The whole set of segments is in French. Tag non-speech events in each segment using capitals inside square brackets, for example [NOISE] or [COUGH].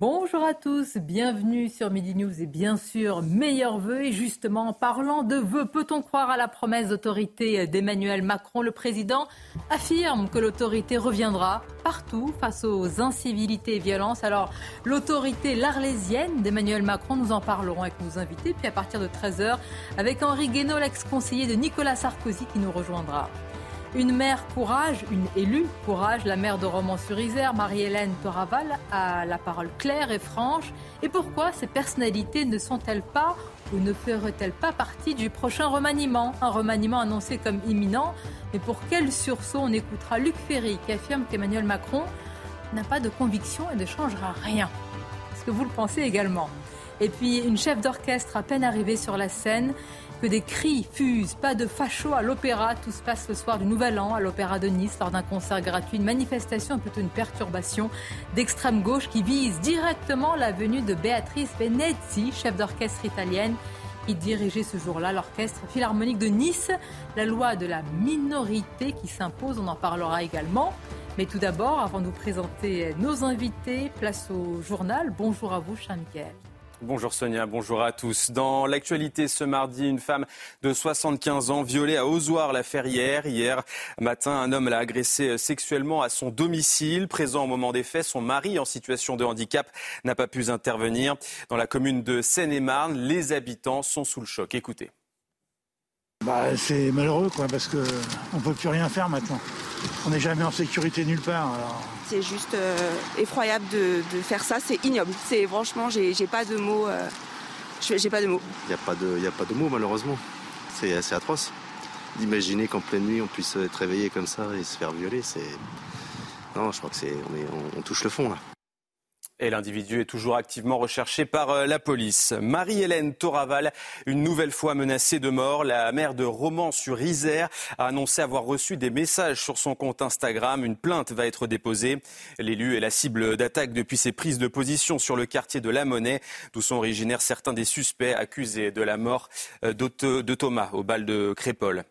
Bonjour à tous, bienvenue sur Midi News et bien sûr, meilleurs vœux. Et justement, en parlant de vœux, peut-on croire à la promesse d'autorité d'Emmanuel Macron? Le président affirme que l'autorité reviendra partout face aux incivilités et violences. Alors, l'autorité l'arlésienne d'Emmanuel Macron, nous en parlerons avec nos invités. Puis à partir de 13h, avec Henri Guénaud, l'ex-conseiller de Nicolas Sarkozy qui nous rejoindra. Une mère courage, une élue courage, la mère de Romans-sur-Isère, Marie-Hélène Toraval, a la parole claire et franche. Et pourquoi ces personnalités ne sont-elles pas ou ne feraient-elles pas partie du prochain remaniement? Un remaniement annoncé comme imminent. Mais pour quel sursaut? On écoutera Luc Ferry qui affirme qu'Emmanuel Macron n'a pas de conviction et ne changera rien. Est-ce que vous le pensez également? Et puis une chef d'orchestre à peine arrivée sur la scène que des cris fusent, pas de facho à l'opéra. Tout se passe le soir du Nouvel An à l'Opéra de Nice lors d'un concert gratuit. Une manifestation, plutôt une perturbation d'extrême gauche qui vise directement la venue de Beatrice Venezzi, chef d'orchestre italienne, qui dirigeait ce jour-là l'orchestre philharmonique de Nice. La loi de la minorité qui s'impose, on en parlera également. Mais tout d'abord, avant de vous présenter nos invités, place au journal. Bonjour à vous, cher Michael. Bonjour Sonia, bonjour à tous. Dans l'actualité ce mardi, une femme de 75 ans violée à Ozoir la hier. Hier matin, un homme l'a agressée sexuellement à son domicile. Présent au moment des faits, son mari en situation de handicap n'a pas pu intervenir. Dans la commune de Seine-et-Marne, les habitants sont sous le choc. Écoutez. Bah, c'est malheureux parce qu'on ne peut plus rien faire maintenant. On n'est jamais en sécurité nulle part. Alors... C'est juste euh, effroyable de, de, faire ça, c'est ignoble. C'est franchement, j'ai pas de mots. Euh, j'ai pas de mots. Il n'y a pas de, a pas de mots malheureusement. C'est assez atroce. D'imaginer qu'en pleine nuit on puisse être réveillé comme ça et se faire violer, c'est. Non, je crois que c'est, on, on touche le fond là. Et l'individu est toujours activement recherché par euh, la police. Marie-Hélène Toraval, une nouvelle fois menacée de mort. La mère de Romans-sur-Isère a annoncé avoir reçu des messages sur son compte Instagram. Une plainte va être déposée. L'élu est la cible d'attaque depuis ses prises de position sur le quartier de La Monnaie, d'où sont originaires certains des suspects accusés de la mort euh, de Thomas au bal de Crépole.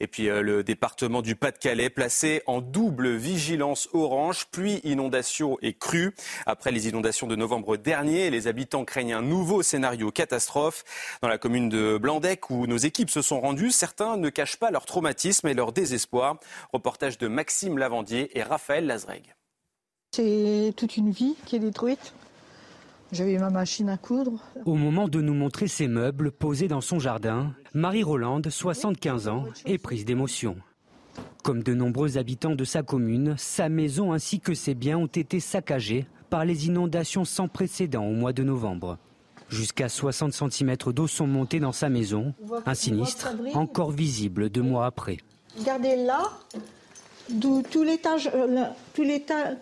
Et puis euh, le département du Pas-de-Calais placé en double vigilance orange, pluie, inondation et crue. Après les inondations de novembre dernier, les habitants craignent un nouveau scénario catastrophe. Dans la commune de Blandec, où nos équipes se sont rendues, certains ne cachent pas leur traumatisme et leur désespoir. Reportage de Maxime Lavandier et Raphaël Lazreg. C'est toute une vie qui est détruite. J'avais ma machine à coudre. Au moment de nous montrer ses meubles posés dans son jardin, Marie Rolande, 75 ans, est prise d'émotion. Comme de nombreux habitants de sa commune, sa maison ainsi que ses biens ont été saccagés par les inondations sans précédent au mois de novembre. Jusqu'à 60 cm d'eau sont montés dans sa maison, un sinistre encore visible deux mois après. Regardez là, tout l'étage, euh, tout,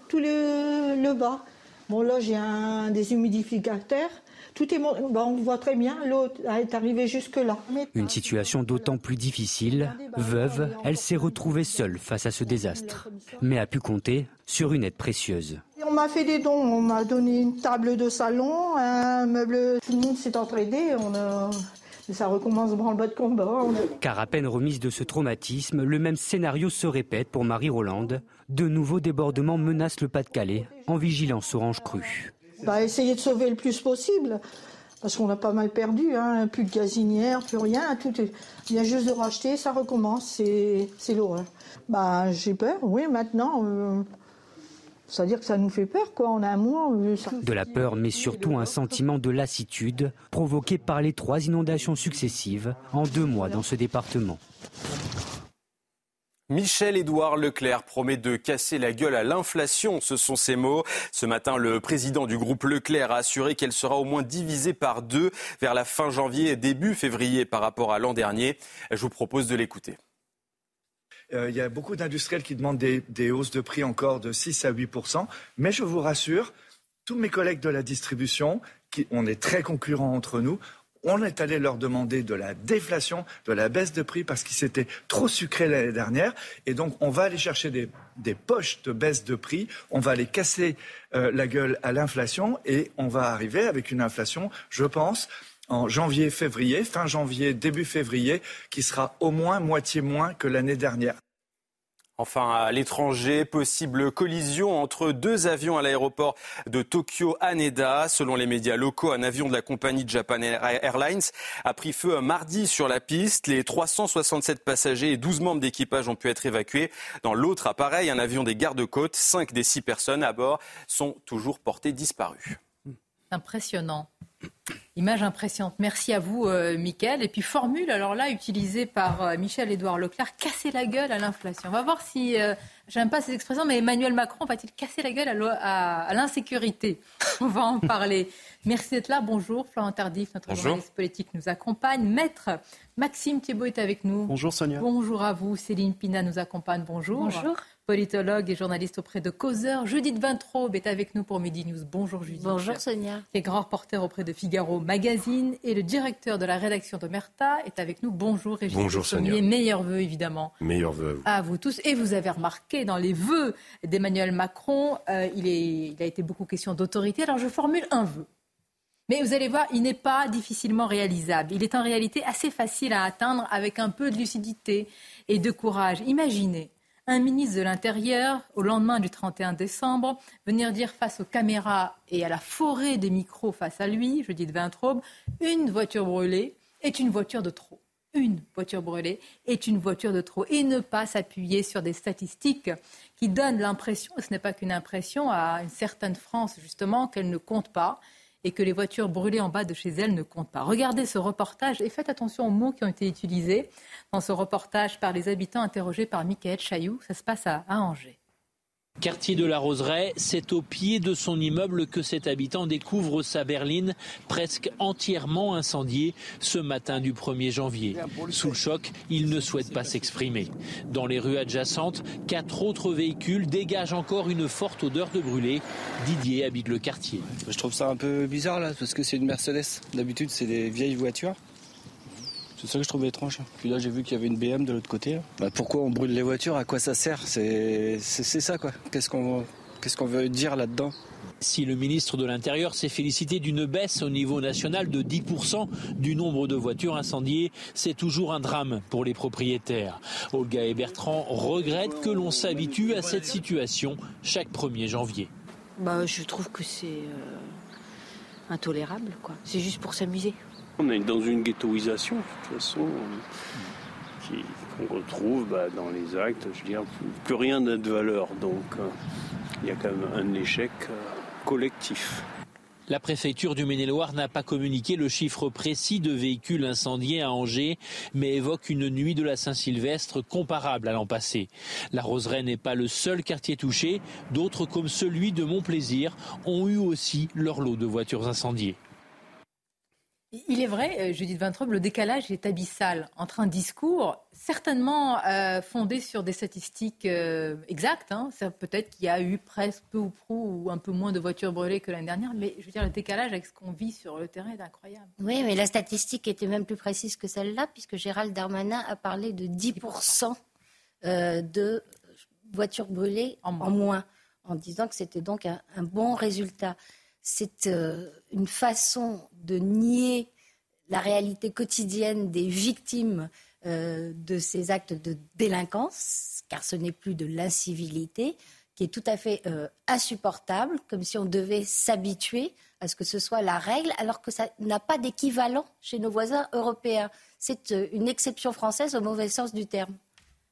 tout le, le bas, Bon, là, j'ai un déshumidificateur. Tout est on voit très bien, l'eau est arrivée jusque-là. Une situation d'autant plus difficile. Veuve, elle s'est retrouvée seule face à ce désastre, mais a pu compter sur une aide précieuse. On m'a fait des dons, on m'a donné une table de salon, un meuble, tout le monde s'est entraidé, on a... ça recommence branle-bas de combat. Car à peine remise de ce traumatisme, le même scénario se répète pour Marie Rolande. De nouveaux débordements menacent le Pas-de-Calais en vigilance orange crue. Bah, essayer de sauver le plus possible, parce qu'on a pas mal perdu, hein. plus de gazinière, plus rien, tout est... Il vient juste de racheter, ça recommence, c'est l'horreur. Bah, j'ai peur, oui, maintenant. Euh... C'est-à-dire que ça nous fait peur, quoi. On a un mois. De la peur, mais surtout un sentiment de lassitude provoqué par les trois inondations successives en deux mois dans ce département. Michel-Édouard Leclerc promet de casser la gueule à l'inflation, ce sont ses mots. Ce matin, le président du groupe Leclerc a assuré qu'elle sera au moins divisée par deux vers la fin janvier et début février par rapport à l'an dernier. Je vous propose de l'écouter. il y a beaucoup d'industriels qui demandent des, des hausses de prix encore de 6 à 8% Mais je vous rassure, tous mes collègues de la distribution, qui, on est très concurrents entre nous, on est allé leur demander de la déflation, de la baisse de prix parce qu'ils s'étaient trop sucrés l'année dernière. Et donc, on va aller chercher des, poches de baisse de prix, on va aller casser euh, la gueule à l'inflation et on va arriver avec une inflation, je pense, en janvier, février, fin janvier, début février, qui sera au moins moitié moins que l'année dernière. Enfin, à l'étranger, possible collision entre deux avions à l'aéroport de Tokyo Haneda. Selon les médias locaux, un avion de la compagnie Japan Airlines a pris feu mardi sur la piste. Les 367 passagers et 12 membres d'équipage ont pu être évacués. Dans l'autre appareil, un avion des gardes-côtes, 5 des 6 personnes à bord sont toujours portées disparues. Impressionnant. Image impressionnante. Merci à vous, euh, Et puis formule, alors là, utilisée par euh, Michel-Édouard Leclerc, casser la gueule à l'inflation. On va voir si, euh, j'aime pas cette expression, mais Emmanuel Macron va-t-il casser la gueule à, l'insécurité? On va en parler. Merci d'être là. Bonjour, Florent Tardif, notre journaliste politique nous accompagne. Maître Maxime Thiebaud est avec nous. Bonjour Sonia. Bonjour à vous. Céline Pina nous accompagne. Bonjour. Bonjour politologue et journaliste auprès de Causeur. Judith Vintraube est avec nous pour Midi News. Bonjour Judith. Bonjour Sonia. Qui est grand reporter auprès de Figaro Magazine et le directeur de la rédaction de Merta est avec nous. Bonjour Régis Bonjour Sonia. Meilleurs vœux évidemment. Meilleurs vœux à vous. tous. Et vous avez remarqué dans les vœux d'Emmanuel Macron, euh, il, il a été beaucoup question d'autorité. Alors je formule un vœu. Mais vous allez voir, il n'est pas difficilement réalisable. Il est en réalité assez facile à atteindre avec un peu de lucidité et de courage. Imaginez un ministre de l'Intérieur, au lendemain du 31 décembre, venir dire face aux caméras et à la forêt des micros face à lui, je dis de Vintraube, une voiture brûlée est une voiture de trop. Une voiture brûlée est une voiture de trop. Et ne pas s'appuyer sur des statistiques qui donnent l'impression, et ce n'est pas qu'une impression, à une certaine France justement, qu'elle ne compte pas et que les voitures brûlées en bas de chez elle ne comptent pas. Regardez ce reportage et faites attention aux mots qui ont été utilisés dans ce reportage par les habitants interrogés par Michael Chailloux. Ça se passe à, Angers. Quartier de la Roseraie, c'est au pied de son immeuble que cet habitant découvre sa berline presque entièrement incendiée ce matin du 1er janvier. Sous le choc, il ne souhaite pas s'exprimer. Dans les rues adjacentes, quatre autres véhicules dégagent encore une forte odeur de brûlé. Didier habite le quartier. Je trouve ça un peu bizarre là, parce que c'est une Mercedes. D'habitude, c'est des vieilles voitures. C'est ça que je trouvais étrange. Puis là, j'ai vu qu'il y avait une BM de l'autre côté. Bah, pourquoi on brûle les voitures? À quoi ça sert? C'est ça, quoi. Qu'est-ce qu'on qu'est-ce qu'on veut dire là-dedans? Si le ministre de l'Intérieur s'est félicité d'une baisse au niveau national de 10% du nombre de voitures incendiées, c'est toujours un drame pour les propriétaires. Olga et Bertrand regrettent que l'on s'habitue à cette situation chaque 1er janvier. Bah, je trouve que c'est euh, intolérable. quoi. C'est juste pour s'amuser. On est dans une ghettoisation, de toute façon, qu'on retrouve bah, dans les actes. Je veux dire, plus rien n'a de valeur. Donc, euh, il y a quand même un échec euh, collectif. La préfecture du Maine-et-Loire n'a pas communiqué le chiffre précis de véhicules incendiés à Angers, mais évoque une nuit de la Saint-Sylvestre comparable à l'an passé. La Roseraie n'est pas le seul quartier touché. D'autres, comme celui de Montplaisir, ont eu aussi leur lot de voitures incendiées. Il est vrai, euh, Judith Vintraube, le décalage est abyssal entre un discours certainement euh, fondé sur des statistiques euh, exactes. Hein. Peut-être qu'il y a eu presque peu ou prou ou un peu moins de voitures brûlées que l'année dernière, mais je veux dire, le décalage avec ce qu'on vit sur le terrain est incroyable. Oui, mais la statistique était même plus précise que celle-là, puisque Gérald Darmanin a parlé de 10%, de voitures brûlées en moins. en disant que c'était donc un bon résultat c'est euh, une façon de nier la réalité quotidienne des victimes euh, de ces actes de délinquance, car ce n'est plus de l'incivilité, qui est tout à fait euh, insupportable, comme si on devait s'habituer à ce que ce soit la règle, alors que ça n'a pas d'équivalent chez nos voisins européens. C'est une exception française au mauvais sens du terme.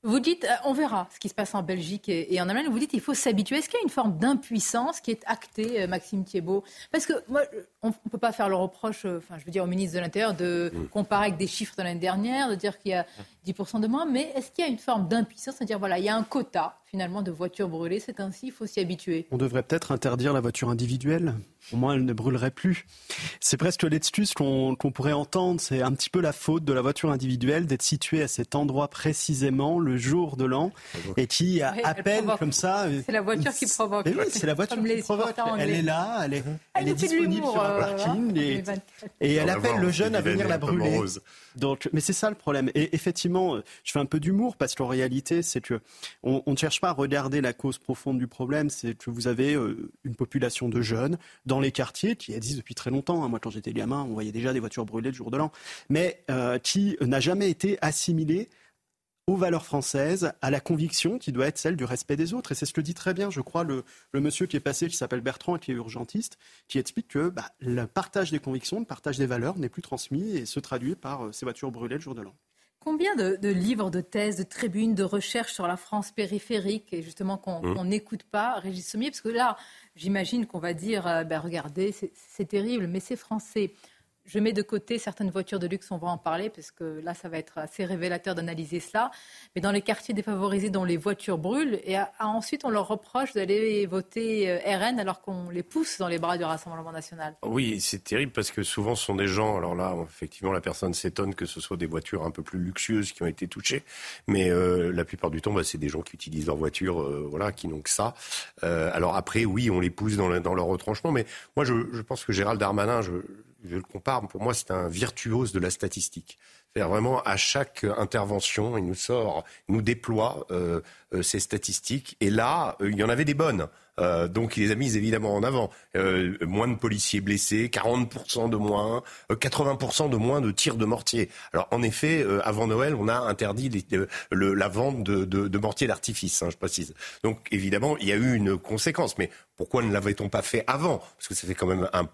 Vous dites, euh, on verra ce qui se passe en Belgique et, en Allemagne. Vous dites, il faut s'habituer. Est-ce qu'il y a une forme d'impuissance qui est actée, euh, Maxime Thiebaud? Parce que moi, on ne peut pas faire le reproche, euh, enfin, je veux dire, au ministre de l'Intérieur de mm. comparer avec des chiffres de l'année dernière, de dire qu'il y a 10% de moins. Mais est-ce qu'il y a une forme d'impuissance, c'est-à-dire, voilà, il y a un quota finalement de voitures brûlées. C'est ainsi, il faut s'y habituer? On devrait peut-être interdire la voiture individuelle? Au moins, elle ne brûlerait plus. C'est presque l'excuse qu'on pourrait entendre. C'est un petit peu la faute de la voiture individuelle d'être située à cet endroit précisément le jour de l'an et qui a à peine comme ça. Euh, c'est la voiture qui provoque. oui, c'est la voiture qui provoque. Elle est là, elle est, elle est disponible sur un parking et, et elle appelle le jeune à venir la brûler. Donc, mais c'est ça le problème. Et effectivement, je fais un peu d'humour parce qu'en réalité, c'est que on, ne cherche pas à regarder la cause profonde du problème. C'est que vous avez euh, une population de jeunes dans les quartiers qui existent depuis très longtemps. Hein. Moi, quand j'étais gamin, on voyait déjà des voitures brûlées le jour de l'an, mais euh, qui n'a jamais été assimilée aux valeurs françaises, à la conviction qui doit être celle du respect des autres. Et c'est ce que dit très bien, je crois, le, monsieur qui est passé, qui s'appelle Bertrand et qui est urgentiste, qui explique que bah, le partage des convictions, le partage des valeurs n'est plus transmis et se traduit par euh, ces voitures brûlées le jour de l'an. Combien de, livres, de thèses, de tribunes, de recherches sur la France périphérique et justement qu'on mmh. n'écoute pas, Régis Sommier? Parce que là, j'imagine qu'on va dire, euh, ben regardez, c'est terrible, mais c'est français. Je mets de côté certaines voitures de luxe, on va en parler, parce que là, ça va être assez révélateur d'analyser cela. Mais dans les quartiers défavorisés dont les voitures brûlent, et ensuite on leur reproche d'aller voter euh, RN alors qu'on les pousse dans les bras du Rassemblement national. Oui, c'est terrible parce que souvent ce sont des gens, alors là, effectivement, la personne s'étonne que ce soit des voitures un peu plus luxueuses qui ont été touchées, mais euh, la plupart du temps, bah, c'est des gens qui utilisent leur voiture, euh, voilà, qui n'ont que ça. alors après, oui, on les pousse dans, leur retranchement, mais moi, je, je pense que Gérald Darmanin, je, je le compare, pour moi, c'est un virtuose de la statistique. cest vraiment, à chaque intervention, il nous sort, il nous déploie euh, euh, ces statistiques. Et là, euh, il y en avait des bonnes. donc il les a mises évidemment en avant. moins de policiers blessés, 40% de moins, 80% de moins de tirs de mortier. Alors en effet, avant Noël, on a interdit la vente de, de, mortiers d'artifice, hein, je précise. Donc évidemment, il y a eu une conséquence. Mais pourquoi ne l'avait-on pas fait avant? Parce que ça fait quand même un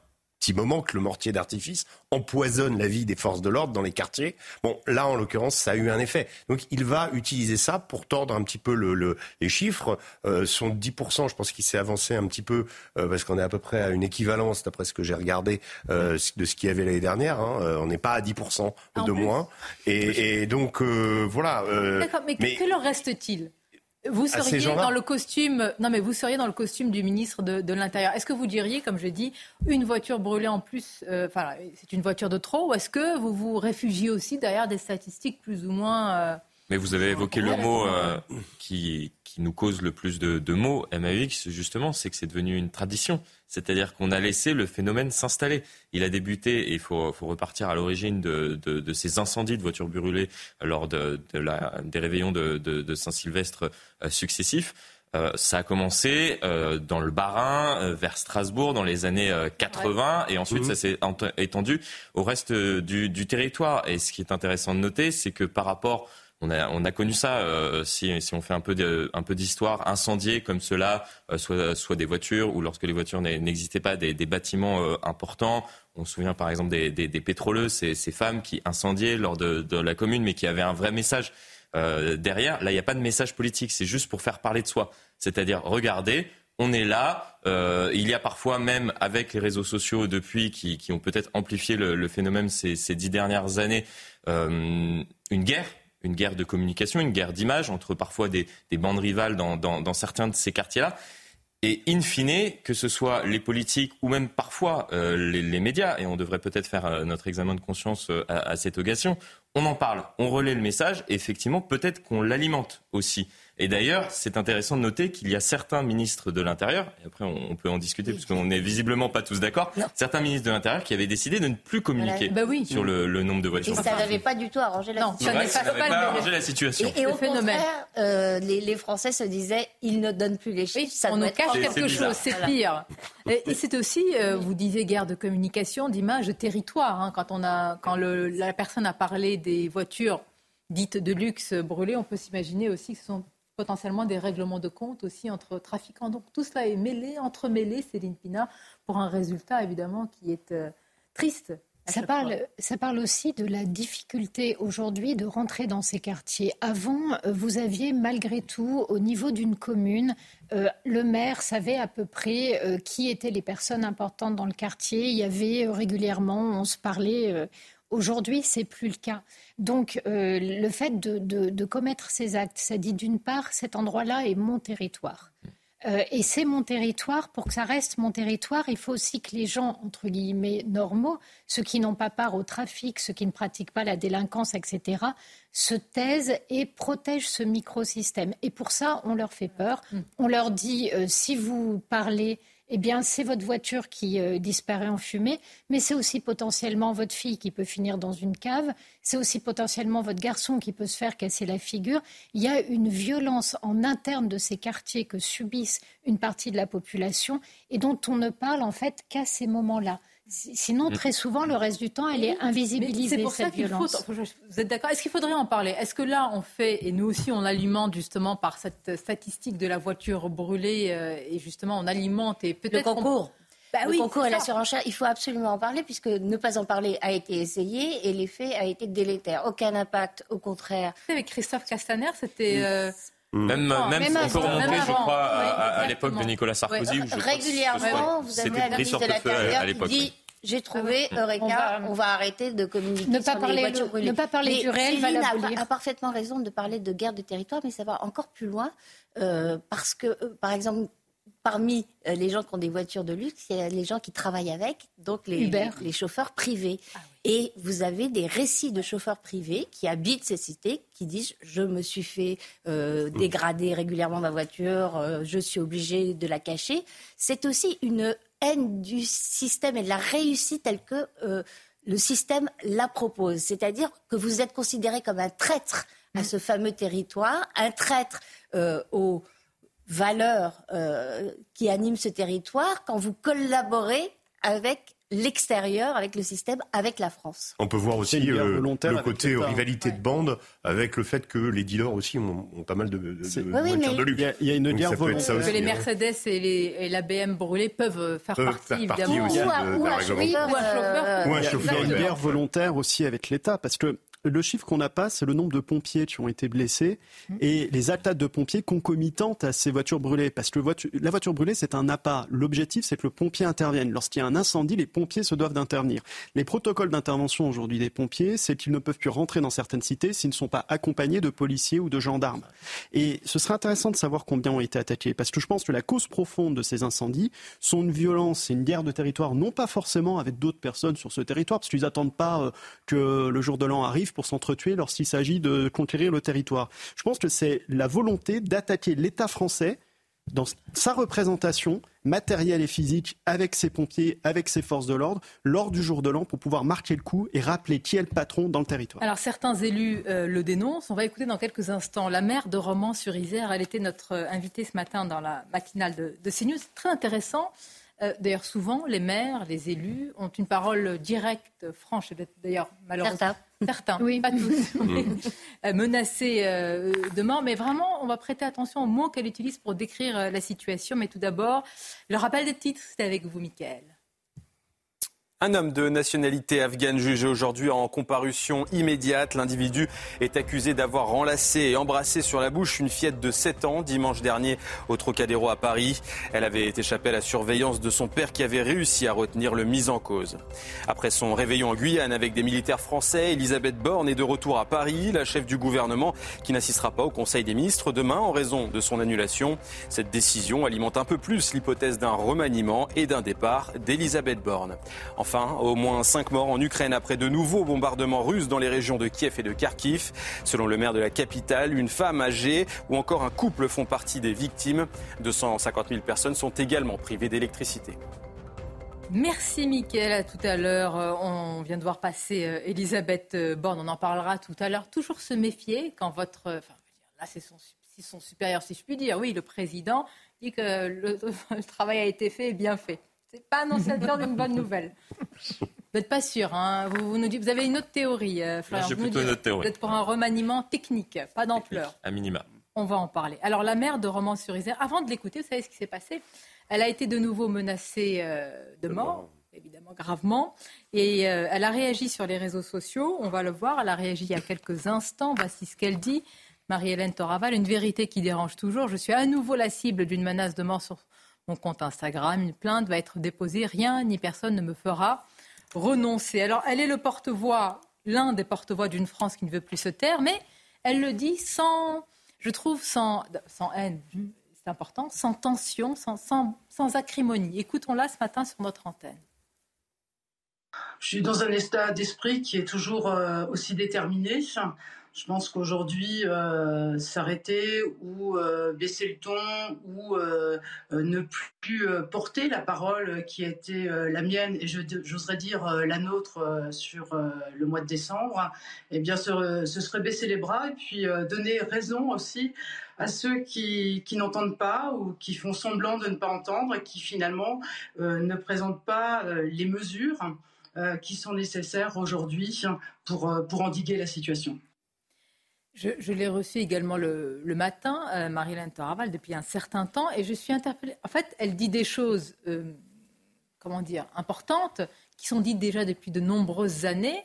petit moment que le mortier d'artifice empoisonne la vie des forces de l'ordre dans les quartiers. Bon, là, en l'occurrence, ça a eu un effet. Donc, il va utiliser ça pour tordre un petit peu le, les chiffres. Euh, son 10%, je pense qu'il s'est avancé un petit peu, euh, parce qu'on est à peu près à une équivalence, d'après ce que j'ai regardé, euh, de ce qu'il y avait l'année dernière. Hein. Euh, on n'est pas à 10% de moins. Et, et donc, euh, voilà. D'accord, mais, mais que leur reste-t-il? Vous seriez dans le costume, non mais vous seriez dans le costume du ministre de, l'Intérieur. Est-ce que vous diriez, comme je dis, une voiture brûlée en plus, euh, enfin c'est une voiture de trop, ou est-ce que vous vous réfugiez aussi derrière des statistiques plus ou moins euh, Mais vous avez évoqué le mot euh, qui, qui nous cause le plus de, de mots, MAX, justement, c'est que c'est devenu une tradition. C'est-à-dire qu'on a laissé le phénomène s'installer. Il a débuté, et il faut, faut repartir à l'origine de, de, de, ces incendies de voitures brûlées lors de, la, des réveillons de, Saint-Sylvestre euh, successifs. Euh, ça a commencé euh, dans le Bas-Rhin, vers Strasbourg, dans les années 80, et ensuite mmh. ça s'est étendu au reste du, du territoire. Et ce qui est intéressant de noter, c'est que par rapport on a, on a connu ça, euh, si, si, on fait un peu, d'histoire, incendiés comme cela, euh, soit, soit, des voitures, ou lorsque les voitures n'existaient pas, des, des bâtiments euh, importants. On se souvient par exemple des, des, des pétroleux, ces, ces, femmes qui incendiaient lors de, de, la commune, mais qui avaient un vrai message derrière. Là, il n'y a pas de message politique, c'est juste pour faire parler de soi. C'est-à-dire, regardez, on est là. Euh, il y a parfois même avec les réseaux sociaux depuis qui, qui ont peut-être amplifié le, le, phénomène ces, ces dix dernières années, euh, une guerre une guerre de communication, une guerre d'image entre parfois des, bandes rivales dans, certains de ces quartiers-là. Et in fine, que ce soit les politiques ou même parfois euh, les, médias, et on devrait peut-être faire euh, notre examen de conscience euh, à, à, cette occasion, on en parle, on relaie le message, et effectivement, peut-être qu'on l'alimente aussi. Et d'ailleurs, c'est intéressant de noter qu'il y a certains ministres de l'Intérieur, et après on peut en discuter parce qu'on n'est visiblement pas tous d'accord, certains ministres de l'Intérieur qui avaient décidé de ne plus communiquer bah sur le, nombre de voitures. Et ça n'avait pas du tout arrangé la situation. ça n'avait pas, arrangé la situation. Et, au contraire, euh, les, Français se disaient, ils ne donnent plus les chiffres, ça on nous cache quelque chose, c'est pire. Et, c'est aussi, euh, vous disiez, guerre de communication, d'image, de territoire. Hein, quand on a, quand le, la personne a parlé des voitures dites de luxe brûlées, on peut s'imaginer aussi que ce sont potentiellement des règlements de compte aussi entre trafiquants. Donc tout cela est mêlé, entremêlé, Céline Pina, pour un résultat évidemment qui est euh, triste. Ça parle, ça parle aussi de la difficulté aujourd'hui de rentrer dans ces quartiers. Avant, euh, vous aviez malgré tout, au niveau d'une commune, euh, le maire savait à peu près qui étaient les personnes importantes dans le quartier. Il y avait régulièrement, on se parlait Aujourd'hui, c'est plus le cas. Donc, euh, le fait de, de, commettre ces actes, ça dit d'une part, cet endroit-là est mon territoire. Euh, et c'est mon territoire. Pour que ça reste mon territoire, il faut aussi que les gens, entre guillemets, normaux, ceux qui n'ont pas part au trafic, ceux qui ne pratiquent pas la délinquance, etc., se taisent et protègent ce microsystème. Et pour ça, on leur fait peur. Mm. On leur dit, euh, si vous parlez eh bien, c'est votre voiture qui euh, disparaît en fumée, mais c'est aussi potentiellement votre fille qui peut finir dans une cave, c'est aussi potentiellement votre garçon qui peut se faire casser la figure. Il y a une violence en interne de ces quartiers que subissent une partie de la population et dont on ne parle en fait qu'à ces moments-là. Sinon, très souvent, le reste du temps, elle est invisibilisée. C'est pour ça qu'il faut. Vous êtes d'accord? Est-ce qu'il faudrait en parler? Est-ce que là, on fait, et nous aussi, on alimente justement par cette statistique de la voiture brûlée, euh, et justement, on alimente et peut-être. Le concours. Bah le concours et la surenchère, il faut absolument en parler puisque ne pas en parler a été essayé et l'effet a été délétère. Aucun impact, au contraire. Avec Christophe Castaner, c'était. Euh, même, même, on peut remonter, je crois, à, l'époque de Nicolas Sarkozy. Où je Régulièrement, vous avez un ministre de l'Intérieur qui dit j'ai trouvé ah Eureka, on va... arrêter de communiquer ne pas sur parler les voitures brûlées. Ne pas parler du réel va a, a, parfaitement raison de parler de guerre de territoire, mais ça va encore plus loin euh, parce que, euh, par exemple, parmi euh, les gens qui ont des voitures de luxe, il y a les gens qui travaillent avec, donc les, les, chauffeurs privés. Ah Et vous avez des récits de chauffeurs privés qui habitent ces cités, qui disent je me suis fait euh, dégrader régulièrement ma voiture, euh, je suis obligé de la cacher. C'est aussi une haine du système et de la réussite telle que le système la propose. C'est-à-dire que vous êtes considéré comme un traître à mm. ce fameux territoire, un traître au valeurs euh, qui animent ce territoire quand vous collaborez avec l'extérieur, avec le système, avec la France. On peut voir aussi euh, le côté rivalité de bande avec le fait que les dealers aussi ont, pas mal de, de, voitures de luxe. Il y, a une guerre volontaire. Que les Mercedes et, les, et, la BM brûlée peuvent faire partie, évidemment. Aussi ou, un chauffeur. Ou un chauffeur. Il y a une guerre volontaire aussi avec l'État parce que le chiffre qu'on n'a pas, c'est le nombre de pompiers qui ont été blessés mmh. et les attaques de pompiers concomitantes à ces voitures brûlées. Parce que la voiture brûlée, c'est un appât. L'objectif, c'est que le pompier intervienne. Lorsqu'il y a un incendie, les pompiers se doivent d'intervenir. Les protocoles d'intervention aujourd'hui des pompiers, c'est qu'ils ne peuvent plus rentrer dans certaines cités s'ils ne sont pas accompagnés de policiers ou de gendarmes. Et ce serait intéressant de savoir combien ont été attaqués. Parce que je pense que la cause profonde de ces incendies sont une violence et une guerre de territoire, non pas forcément avec d'autres personnes sur ce territoire, parce qu'ils n'attendent pas euh, que le jour de l'an arrive pour s'entretuer lorsqu'il s'agit de conquérir le territoire. Je pense que c'est la volonté d'attaquer l'État français dans sa représentation matérielle et physique avec ses pompiers, avec ses forces de l'ordre, lors du jour de l'an pour pouvoir marquer le coup et rappeler qui est le patron dans le territoire. Alors certains élus euh, le dénoncent. On va écouter dans quelques instants la maire de Romans-sur-Isère. Elle était notre euh, invitée ce matin dans la matinale de, de CNews. Très intéressant. Euh, d'ailleurs, souvent, les maires, les élus ont une parole directe, franche, d'ailleurs, malheureusement. Certains, oui. pas tous, [LAUGHS] mm. euh, menacés euh, de mort. Mais vraiment, on va prêter attention aux mots qu'elle utilise pour décrire la situation. Mais tout d'abord, le rappel des titres, c'est avec vous, Mickaël. Un homme de nationalité afghane jugé aujourd'hui en comparution immédiate. L'individu est accusé d'avoir enlacé et embrassé sur la bouche une fillette de 7 ans dimanche dernier au Trocadéro à Paris. Elle avait échappé à la surveillance de son père qui avait réussi à retenir le mis en cause. Après son réveillon en Guyane avec des militaires français, Elisabeth Borne est de retour à Paris, la chef du gouvernement qui n'assistera pas au Conseil des ministres demain en raison de son annulation. Cette décision alimente un peu plus l'hypothèse d'un remaniement et d'un départ d'Elisabeth Borne. Enfin, au moins cinq morts en Ukraine après de nouveaux bombardements russes dans les régions de Kiev et de Kharkiv. Selon le maire de la capitale, une femme âgée ou encore un couple font partie des victimes. 250 000 personnes sont également privées d'électricité. Merci Mickaël, à tout à l'heure. Euh, on vient de voir passer euh, Elisabeth euh, Borne, on en parlera tout à l'heure. Toujours se méfier quand votre... Là, c'est son supérieur, si je puis dire. Oui, le président dit que le [LAUGHS] travail a été fait et bien fait. C'est pas annonciateur [LAUGHS] d'une bonne nouvelle. Vous n'êtes pas sûr. Hein vous, nous dites, vous avez une autre théorie, euh, J'ai plutôt une autre théorie. Vous êtes pour un remaniement technique, pas d'ampleur. À minima. On va en parler. Alors, la mère de Romans-sur-Isère, avant de l'écouter, vous savez ce qui s'est passé? Elle a été de nouveau menacée euh, de mort, évidemment gravement. Et euh, elle a réagi sur les réseaux sociaux. On va le voir. Elle a réagi il y a quelques instants. Voici ce qu'elle dit. Marie-Hélène Toraval, une vérité qui dérange toujours. Je suis à nouveau la cible d'une menace de mort sur mon compte Instagram. Une plainte va être déposée. Rien ni personne ne me fera renoncer. Alors, elle est le porte-voix, l'un des porte-voix d'une France qui ne veut plus se taire, mais elle le dit sans, je trouve, sans, sans haine, c'est important, sans tension, sans, sans, sans acrimonie. Écoutons-la ce matin sur notre antenne. Je suis dans un état d'esprit qui est toujours euh, aussi déterminé. Je pense qu'aujourd'hui, euh, s'arrêter ou euh, baisser le ton ou euh, ne plus porter la parole qui a été la mienne et j'oserais dire la nôtre sur le mois de décembre, eh bien, ce, serait baisser les bras et puis donner raison aussi à ceux qui, n'entendent pas ou qui font semblant de ne pas entendre et qui finalement ne présentent pas les mesures qui sont nécessaires aujourd'hui pour endiguer la situation. Je, l'ai reçue également le, matin, euh, Marilyn Toraval, depuis un certain temps, et je suis interpellée. En fait, elle dit des choses, euh, comment dire, importantes, qui sont dites déjà depuis de nombreuses années,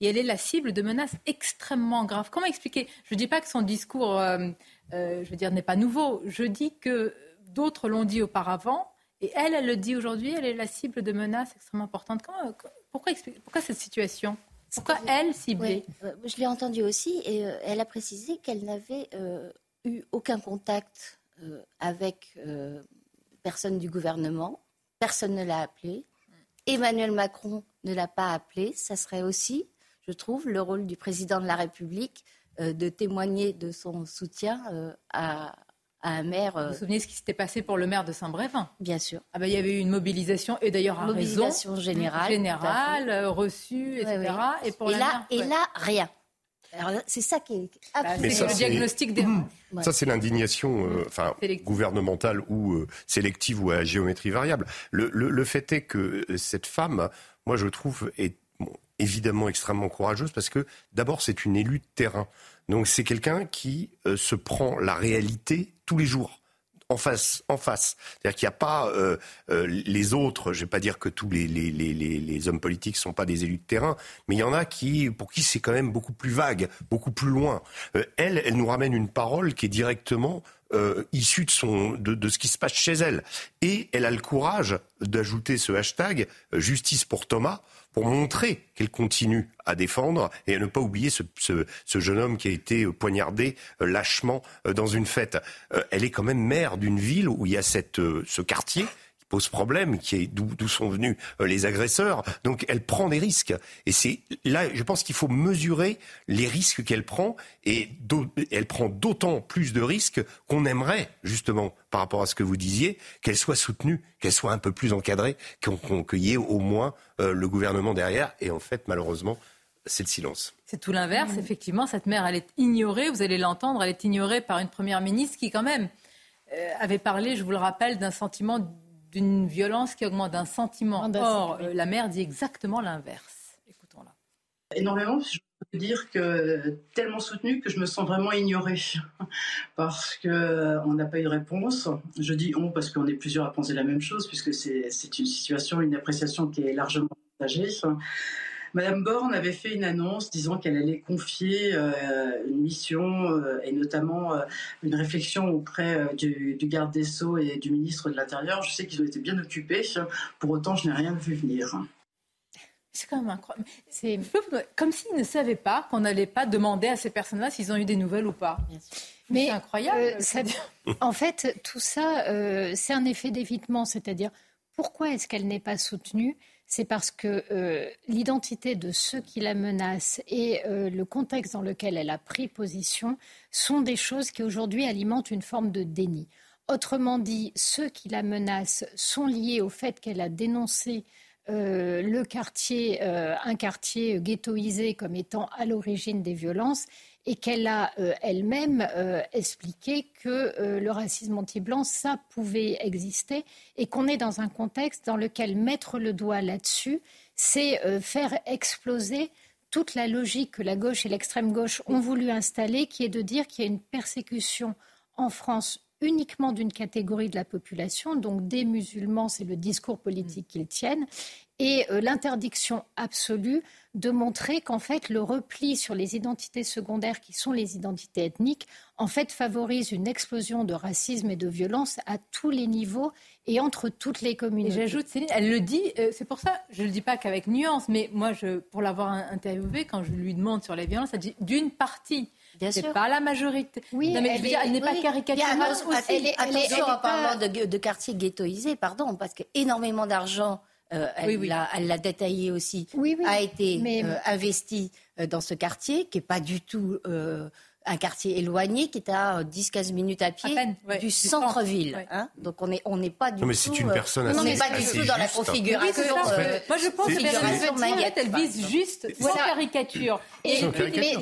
et elle est la cible de menaces extrêmement graves. Comment expliquer? Je ne dis pas que son discours, euh, je veux dire, n'est pas nouveau. Je dis que d'autres l'ont dit auparavant, et elle, elle le dit aujourd'hui. Elle est la cible de menaces extrêmement importantes. pourquoi, pourquoi cette situation? Pourquoi elle ciblée euh, Je l'ai entendu aussi et euh, elle a précisé qu'elle n'avait euh, eu aucun contact avec personne du gouvernement. Personne ne l'a appelée. Emmanuel Macron ne l'a pas appelée. Ça serait aussi, je trouve, le rôle du président de la République de témoigner de son soutien à, un maire. Vous vous souvenez ce qui s'était passé pour le maire de Saint-Brévin? Bien sûr. Ah ben, il y avait eu une mobilisation, et d'ailleurs à mobilisation générale. Générale, euh, reçue, etc. Et, pour là, et là, rien. C'est ça qui est. Bah, c'est le diagnostic des. Ça, c'est l'indignation euh, enfin, gouvernementale ou euh, sélective ou à géométrie variable. Le, le, fait est que cette femme, moi, je trouve, est évidemment extrêmement courageuse parce que d'abord, c'est une élue de terrain. Donc c'est quelqu'un qui euh, se prend la réalité tous les jours en face, en face. C'est-à-dire qu'il n'y a pas euh, euh, les autres. Je ne vais pas dire que tous les, hommes politiques sont pas des élus de terrain, mais il y en a qui, pour qui c'est quand même beaucoup plus vague, beaucoup plus loin. elle, elle nous ramène une parole qui est directement issue de, ce qui se passe chez elle. Et elle a le courage d'ajouter ce hashtag justice pour Thomas pour montrer qu'elle continue à défendre et à ne pas oublier ce, jeune homme qui a été poignardé euh, lâchement euh, dans une fête. Euh, elle est quand même maire d'une ville où il y a cette, ce quartier pose problème, qui est d'où sont venus euh, les agresseurs. Donc elle prend des risques. Et c'est là, je pense qu'il faut mesurer les risques qu'elle prend. Et elle prend d'autant plus de risques qu'on aimerait, justement, par rapport à ce que vous disiez, qu'elle soit soutenue, qu'elle soit un peu plus encadrée, qu'il y ait au moins euh, le gouvernement derrière. Et en fait, malheureusement, c'est le silence. C'est tout l'inverse. Effectivement, cette mère, elle est ignorée. Vous allez l'entendre. Elle est ignorée par une première ministre qui, quand même, euh, avait parlé, je vous le rappelle, d'un sentiment d'une violence qui augmente, d'un sentiment. Or, euh, la mère dit exactement l'inverse. Écoutons-la. Énormément, je peux dire que tellement soutenue que je me sens vraiment ignorée [LAUGHS] parce qu'on euh, n'a pas eu de réponse. Je dis on parce qu'on est plusieurs à penser la même chose puisque c'est une situation, une appréciation qui est largement partagée. Madame Borne avait fait une annonce disant qu'elle allait confier euh, une mission euh, et notamment euh, une réflexion auprès du, garde des Sceaux et du ministre de l'Intérieur. Je sais qu'ils ont été bien occupés. Pour autant, je n'ai rien vu venir. C'est quand même incroyable. C'est comme s'ils ne savaient pas qu'on n'allait pas demander à ces personnes-là s'ils ont eu des nouvelles ou pas. Mais c'est incroyable. [LAUGHS] en fait, tout ça, c'est un effet d'évitement. C'est-à-dire, pourquoi est-ce qu'elle n'est pas soutenue? C'est parce que euh, l'identité de ceux qui la menacent et euh, le contexte dans lequel elle a pris position sont des choses qui aujourd'hui alimentent une forme de déni. Autrement dit, ceux qui la menacent sont liés au fait qu'elle a dénoncé euh, le quartier, un quartier ghettoisé comme étant à l'origine des violences et qu'elle a euh, elle-même euh, expliqué que euh, le racisme anti-blanc, ça pouvait exister et qu'on est dans un contexte dans lequel mettre le doigt là-dessus, c'est faire exploser toute la logique que la gauche et l'extrême gauche ont voulu installer, qui est de dire qu'il y a une persécution en France uniquement d'une catégorie de la population, donc des musulmans, c'est le discours politique qu'ils tiennent, et euh, l'interdiction absolue de montrer qu'en fait le repli sur les identités secondaires qui sont les identités ethniques en fait favorise une explosion de racisme et de violence à tous les niveaux et entre toutes les communautés. J'ajoute, Céline, elle le dit, euh, c'est pour ça, je ne le dis pas qu'avec nuance, mais moi, je, pour l'avoir interviewée, quand je lui demande sur les violences, elle dit d'une partie. C'est pas la majorité. Oui, non, mais je veux dire, elle n'est pas caricaturale Elle est, attention en parlant de, de quartier ghettoisé, pardon, parce qu'énormément d'argent euh, elle l'a détaillé aussi, a été euh, investi euh, dans ce quartier qui n'est pas du tout un quartier éloigné qui est à 10-15 minutes à pied du centre-ville. Hein. Donc on n'est on n'est pas du non, mais tout. c'est une personne on n'est pas du tout dans la configuration. Moi je pense que elle vise juste sa caricature. Et,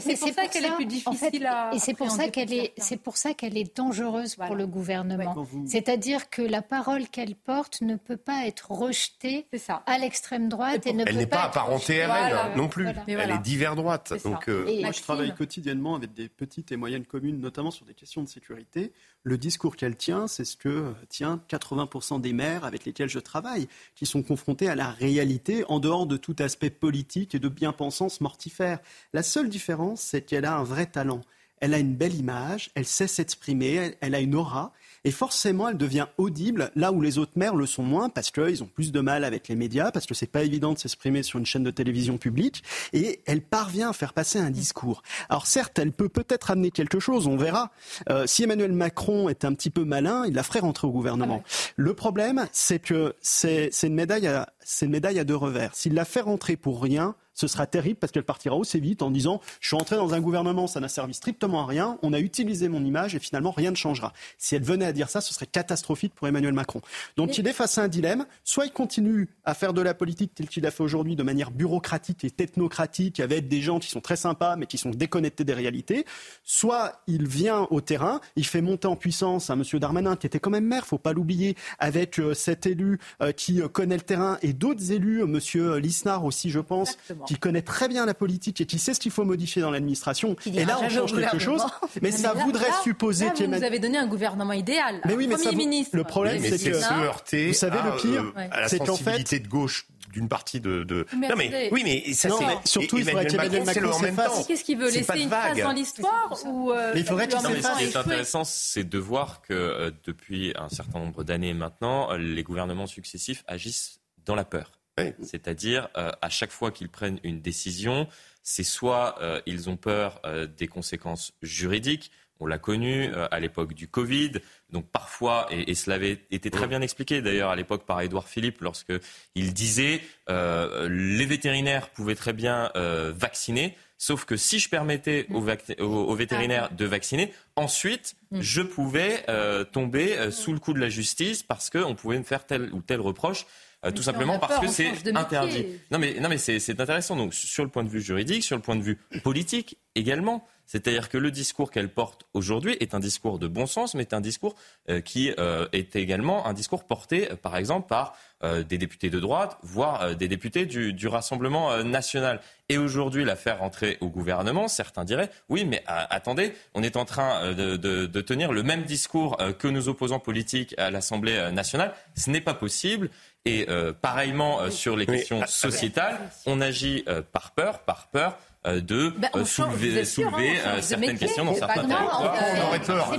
c'est pour ça qu'elle est plus difficile à. Et c'est pour ça qu'elle est, c'est pour ça qu'elle est dangereuse pour le gouvernement. C'est-à-dire que la parole qu'elle porte ne peut pas être rejetée à l'extrême droite et ne Elle n'est pas apparentée à elle non plus. Elle est divers droite. Donc moi je travaille quotidiennement avec des petits petites et moyennes communes, notamment sur des questions de sécurité, le discours qu'elle tient, c'est ce que euh, tient 80% des maires avec lesquels je travaille, qui sont confrontés à la réalité en dehors de tout aspect politique et de bien-pensance mortifère. La seule différence, c'est qu'elle a un vrai talent. Elle a une belle image, elle sait s'exprimer, elle a une aura, et forcément, elle devient audible là où les autres maires le sont moins parce qu'ils ont plus de mal avec les médias, parce que c'est pas évident de s'exprimer sur une chaîne de télévision publique. Et elle parvient à faire passer un discours. Alors certes, elle peut peut-être amener quelque chose, on verra. Euh, si Emmanuel Macron est un petit peu malin, il la ferait rentrer au gouvernement. Ah le problème, c'est que c'est une médaille à c'est une médaille à deux revers. S'il la fait rentrer pour rien, ce sera terrible parce qu'elle partira aussi vite en disant je suis entré dans un gouvernement, ça n'a servi strictement à rien, on a utilisé mon image et finalement rien ne changera. Si elle venait à dire ça, ce serait catastrophique pour Emmanuel Macron. Donc il est face à un dilemme, soit il continue à faire de la politique telle qu'il a fait aujourd'hui de manière bureaucratique et technocratique avec des gens qui sont très sympas mais qui sont déconnectés des réalités, soit il vient au terrain, il fait monter en puissance un monsieur Darmanin qui était quand même maire, faut pas l'oublier, avec euh, cet élu euh, qui euh, connaît le terrain et d'autres élus, monsieur Lisnard aussi je pense, qui connaît très bien la politique et qui sait ce qu'il faut modifier dans l'administration. Et là, on change quelque chose. [LAUGHS] Mais, ça voudrait supposer qu'il Vous avez donné un gouvernement idéal. Mais oui, mais Premier ministre. Le problème, c'est que se heurter vous savez le pire, euh, à la sensibilité de gauche d'une partie de, de... non mais oui mais ça c'est surtout il faudrait qu'Emmanuel Macron s'efface. Qu'est-ce qu'il veut laisser une trace dans l'histoire ou euh, mais il faudrait qu'il s'efface. Ce qui est intéressant c'est de voir que euh, depuis un certain nombre d'années maintenant les gouvernements successifs agissent dans la peur. C'est-à-dire, euh, à chaque fois qu'ils prennent une décision, c'est soit euh, ils ont peur euh, des conséquences juridiques, on l'a connu à l'époque du Covid. Donc parfois, et, cela avait été très bien expliqué d'ailleurs à l'époque par Édouard Philippe, lorsque il disait les vétérinaires pouvaient très bien vacciner, sauf que si je permettais aux, vétérinaires de vacciner, ensuite mm. je pouvais tomber sous le coup de la justice parce qu'on pouvait me faire tel ou tel reproche. Euh, tout simplement parce que c'est interdit. Non mais, non mais c'est intéressant. Donc sur le point de vue juridique, sur le point de vue politique également. C'est-à-dire que le discours qu'elle porte aujourd'hui est un discours de bon sens, mais est un discours euh, qui euh, est également un discours porté, par exemple, par des députés de droite, voire des députés du, du Rassemblement national. Et aujourd'hui, la faire rentrer au gouvernement, certains diraient, oui, mais attendez, on est en train de, de, de tenir le même discours que nos opposants politiques à l'Assemblée nationale. Ce n'est pas possible. Et euh, pareillement euh, sur les questions sociétales, on agit euh, par peur, par peur euh, de bah, euh, soulever, soulever hein, euh, certaines questions dans certains territoires. Pourquoi on aurait peur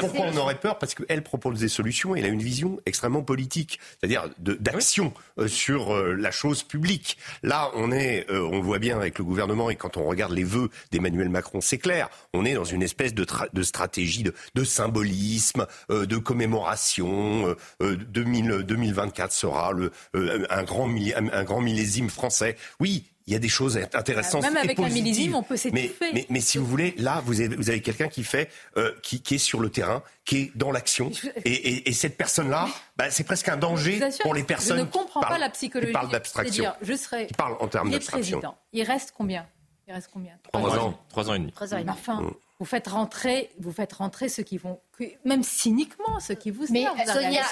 Pourquoi on aurait peur Parce qu'elle propose des solutions et elle a une vision extrêmement politique, c'est-à-dire d'action sur la chose publique. Là, on est, on le voit bien avec le gouvernement et quand on regarde les vœux d'Emmanuel Macron, c'est clair. On est dans une espèce de, de stratégie de, de symbolisme, de commémoration. 2000, 2024 sera le, un, grand, un grand millésime français. Oui, il y a des choses intéressantes. Même avec un millésime, on peut s'étouffer. Mais, mais, si vous voulez, là, vous avez, vous avez quelqu'un qui fait, euh, qui, qui, est sur le terrain, qui est dans l'action, et, et, et, cette personne-là, bah, c'est presque un danger pour les personnes. Je ne comprends pas la psychologie. Qui parlent d'abstraction. Je serais. Qui parlent en termes d'abstraction. Il reste combien? Il reste combien? Trois ans. Trois ans et demi. Trois ans et demi. Enfin, mm. Vous faites rentrer, vous faites rentrer ceux qui vont, même cyniquement, ceux qui vous Mais Sonia,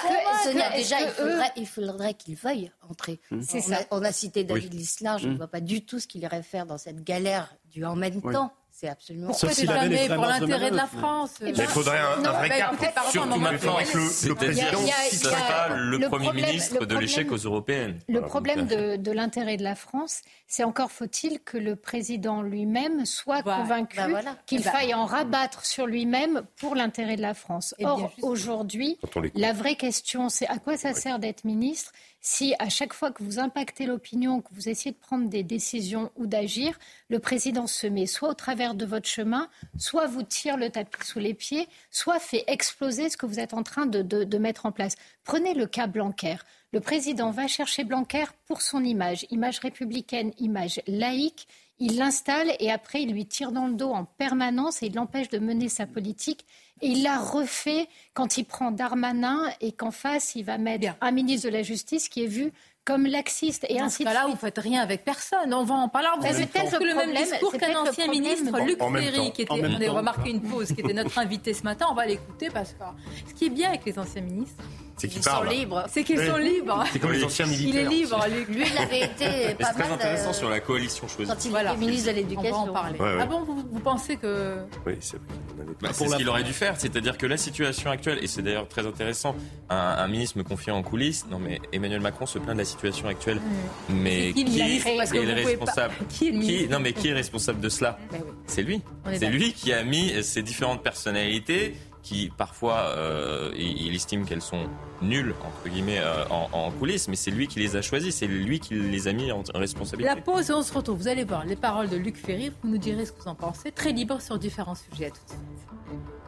Sonia déjà, il faudrait, il faudrait qu'ils veuillent entrer. Mmh. On, a, on, a, cité David oui. Lisnard, je ne mmh. vois pas du tout ce qu'il irait faire dans cette galère du en même temps. C'est absolument. Pourquoi c'est jamais pour l'intérêt de la France Il faudrait un, vrai bah, cap. Surtout maintenant avec le, président, si ce pas le, Premier ministre de l'échec aux européennes. Le problème de, l'intérêt de la France, c'est encore faut-il que le président lui-même soit convaincu bah, qu'il bah. faille en rabattre sur lui-même pour l'intérêt de la France. Or, aujourd'hui, la vraie question, c'est à quoi ça sert d'être ministre si à chaque fois que vous impactez l'opinion, que vous essayez de prendre des décisions ou d'agir, le président se met soit au travers de votre chemin, soit vous tire le tapis sous les pieds, soit fait exploser ce que vous êtes en train de, de mettre en place. Prenez le cas Blanquer. Le président va chercher Blanquer pour son image, image républicaine, image laïque. Il l'installe et après il lui tire dans le dos en permanence et il l'empêche de mener sa politique. Et il l'a refait quand il prend Darmanin et qu'en face, il va mettre un ministre de la Justice qui est vu comme laxiste et Dans ainsi ce cas-là, vous ne faites rien avec personne. On va en parler. C'est peut-être le même discours qu'un ancien ministre, Luc Ferry, qui était, on a remarqué une pause, qui était notre invité ce matin. On va l'écouter parce que ce qui est bien avec les anciens ministres, c'est qu'ils sont libres. C'est qu'ils sont libres. C'est comme les anciens militaires. Il est libre. Lui, il avait été pas mal. C'est très intéressant euh, sur la coalition choisie. Quand il était ministre de l'Éducation. On en parler. Ah bon, vous, pensez que. Oui, c'est vrai. Bah, c'est ce qu'il aurait dû faire. C'est-à-dire que la situation actuelle, et c'est d'ailleurs très intéressant, un, ministre me confiait en coulisses, non mais Emmanuel Macron se plaint de la situation actuelle. Mais [LAUGHS] qui, est le responsable qui, Non mais qui est responsable de cela ben C'est lui. C'est lui qui a mis ces différentes personnalités qui parfois euh, il, estime qu'elles sont nulles entre guillemets euh, en, coulisses, mais c'est lui qui les a choisies, c'est lui qui les a mis en, responsabilité. La pause et on se retrouve. Vous allez voir les paroles de Luc Ferry, vous nous direz ce que vous en pensez, très libre sur différents sujets. À tout de suite.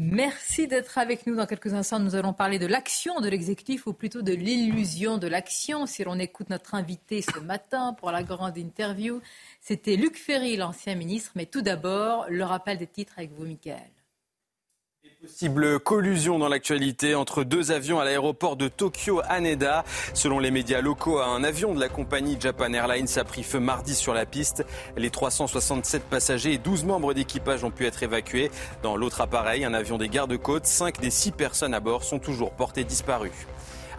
Merci d'être avec nous. Dans quelques instants, nous allons parler de l'action de l'exécutif ou plutôt de l'illusion de l'action. Si l'on écoute notre invité ce matin pour la grande interview, c'était Luc Ferry, l'ancien ministre. Mais tout d'abord, le rappel des titres avec vous, Michael. Possible collusion dans l'actualité entre deux avions à l'aéroport de Tokyo Haneda. Selon les médias locaux, un avion de la compagnie Japan Airlines a pris feu mardi sur la piste. Les 367 passagers et 12 membres d'équipage ont pu être évacués. Dans l'autre appareil, un avion des gardes-côtes, 5 des 6 personnes à bord sont toujours portées disparues.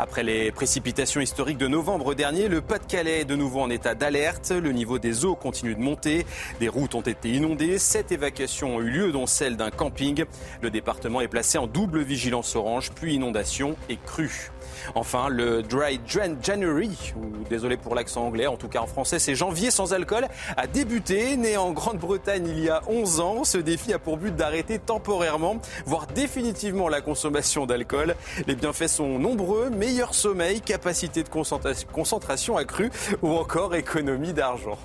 Après les précipitations historiques de novembre dernier, le Pas-de-Calais est de nouveau en état d'alerte. Le niveau des eaux continue de monter. Des routes ont été inondées. Sept évacuations ont eu lieu, dont celle d'un camping. Le département est placé en double vigilance orange, puis inondation et crue. Enfin, le Dry January, ou désolé pour l'accent anglais, en tout cas en français, c'est janvier sans alcool, a débuté. Né en Grande-Bretagne il y a 11 ans, ce défi a pour but d'arrêter temporairement, voire définitivement la consommation d'alcool. Les bienfaits sont nombreux, meilleur sommeil, capacité de concentration accrue ou encore économie d'argent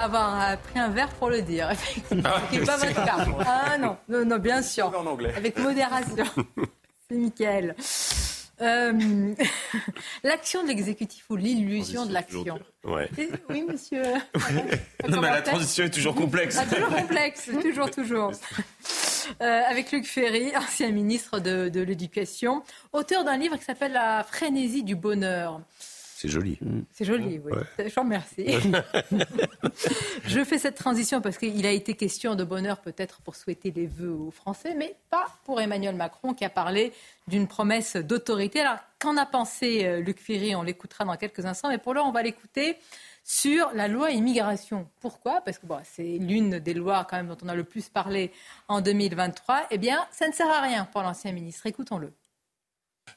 avoir pris un verre pour le dire. [LAUGHS] Ah, pas votre cas. Ah non, non, non, bien sûr. En anglais. Avec modération. [LAUGHS] C'est nickel. Euh, [LAUGHS] l'action de l'exécutif ou l'illusion de l'action. Ouais. Oui, monsieur. [LAUGHS] non, mais la transition est toujours complexe. Ah, toujours complexe, [LAUGHS] toujours, toujours. Euh, avec Luc Ferry, ancien ministre de, de l'Éducation, auteur d'un livre qui s'appelle La frénésie du bonheur. C'est joli. Mm. C'est joli, oui. Je vous remercie. [LAUGHS] je fais cette transition parce qu'il a été question de bonheur peut-être pour souhaiter les vœux aux Français, mais pas pour Emmanuel Macron qui a parlé d'une promesse d'autorité. Alors, qu'en a pensé euh, Luc Ferry? On l'écoutera dans quelques instants, mais pour l'heure, on va l'écouter sur la loi immigration. Pourquoi? Parce que bon, c'est l'une des lois quand même dont on a le plus parlé en 2023. Eh bien, ça ne sert à rien pour l'ancien ministre. Écoutons-le.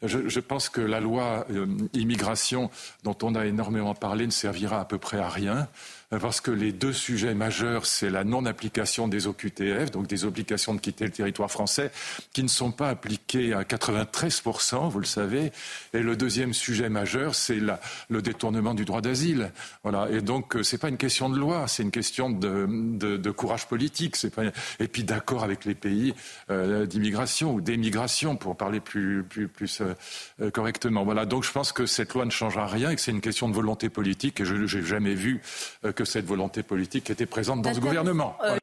Je, pense que la loi euh, immigration dont on a énormément parlé ne servira à peu près à rien parce que les deux sujets majeurs, c'est la non-application des OQTF, donc des obligations de quitter le territoire français, qui ne sont pas appliquées à 93%, vous le savez. Et le deuxième sujet majeur, c'est le détournement du droit d'asile. Voilà. Et donc, euh, c'est pas une question de loi, c'est une question de, courage politique. Et puis d'accord avec les pays euh, d'immigration ou d'émigration, pour parler plus, euh, correctement. Voilà. Donc, je pense que cette loi ne changera rien et que c'est une question de volonté politique. Et je n'ai jamais vu que cette volonté politique était présente dans ce gouvernement. Euh,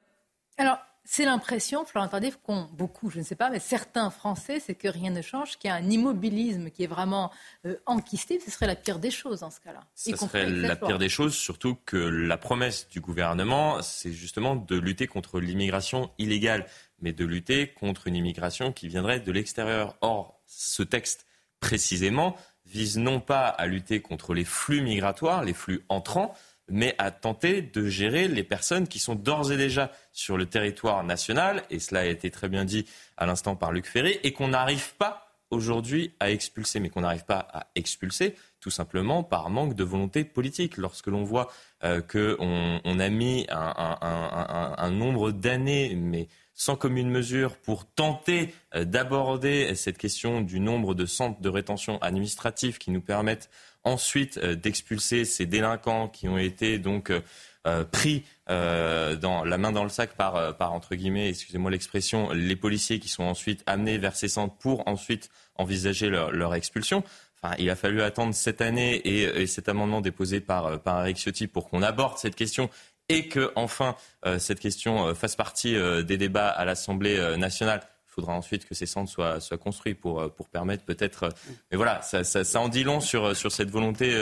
alors, c'est l'impression, Florent Tardif, qu'ont beaucoup, je ne sais pas, mais certains Français, c'est que rien ne change, qu'il y a un immobilisme qui est vraiment euh, enquisté. Ce serait la pire des choses dans ce cas-là. Ce serait la pire des choses, surtout que la promesse du gouvernement, c'est justement de lutter contre l'immigration illégale, mais de lutter contre une immigration qui viendrait de l'extérieur. Or, ce texte, précisément, vise non pas à lutter contre les flux migratoires, les flux entrants, mais à tenter de gérer les personnes qui sont d'ores et déjà sur le territoire national, et cela a été très bien dit à l'instant par Luc Ferré, et qu'on n'arrive pas aujourd'hui à expulser, mais qu'on n'arrive pas à expulser tout simplement par manque de volonté politique. Lorsque l'on voit euh, qu'on on a mis un, nombre d'années, mais sans commune mesure, pour tenter euh, d'aborder cette question du nombre de centres de rétention administratifs qui nous permettent ensuite euh, d'expulser ces délinquants qui ont été donc pris dans la main dans le sac par, par entre guillemets, excusez-moi l'expression, les policiers qui sont ensuite amenés vers ces centres pour ensuite envisager leur expulsion il a fallu attendre cette année et, cet amendement déposé par, par Eric Ciotti pour qu'on aborde cette question et que enfin euh, cette question euh, fasse partie euh, des débats à l'Assemblée nationale. Il faudra ensuite que ces centres soient, soient construits pour, pour permettre peut-être. Mais voilà, ça, ça, ça, en dit long sur, sur cette volonté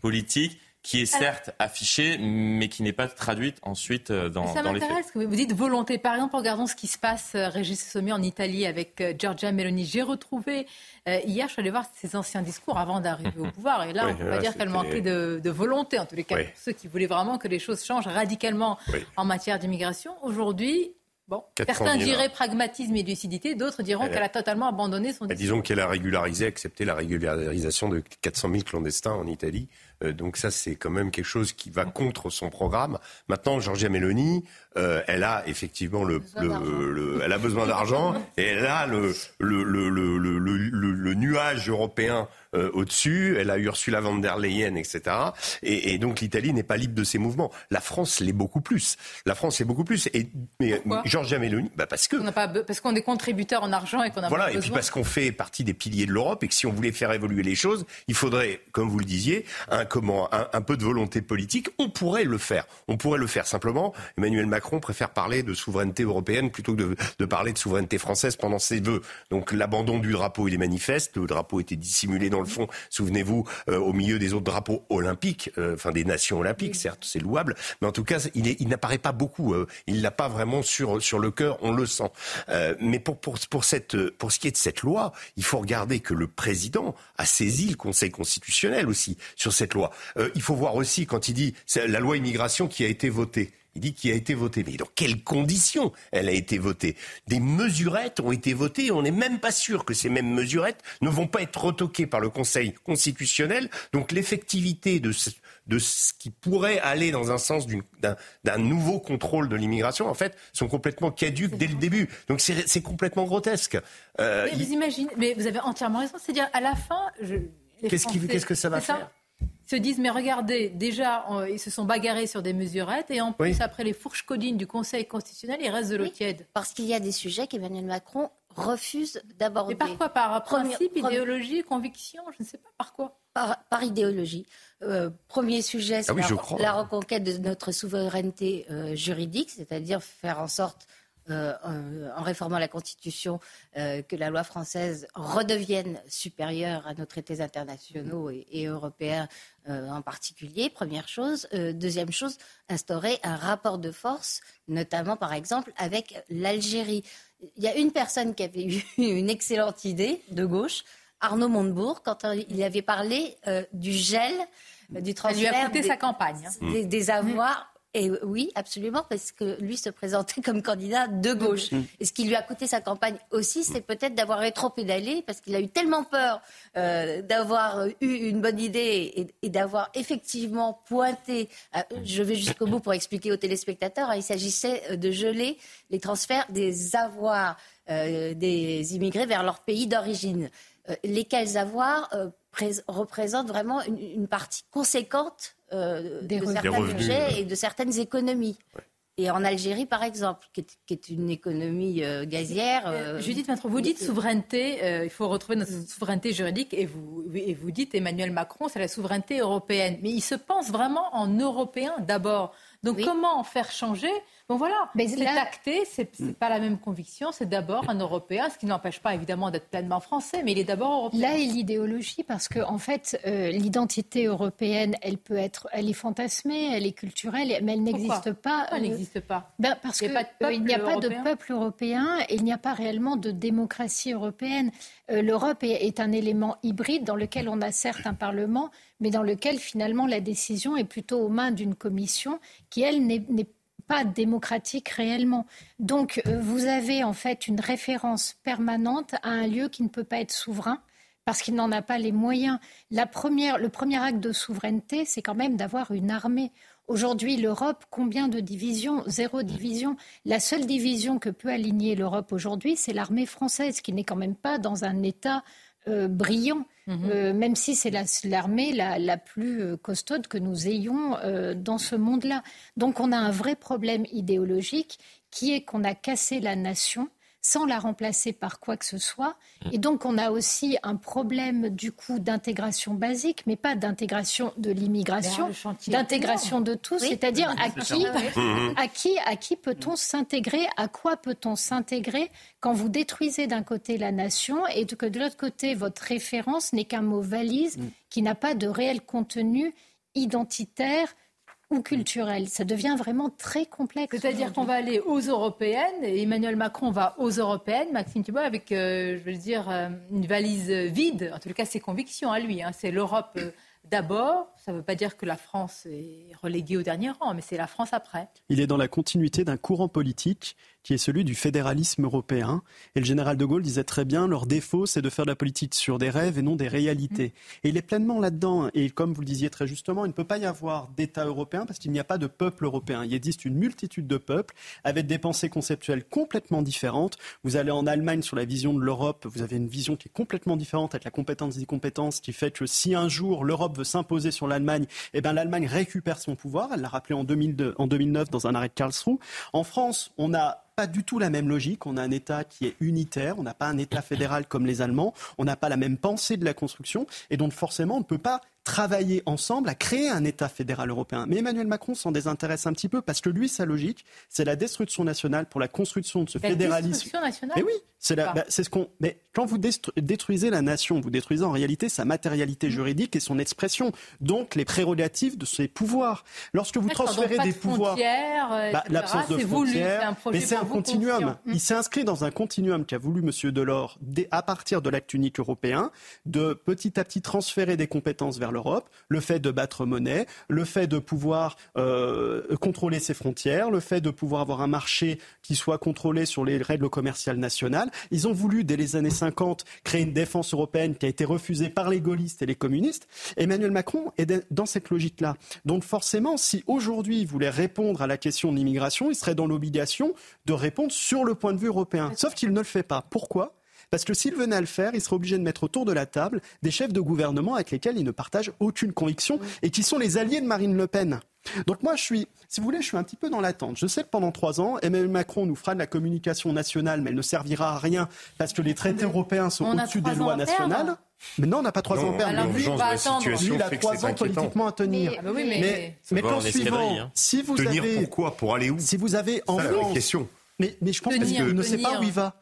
politique qui est certes affichée, mais qui n'est pas traduite ensuite euh, dans, ça dans les faits. que vous dites volonté. Par exemple, regardons ce qui se passe, euh, Régis Sommier, en Italie avec euh, Giorgia Meloni. J'ai retrouvé, hier, je suis allée voir ses anciens discours avant d'arriver au pouvoir. Et là, on peut pas dire qu'elle manquait de, de, volonté, en tous les cas, pour ceux qui voulaient vraiment que les choses changent radicalement en matière d'immigration. Aujourd'hui, Bon, certains diraient pragmatisme et lucidité, d'autres diront qu'elle a totalement abandonné son discours. Disons qu'elle a régularisé, accepté la régularisation de 400 000 clandestins en Italie. Euh, donc ça, c'est quand même quelque chose qui va contre son programme. Maintenant, Georgia Meloni, euh, elle a effectivement le, elle a besoin d'argent [LAUGHS] et elle a le, le, le, le nuage européen euh, au-dessus. Elle a Ursula von der Leyen, etc. Et, donc l'Italie n'est pas libre de ses mouvements. La France l'est beaucoup plus. La France l'est beaucoup plus. Et mais Georgia Meloni, bah parce que parce qu'on est contributeur en argent et qu'on a voilà. et puis parce qu'on fait partie des piliers de l'Europe et que si on voulait faire évoluer les choses, il faudrait, comme vous le disiez, un comment un, peu de volonté politique. On pourrait le faire. On pourrait le faire simplement. Emmanuel Macron préfère parler de souveraineté européenne plutôt que de, parler de souveraineté française pendant ses vœux. Donc l'abandon du drapeau, il est manifeste. Le drapeau était dissimulé dans le fond. Souvenez-vous, euh, au milieu des autres drapeaux olympiques, euh, enfin des nations olympiques, certes, c'est louable, mais en tout cas, il, il n'apparaît pas beaucoup. Euh, il l'a pas vraiment sur sur le cœur, on le sent. mais pour pour pour cette pour ce qui est de cette loi, il faut regarder que le président a saisi le Conseil constitutionnel aussi sur cette loi. Euh, il faut voir aussi quand il dit la loi immigration qui a été votée. Il dit qui a été votée. Mais dans quelles conditions elle a été votée? Des mesurettes ont été votées. On n'est même pas sûr que ces mêmes mesurettes ne vont pas être retoquées par le Conseil constitutionnel. Donc l'effectivité de ce, de ce qui pourrait aller dans un sens d'un nouveau contrôle de l'immigration, en fait, sont complètement caduques dès le début. Donc c'est complètement grotesque. Euh, mais vous imaginez, mais vous avez entièrement raison. C'est-à-dire à la fin, qu'est-ce que ça va faire? Se disent mais regardez, déjà ils se sont bagarrés sur des mesurettes et en plus après les fourches codines du Conseil constitutionnel, il reste de l'eau tiède. Parce qu'il y a des sujets qu'Emmanuel Macron refuse d'aborder. Mais par quoi Par principe, idéologie, conviction Je ne sais pas par quoi. Par, idéologie. Euh, premier sujet, c'est ah la, reconquête de notre souveraineté euh, juridique, c'est-à-dire faire en sorte euh, en réformant la Constitution, euh, que la loi française redevienne supérieure à nos traités internationaux et, européens euh, en particulier, première chose. deuxième chose, instaurer un rapport de force, notamment par exemple avec l'Algérie. Il y a une personne qui avait [LAUGHS] eu une excellente idée de gauche, Arnaud Montebourg, quand il avait parlé du gel du transfert. lui a coûté sa campagne. Hein. des avoirs et oui, absolument, parce que lui se présentait [LAUGHS] comme candidat de gauche. Mm. Et ce qui lui a coûté sa campagne aussi, c'est peut-être d'avoir rétro-pédalé, parce qu'il a eu tellement peur euh, d'avoir eu une bonne idée et, d'avoir effectivement pointé. Euh, je vais jusqu'au bout pour expliquer aux téléspectateurs. Hein, il s'agissait de geler les transferts des avoirs euh, des immigrés vers leur pays d'origine. Lesquels avoirs représentent vraiment une partie conséquente euh, de certains budgets et de certaines économies. Et en Algérie, par exemple, qui est, une économie euh, gazière. Euh, Judith vous dites souveraineté, il faut retrouver notre souveraineté juridique, et vous, et vous dites Emmanuel Macron, c'est la souveraineté européenne. Mais il se pense vraiment en européen d'abord. Donc comment faire changer Bon voilà, c'est acté, c'est n'est pas la même conviction, c'est d'abord un Européen, ce qui n'empêche pas évidemment d'être pleinement français, mais il est d'abord européen. Là est l'idéologie, parce que en fait, euh, l'identité européenne, elle peut être, elle est fantasmée, elle est culturelle, mais elle n'existe pas. elle euh, n'existe pas? ben, Parce qu'il n'y a, pas de peuple européen et il n'y a pas réellement de démocratie européenne. Euh, L'Europe est, est un élément hybride dans lequel on a certes un Parlement, mais dans lequel finalement la décision est plutôt aux mains d'une commission qui, elle, n'est pas démocratique réellement. Donc euh, vous avez en fait une référence permanente à un lieu qui ne peut pas être souverain parce qu'il n'en a pas les moyens. La première, le premier acte de souveraineté, c'est quand même d'avoir une armée. Aujourd'hui, l'Europe, combien de divisions? Zéro division. La seule division que peut aligner l'Europe aujourd'hui, c'est l'armée française, qui n'est quand même pas dans un état euh, brillant. Mhm. Euh, même si c'est l'armée la, plus euh, costaude que nous ayons dans ce monde-là. Donc on a un vrai problème idéologique qui est qu'on a cassé la nation sans la remplacer par quoi que ce soit. Mm. Et donc, on a aussi un problème du coup d'intégration basique, mais pas d'intégration de l'immigration, d'intégration de tous, c'est-à-dire à, qui, [LAUGHS] mm-hmm. à qui, à qui peut-on s'intégrer, à quoi peut-on s'intégrer quand vous détruisez d'un côté la nation et que de l'autre côté, votre référence n'est qu'un mot valise mm. qui n'a pas de réel contenu identitaire ou culturel. Ça devient vraiment très complexe. C'est-à-dire qu'on va aller aux européennes, et Emmanuel Macron va aux européennes, Maxime Thibault, avec, euh, je veux dire, euh, une valise vide, en tout cas ses convictions à lui. Hein. C'est l'Europe euh, d'abord. Ça ne veut pas dire que la France est reléguée au dernier rang, mais c'est la France après. Il est dans la continuité d'un courant politique qui est celui du fédéralisme européen. Et le général de Gaulle disait très bien, leur défaut, c'est de faire de la politique sur des rêves et non des réalités. Et il est pleinement là-dedans. Et comme vous le disiez très justement, il ne peut pas y avoir d'État européen parce qu'il n'y a pas de peuple européen. Il existe une multitude de peuples avec des pensées conceptuelles complètement différentes. Vous allez en Allemagne sur la vision de l'Europe, vous avez une vision qui est complètement différente avec la compétence des compétences qui fait que si un jour l'Europe veut s'imposer sur l'Allemagne, eh ben l'Allemagne récupère son pouvoir. Elle l'a rappelé en, 2002, en 2009 dans un arrêt de Karlsruhe. En France, on a pas du tout la même logique. On a un État qui est unitaire. On n'a pas un État fédéral comme les Allemands. On n'a pas la même pensée de la construction. Et donc, forcément, on ne peut pas travailler ensemble à créer un État fédéral européen. Mais Emmanuel Macron s'en désintéresse un petit peu parce que lui, sa logique, c'est la destruction nationale pour la construction de ce fédéralisme. Destruction nationale Mais oui, c'est bah, ce qu'on. Mais quand vous détruisez la nation, vous détruisez en réalité sa matérialité mmh. juridique et son expression, donc les prérogatives de ses pouvoirs. Lorsque vous transférez des pouvoirs, euh, bah, l'absence de frontières, mais c'est un continuum. Il s'est inscrit dans un continuum qu'a voulu M. Delors à partir de l'acte unique européen, de petit à petit transférer des compétences vers l'Europe, le fait de battre monnaie, le fait de pouvoir euh, contrôler ses frontières, le fait de pouvoir avoir un marché qui soit contrôlé sur les règles commerciales nationales. Ils ont voulu, dès les années 50, créer une défense européenne qui a été refusée par les gaullistes et les communistes. Emmanuel Macron est dans cette logique-là. Donc forcément, si aujourd'hui il voulait répondre à la question de l'immigration, il serait dans l'obligation de répondre sur le point de vue européen. Sauf qu'il ne le fait pas. Pourquoi? Parce que s'il venait à le faire, il serait obligé de mettre autour de la table des chefs de gouvernement avec lesquels il ne partage aucune conviction et qui sont les alliés de Marine Le Pen. Donc moi, je suis, si vous voulez, je suis un petit peu dans l'attente. Je sais que pendant trois ans, Emmanuel Macron nous fera de la communication nationale, mais elle ne servira à rien parce que les traités européens sont au-dessus des lois nationales. Mais non, on n'a pas trois ans à perdre. Lui, il a trois ans politiquement à tenir. Mais, mais, quand suivant, hein. si vous tenir pourquoi? Pour aller où? Si vous avez en France, question. Mais, mais je pense qu'il ne sait pas où il va.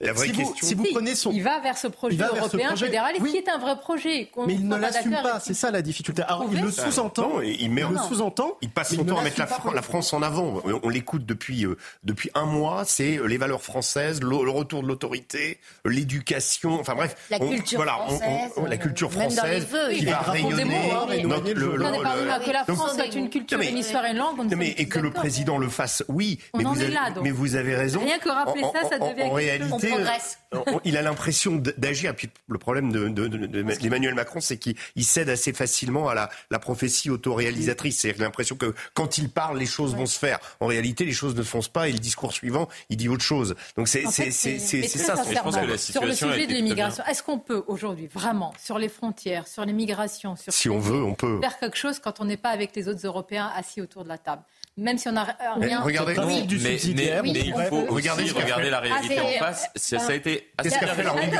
La vraie si question. Vous, si vous prenez son, il va vers ce projet européen fédéral, qui est un vrai projet. Mais il ne l'assume pas, c'est ça la difficulté. Alors il le sous-entend. Il met le sous-entend. Il passe son temps à mettre la, France en avant. On l'écoute depuis euh, depuis un mois. C'est euh, les valeurs françaises, le, retour de l'autorité, l'éducation. Enfin bref, la culture française. la culture française qui va rayonner. Que la France soit une culture, une histoire et une langue. Et que le président le fasse, oui. Mais vous avez raison. Rien que rappeler ça, ça devient il a l'impression d'agir. Puis le problème d'Emmanuel de, Macron, c'est qu'il cède assez facilement à la, prophétie autoréalisatrice. C'est l'impression que quand il parle, les choses vont se faire. En réalité, les choses ne se font pas et le discours suivant, il dit autre chose. Donc c'est ça. Je pense que la sur le sujet de l'immigration, est-ce qu'on peut aujourd'hui vraiment sur les frontières, sur l'immigration, sur si on veut, on peut faire quelque chose quand on n'est pas avec les autres Européens assis autour de la table? Même si on n'a rien. regardez, du mais, mais, mais, il faut regarder, aussi regarder la réalité en face. Ça, a été Qu'est-ce qu'a fait la Hongrie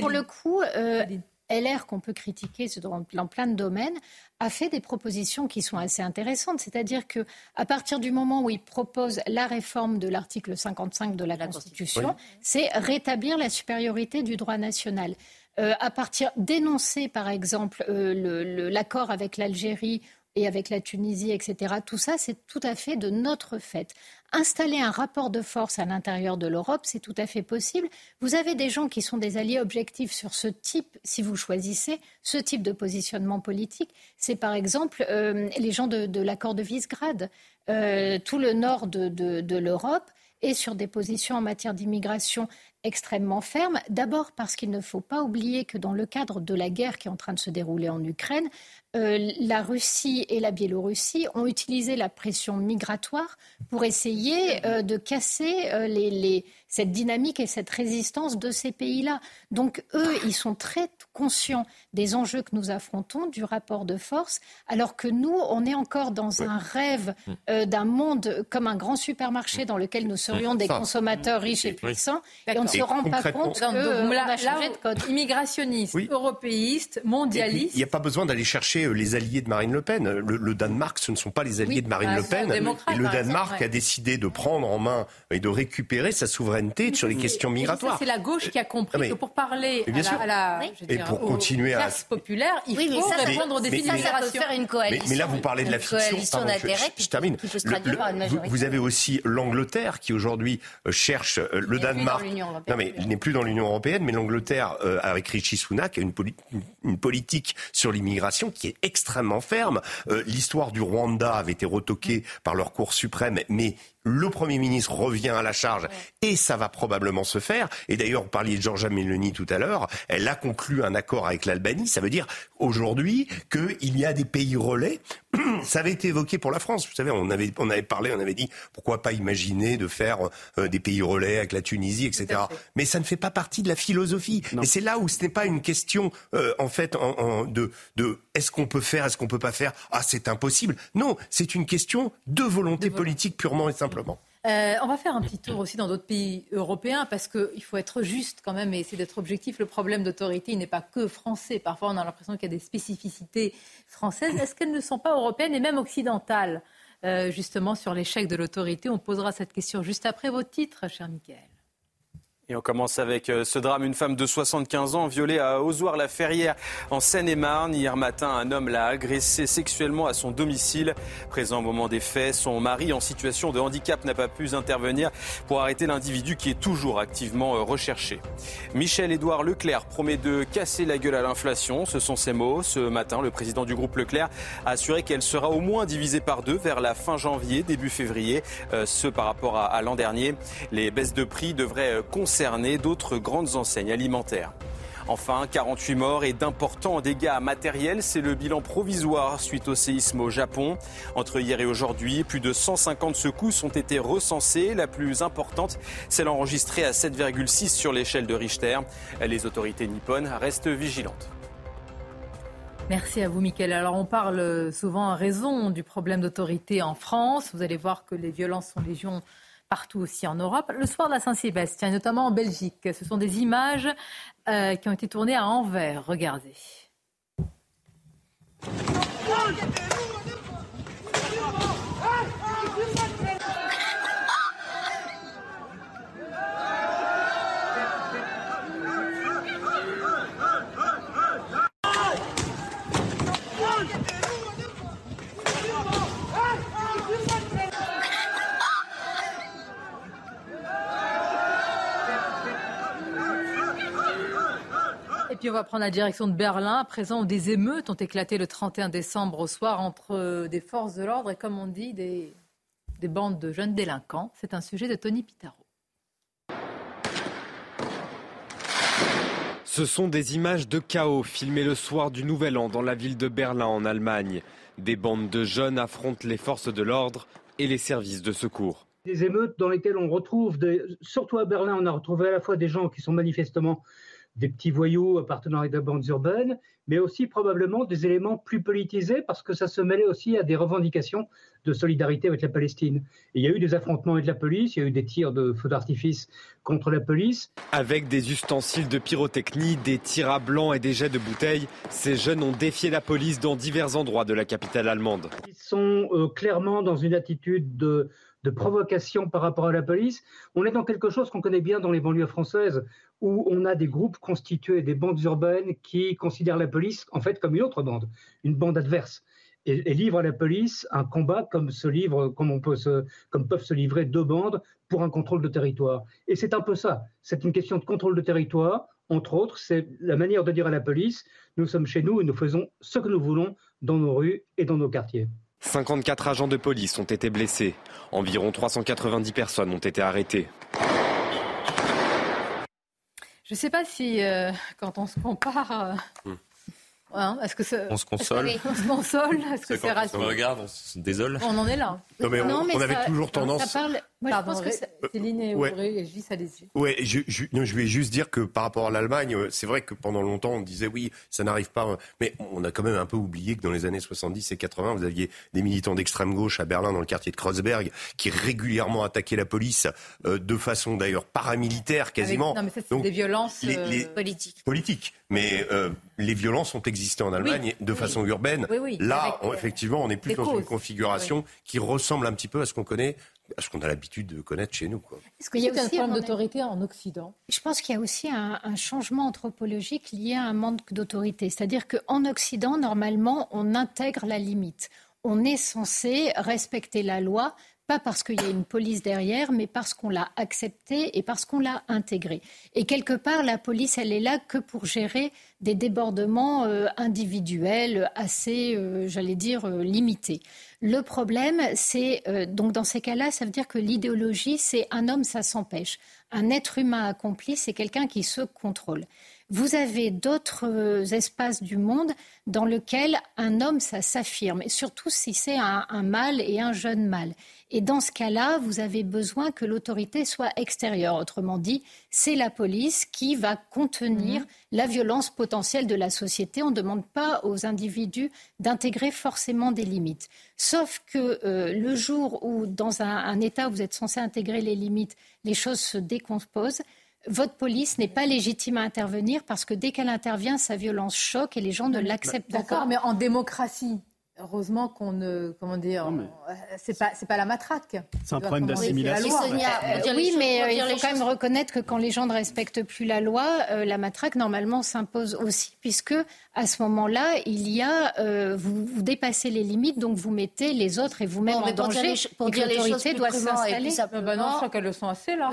Pour le coup, euh, LR qu'on peut critiquer dans, plein de domaines, a fait des propositions qui sont assez intéressantes. C'est-à-dire que à partir du moment où il propose la réforme de l'article 55 de la, Constitution, c'est rétablir la supériorité du droit national. Euh, à partir d'énoncer, par exemple, euh, l'accord avec l'Algérie et avec la Tunisie, etc. Tout ça, c'est tout à fait de notre fait. Installer un rapport de force à l'intérieur de l'Europe, c'est tout à fait possible. Vous avez des gens qui sont des alliés objectifs sur ce type, si vous choisissez ce type de positionnement politique. C'est par exemple euh, les gens de, l'accord de Visegrad. Euh, tout le nord de l'Europe est sur des positions en matière d'immigration extrêmement fermes. D'abord parce qu'il ne faut pas oublier que dans le cadre de la guerre qui est en train de se dérouler en Ukraine, euh, la Russie et la Biélorussie ont utilisé la pression migratoire pour essayer euh, de casser euh, les, cette dynamique et cette résistance de ces pays-là. Donc eux, ils sont très conscients des enjeux que nous affrontons, du rapport de force, alors que nous, on est encore dans un rêve mm. d'un monde comme un grand supermarché dans lequel nous serions des consommateurs riches et puissants, et on ne se rend pas compte qu'on a changé de code. Immigrationniste, européiste, mondialiste. Il n'y a pas besoin d'aller chercher euh, les alliés de Marine Le Pen. Le, Danemark, ce ne sont pas les alliés de Marine Le Pen. Et le Danemark a décidé de prendre en main et de récupérer sa souveraineté sur les questions migratoires. C'est la gauche qui a compris que pour parler à la, et pour continuer à populaire, il faut répondre aux défis de faire une coalition. Mais, là, vous parlez de la fiction. je, termine. vous avez aussi l'Angleterre qui aujourd'hui euh, cherche euh, le Danemark. Non, mais il n'est plus dans l'Union européenne, mais l'Angleterre avec Richie Sunak a une, une politique sur l'immigration qui est extrêmement ferme. Euh, l'histoire du Rwanda avait été retoquée par leur Cour suprême, mais le Premier ministre revient à la charge et ça va probablement se faire. Et d'ailleurs, vous parliez de Georgia Meloni tout à l'heure, elle a conclu un accord avec l'Albanie. Ça veut dire aujourd'hui qu'il y a des pays relais. [CLEARS THROAT] Ça avait été évoqué pour la France. Vous savez, on avait, on avait parlé, on avait dit pourquoi pas imaginer de faire euh, des pays relais avec la Tunisie, etc. Mais ça ne fait pas partie de la philosophie. Et c'est là où ce n'est pas une question, euh, en fait, en, de, de est-ce qu'on peut faire, est-ce qu'on peut pas faire? Ah, c'est impossible. Non, c'est une question de volonté politique purement et simplement. Euh, on va faire un petit tour aussi dans d'autres pays européens parce qu'il faut être juste quand même et essayer d'être objectif. Le problème d'autorité, n'est pas que français. Parfois, on a l'impression qu'il y a des spécificités françaises. Est-ce qu'elles ne sont pas européennes et même occidentales? Euh, Justement, sur l'échec de l'autorité, on posera cette question juste après vos titres, cher Michael. Et on commence avec euh, ce drame. Une femme de 75 ans violée à Ozoir-la-Ferrière en Seine-et-Marne. Hier matin, un homme l'a agressée sexuellement à son domicile. Présent au moment des faits, son mari en situation de handicap n'a pas pu intervenir pour arrêter l'individu qui est toujours activement euh, recherché. Michel-Édouard Leclerc promet de casser la gueule à l'inflation. Ce sont ses mots. Ce matin, le président du groupe Leclerc a assuré qu'elle sera au moins divisée par deux vers la fin janvier, début février. Euh, ce par rapport à, l'an dernier. Les baisses de prix devraient d'autres grandes enseignes alimentaires. Enfin, 48 morts et d'importants dégâts matériels, c'est le bilan provisoire suite au séisme au Japon. Entre hier et aujourd'hui, plus de 150 secousses ont été recensées. La plus importante, celle enregistrée à 7,6 sur l'échelle de Richter. Les autorités nippones restent vigilantes. Merci à vous, Mickaël. Alors, on parle souvent à raison du problème d'autorité en France. Vous allez voir que les violences sont légion partout aussi en Europe. Le soir de la Saint-Sylvestre, notamment en Belgique, ce sont des images euh, qui ont été tournées à Anvers. Regardez. Puis on va prendre la direction de Berlin, à présent où des émeutes ont éclaté le 31 décembre au soir entre des forces de l'ordre et, comme on dit, des, des bandes de jeunes délinquants. C'est un sujet de Tony Pitaro. Ce sont des images de chaos filmées le soir du Nouvel An dans la ville de Berlin en Allemagne. Des bandes de jeunes affrontent les forces de l'ordre et les services de secours. Des émeutes dans lesquelles on retrouve, surtout à Berlin, on a retrouvé à la fois des gens qui sont manifestement des petits voyous appartenant à des bandes urbaines, mais aussi probablement des éléments plus politisés parce que ça se mêlait aussi à des revendications de solidarité avec la Palestine. il y a eu des affrontements avec la police, il y a eu des tirs de feux d'artifice contre la police. Avec des ustensiles de pyrotechnie, des tirs à blanc et des jets de bouteilles, ces jeunes ont défié la police dans divers endroits de la capitale allemande. Ils sont euh, clairement dans une attitude de de provocation par rapport à la police. On est dans quelque chose qu'on connaît bien dans les banlieues françaises, où on a des groupes constitués des bandes urbaines qui considèrent la police en fait comme une autre bande, une bande adverse. Et, livrent à la police un combat comme se livre, comme, peuvent se livrer deux bandes pour un contrôle de territoire. Et c'est un peu ça. C'est une question de contrôle de territoire. Entre autres, c'est la manière de dire à la police nous sommes chez nous et nous faisons ce que nous voulons dans nos rues et dans nos quartiers. 54 agents de police ont été blessés. Environ 390 personnes ont été arrêtées. Je ne sais pas si, euh, quand on se compare, euh, hmm. Hein, est-ce que on se console On se console Est-ce que c'est rassurant On regarde, on se désole. On en est là. Non, mais on, avait toujours tendance. Ça parle... Moi, je pense que Céline et ouais. Je ça les Ouais, je, je, je vais juste dire que par rapport à l'Allemagne, euh, c'est vrai que pendant longtemps, on disait oui, ça n'arrive pas. Mais on a quand même un peu oublié que dans les années 70 et 80, vous aviez des militants d'extrême gauche à Berlin, dans le quartier de Kreuzberg, qui régulièrement attaquaient la police euh, de façon d'ailleurs paramilitaire quasiment. non, mais ça, c'est des violences les, euh, politiques. Politiques. Mais les violences ont existé en Allemagne de façon urbaine. Là, effectivement, on est plus dans une configuration qui ressemble un petit peu à ce qu'on connaît à ce qu'on a l'habitude de connaître chez nous. Est-ce qu'il y a aussi un problème d'autorité en Occident Je pense qu'il y a aussi un, un, changement anthropologique lié à un manque d'autorité. C'est-à-dire qu'en Occident, normalement, on intègre la limite. On est censé respecter la loi, pas parce qu'il y a une police derrière, mais parce qu'on l'a accepté et parce qu'on l'a intégré. Et quelque part, la police, elle est là que pour gérer des débordements euh, individuels assez, euh, j'allais dire, euh, limités. Le problème, c'est donc dans ces cas-là, ça veut dire que l'idéologie, c'est un homme, ça s'empêche. Un être humain accompli, c'est quelqu'un qui se contrôle. Vous avez d'autres espaces du monde dans lesquels un homme, ça s'affirme, surtout si c'est un, un mâle et un jeune mâle. Et dans ce cas-là, vous avez besoin que l'autorité soit extérieure. Autrement dit, c'est la police qui va contenir mhm. la violence potentielle de la société. On ne demande pas aux individus d'intégrer forcément des limites. Sauf que euh, le jour où, dans un, État où vous êtes censé intégrer les limites, les choses se décomposent, votre police n'est pas légitime à intervenir parce que dès qu'elle intervient, sa violence choque et les gens ne l'acceptent pas. D'accord, mais en démocratie, Heureusement qu'on ne. Comment dire euh, C'est pas, pas la matraque. C'est un problème d'assimilation. oui, mais euh, il faut quand même reconnaître que quand les gens ne respectent plus la loi, euh, la matraque, normalement, s'impose aussi, puisque à ce moment-là, il y a. vous, dépassez les limites, donc vous mettez les autres et vous-même en danger. Pour dire, l'autorité doit s'installer. Ben non, je crois qu'elles le sont assez, là.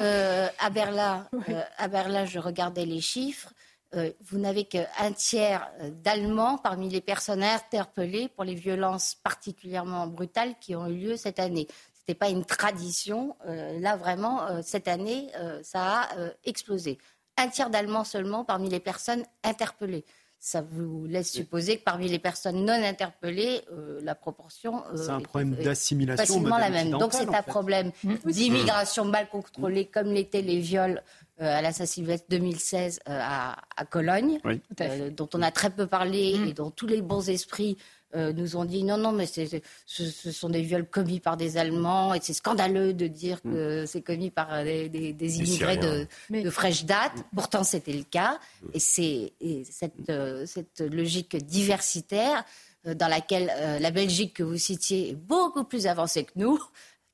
à, Berlin, [LAUGHS] à Berlin, je regardais les chiffres. Euh, vous n'avez qu'un tiers euh, d'Allemands parmi les personnes interpellées pour les violences particulièrement brutales qui ont eu lieu cette année. Ce n'était pas une tradition. Euh, là, vraiment, cette année, ça a explosé. Un tiers d'Allemands seulement parmi les personnes interpellées ça vous laisse supposer que parmi les personnes non interpellées, la proportion c'est un problème d'assimilation facilement la même. Donc c'est un problème d'immigration mal contrôlée, comme l'étaient les viols euh, à l'assassinat 2016 euh, à, à, Cologne, euh, dont on a très peu parlé mm. et dont tous les bons esprits nous ont dit non, non, mais ce, ce, sont des viols commis par des Allemands et c'est scandaleux de dire que mm. c'est commis par des, des, immigrés de, de, fraîche date. Pourtant, c'était le cas. Mm. Et c'est cette, cette, logique diversitaire dans laquelle la Belgique que vous citiez est beaucoup plus avancée que nous,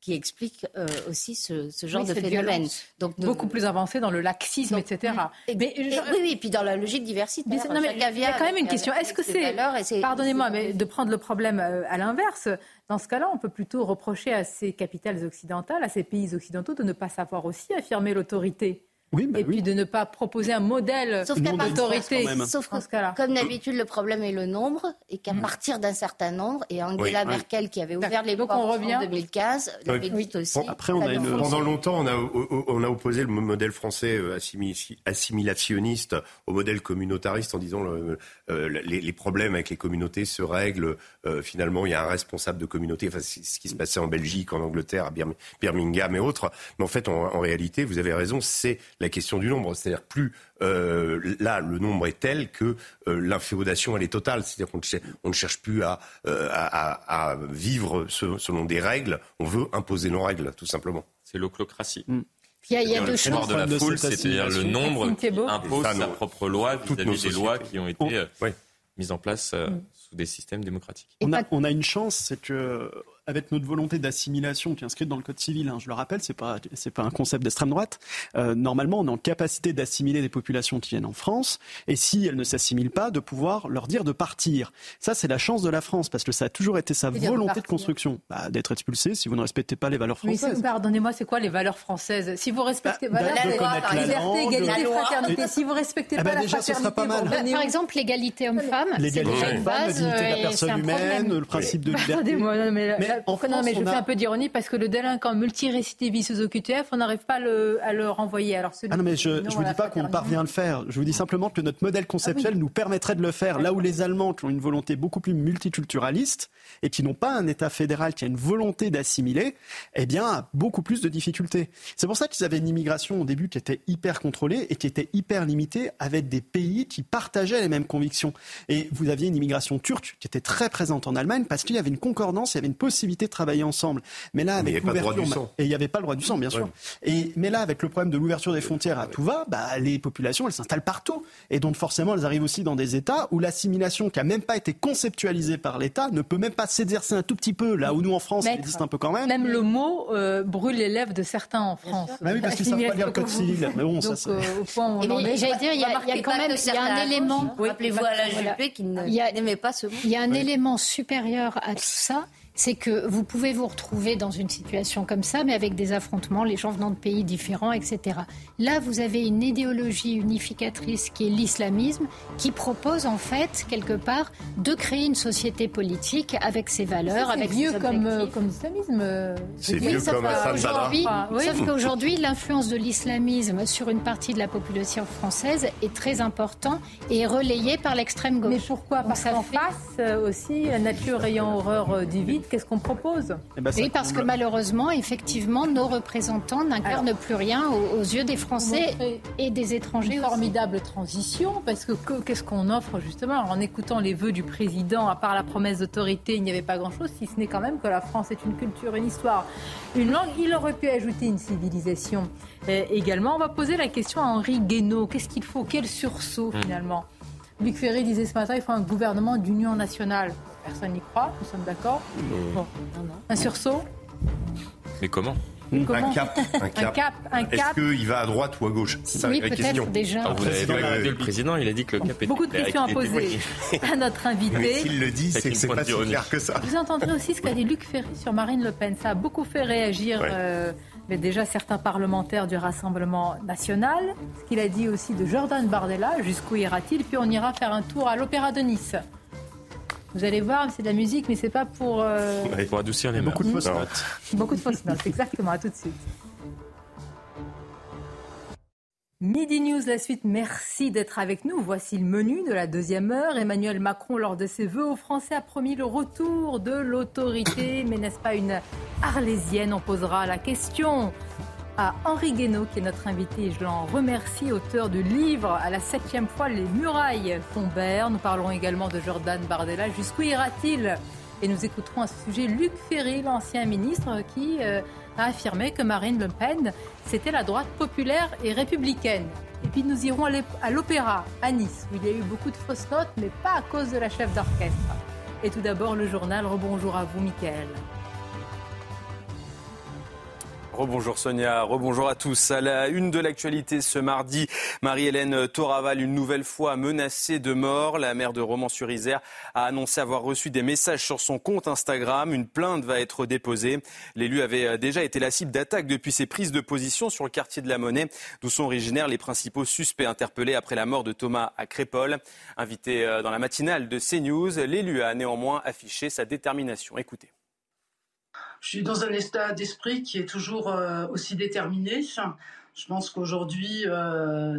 qui explique euh, aussi ce, genre de phénomène. Donc beaucoup plus avancé dans le laxisme, etc. mais, oui, oui, et puis dans la logique diversité. Mais, il y a quand même une question. Est-ce que c'est, pardonnez-moi, mais de prendre le problème euh, à l'inverse, dans ce cas-là, on peut plutôt reprocher à ces capitales occidentales, à ces pays occidentaux, de ne pas savoir aussi affirmer l'autorité. Bah et puis de ne pas proposer un modèle d'autorité. Sauf que, comme d'habitude, le problème est le nombre, et qu'à mm. partir d'un certain nombre, et Angela Merkel qui avait ouvert les portes en 2015, l'avait dit aussi. après, on a pendant longtemps, on a, on a opposé le modèle français euh, assimilationniste au modèle communautariste en disant euh, les, les, problèmes avec les communautés se règlent. Euh, finalement, il y a un responsable de communauté. Enfin, c'est ce qui se passait en Belgique, en Angleterre, à Birmingham et autres. Mais en fait, en réalité, vous avez raison, c'est la question du nombre. C'est-à-dire plus euh, là, le nombre est tel que euh, l'inféodation, elle est totale. C'est-à-dire qu'on ne, ne cherche plus à, euh, à, à vivre selon des règles. On veut imposer nos règles, tout simplement. C'est l'oclocratie. Mm. Il y a, il y a deux choses. de la foule, c'est-à-dire le nombre impose sa propre loi vis-à-vis des lois qui ont été mises en place mm. sous des systèmes démocratiques. On a, on a une chance, c'est que avec notre volonté d'assimilation qui est inscrite dans le Code civil, hein, je le rappelle, c'est pas c'est pas un concept d'extrême droite. Euh, normalement, on est en capacité d'assimiler des populations qui viennent en France, et si elles ne s'assimilent pas, de pouvoir leur dire de partir. Ça, c'est la chance de la France parce que ça a toujours été sa volonté de, construction, bah, d'être expulsé si vous ne respectez pas les valeurs françaises. pardonnez-moi, c'est quoi les valeurs françaises? Si vous respectez bah, la loi, liberté, égalité, fraternité. Si vous respectez eh pas ben, la fraternité, pas mal. par exemple, l'égalité homme-femme, l'égalité homme-femme, la dignité de la personne humaine, le principe de liberté non, mais je fais un peu d'ironie parce que le délinquant multirécidiviste aux OQTF, on n'arrive pas à le, renvoyer. Alors ah non, mais je ne vous dis pas qu'on parvient à le faire. Je vous dis simplement que notre modèle conceptuel ah nous permettrait de le faire. Là où les Allemands, qui ont une volonté beaucoup plus multiculturaliste et qui n'ont pas un État fédéral qui a une volonté d'assimiler, eh bien, beaucoup plus de difficultés. C'est pour ça qu'ils avaient une immigration au début qui était hyper contrôlée et qui était hyper limitée avec des pays qui partageaient les mêmes convictions. Et vous aviez une immigration turque qui était très présente en Allemagne parce qu'il y avait une concordance, il y avait une possibilité de travailler ensemble. Mais là, avec l'ouverture, et il n'y avait pas le droit du sang, bien sûr. Et mais là, avec le problème de l'ouverture des frontières à tout va, bah, les populations, elles s'installent partout, et donc forcément, elles arrivent aussi dans des États où l'assimilation, qui a même pas été conceptualisée par l'État, ne peut même pas s'exercer un tout petit peu. Là où nous en France, ça existe un peu quand même. Même le mot euh, brûle les lèvres de certains en France. Bah oui, parce qu'ils savent pas lire le code civil. Mais bon, ça. Euh, au point où J'allais dire, il y, a quand même, il y a un élément. Rappelez-vous à la Juppé qui n'aimait pas ce mot. Il y a un élément supérieur à tout ça c'est que vous pouvez vous retrouver dans une situation comme ça, mais avec des affrontements, les gens venant de pays différents, etc. Là, vous avez une idéologie unificatrice qui est l'islamisme, qui propose en fait, quelque part, de créer une société politique avec ses valeurs, avec vieux comme, euh, comme l'islamisme. Euh, c'est vieux comme aujourd'hui, Sauf qu'aujourd'hui, l'influence de l'islamisme sur une partie de la population française est très importante et est relayée par l'extrême gauche. Mais pourquoi? Parce qu'en face euh, aussi, la nature ayant horreur du vide, qu'est-ce qu'on propose eh ben, Oui, parce que malheureusement, effectivement, nos représentants n'incarnent plus rien aux, yeux des Français et des étrangers. Une formidable transition, parce que qu'est-ce qu'on offre justement En écoutant les vœux du président, à part la promesse d'autorité, il n'y avait pas grand-chose, si ce n'est quand même que la France est une culture, une histoire, une langue. Il aurait pu ajouter une civilisation. également, on va poser la question à Henri Guénaud. Qu'est-ce qu'il faut? Quel sursaut hmm. finalement? Luc Ferry disait ce matin, il faut un gouvernement d'union nationale. Personne n'y croit, nous sommes d'accord. Bon. Un sursaut Mais comment Un cap. Un cap. Un cap. Est-ce qu'il va à droite ou à gauche C'est ça oui, la question. déjà. Ah, vous avez le président, il a dit que le cap était Beaucoup de questions à poser à notre invité. S'il le dit, c'est que c'est pas si clair que ça. Vous entendrez aussi ce qu'a dit Luc Ferry sur Marine Le Pen. Ça a beaucoup fait réagir. Euh, mais déjà certains parlementaires du Rassemblement national, ce qu'il a dit aussi de Jordan Bardella, jusqu'où ira-t-il Puis on ira faire un tour à l'Opéra de Nice. Vous allez voir, c'est de la musique, mais c'est pas pour. Euh... pour adoucir les Beaucoup de fausses notes. Beaucoup de fausses notes, [LAUGHS] exactement. À tout de suite. Midi News, la suite. Merci d'être avec nous. Voici le menu de la deuxième heure. Emmanuel Macron, lors de ses vœux aux Français, a promis le retour de l'autorité. Mais n'est-ce pas une arlésienne? On posera la question à Henri Guénaud, qui est notre invité. Je l'en remercie, auteur du livre À la septième fois, les murailles tombèrent. Nous parlerons également de Jordan Bardella. Jusqu'où ira-t-il? Et nous écouterons à ce sujet Luc Ferry, l'ancien ministre, qui euh, a affirmé que Marine Le Pen, c'était la droite populaire et républicaine. Et puis nous irons à l'opéra, à Nice, où il y a eu beaucoup de fausses notes, mais pas à cause de la chef d'orchestre. Et tout d'abord, le journal. Rebonjour à vous, Mickaël. Rebonjour Sonia, rebonjour à tous. À la une de l'actualité ce mardi, Marie-Hélène Toraval, une nouvelle fois menacée de mort. La maire de Romans-sur-Isère a annoncé avoir reçu des messages sur son compte Instagram. Une plainte va être déposée. L'élu avait déjà été la cible d'attaques depuis ses prises de position sur le quartier de la Monnaie, d'où sont originaires les principaux suspects interpellés après la mort de Thomas à Crépol. Invité euh, dans la matinale de CNews, l'élu a néanmoins affiché sa détermination. Écoutez. Je suis dans un état d'esprit qui est toujours euh, aussi déterminé. Je pense qu'aujourd'hui,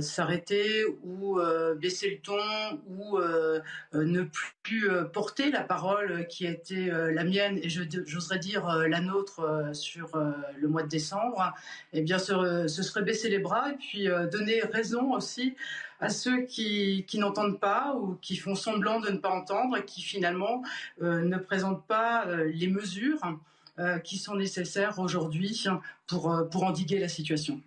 s'arrêter ou baisser le ton ou ne plus porter la parole qui a été la mienne et j'oserais dire la nôtre sur le mois de décembre, eh bien, ce, serait baisser les bras et puis donner raison aussi à ceux qui, n'entendent pas ou qui font semblant de ne pas entendre et qui finalement euh, ne présentent pas euh, les mesures euh, qui sont nécessaires aujourd'hui pour, pour endiguer la situation.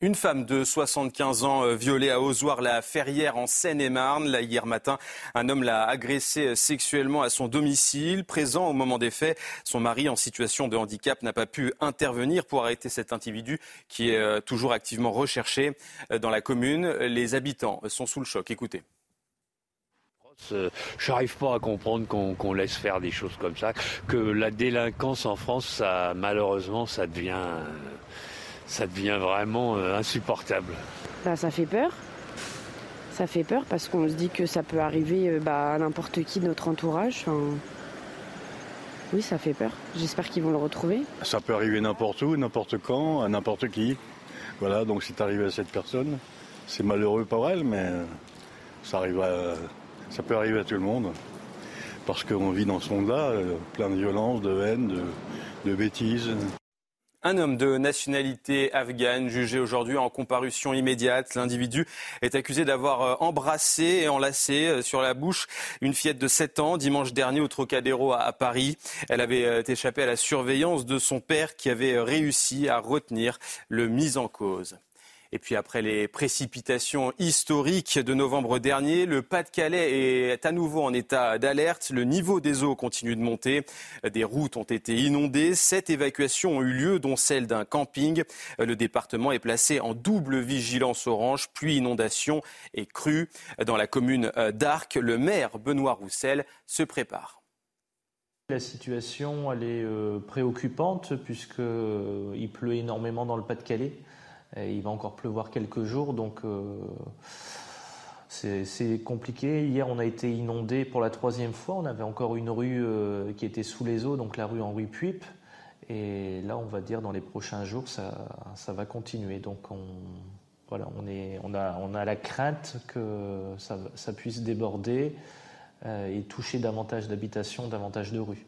Une femme de 75 ans euh, violée à Ozoir-la-Ferrière en Seine-et-Marne. Hier matin, un homme l'a agressée sexuellement à son domicile. Présent au moment des faits, son mari en situation de handicap n'a pas pu intervenir pour arrêter cet individu qui est euh, toujours activement recherché euh, dans la commune. Les habitants sont sous le choc. Écoutez. Je n'arrive pas à comprendre qu'on laisse faire des choses comme ça, que la délinquance en France, ça, malheureusement, ça devient ça devient vraiment euh, insupportable. Bah, ça fait peur. Ça fait peur parce qu'on se dit que ça peut arriver euh, bah, à n'importe qui de notre entourage. Oui, ça fait peur. J'espère qu'ils vont le retrouver. Ça peut arriver n'importe où, n'importe quand, à n'importe qui. Voilà, donc c'est arrivé à cette personne. C'est malheureux pour elle, mais ça, arrive ça peut arriver à tout le monde. Parce qu'on vit dans ce monde-là, euh, plein de violence, de haine, de, bêtises. Un homme de nationalité afghane jugé aujourd'hui en comparution immédiate. L'individu est accusé d'avoir euh, embrassé et enlacé euh, sur la bouche une fillette de 7 ans dimanche dernier au Trocadéro à Paris. Elle avait échappé à la surveillance de son père qui avait réussi à retenir le mis en cause. Et puis après les précipitations historiques de novembre dernier, le Pas-de-Calais est à nouveau en état d'alerte. Le niveau des eaux continue de monter. Des routes ont été inondées. Sept évacuations ont eu lieu, dont celle d'un camping. Le département est placé en double vigilance orange, pluie, inondation et crue. Dans la commune d'Arc, le maire Benoît Roussel se prépare. La situation est euh, préoccupante puisqu'il euh, pleut énormément dans le Pas-de-Calais il va encore pleuvoir quelques jours, donc euh, c'est compliqué. Hier, on a été inondé pour la troisième fois. On avait encore une rue euh, qui était sous les eaux, donc la rue Henri Puip. Et là, on va dire dans les prochains jours, ça, va continuer. Donc, on, voilà, on, a, la crainte que ça, ça puisse déborder euh, et toucher davantage d'habitations, davantage de rues.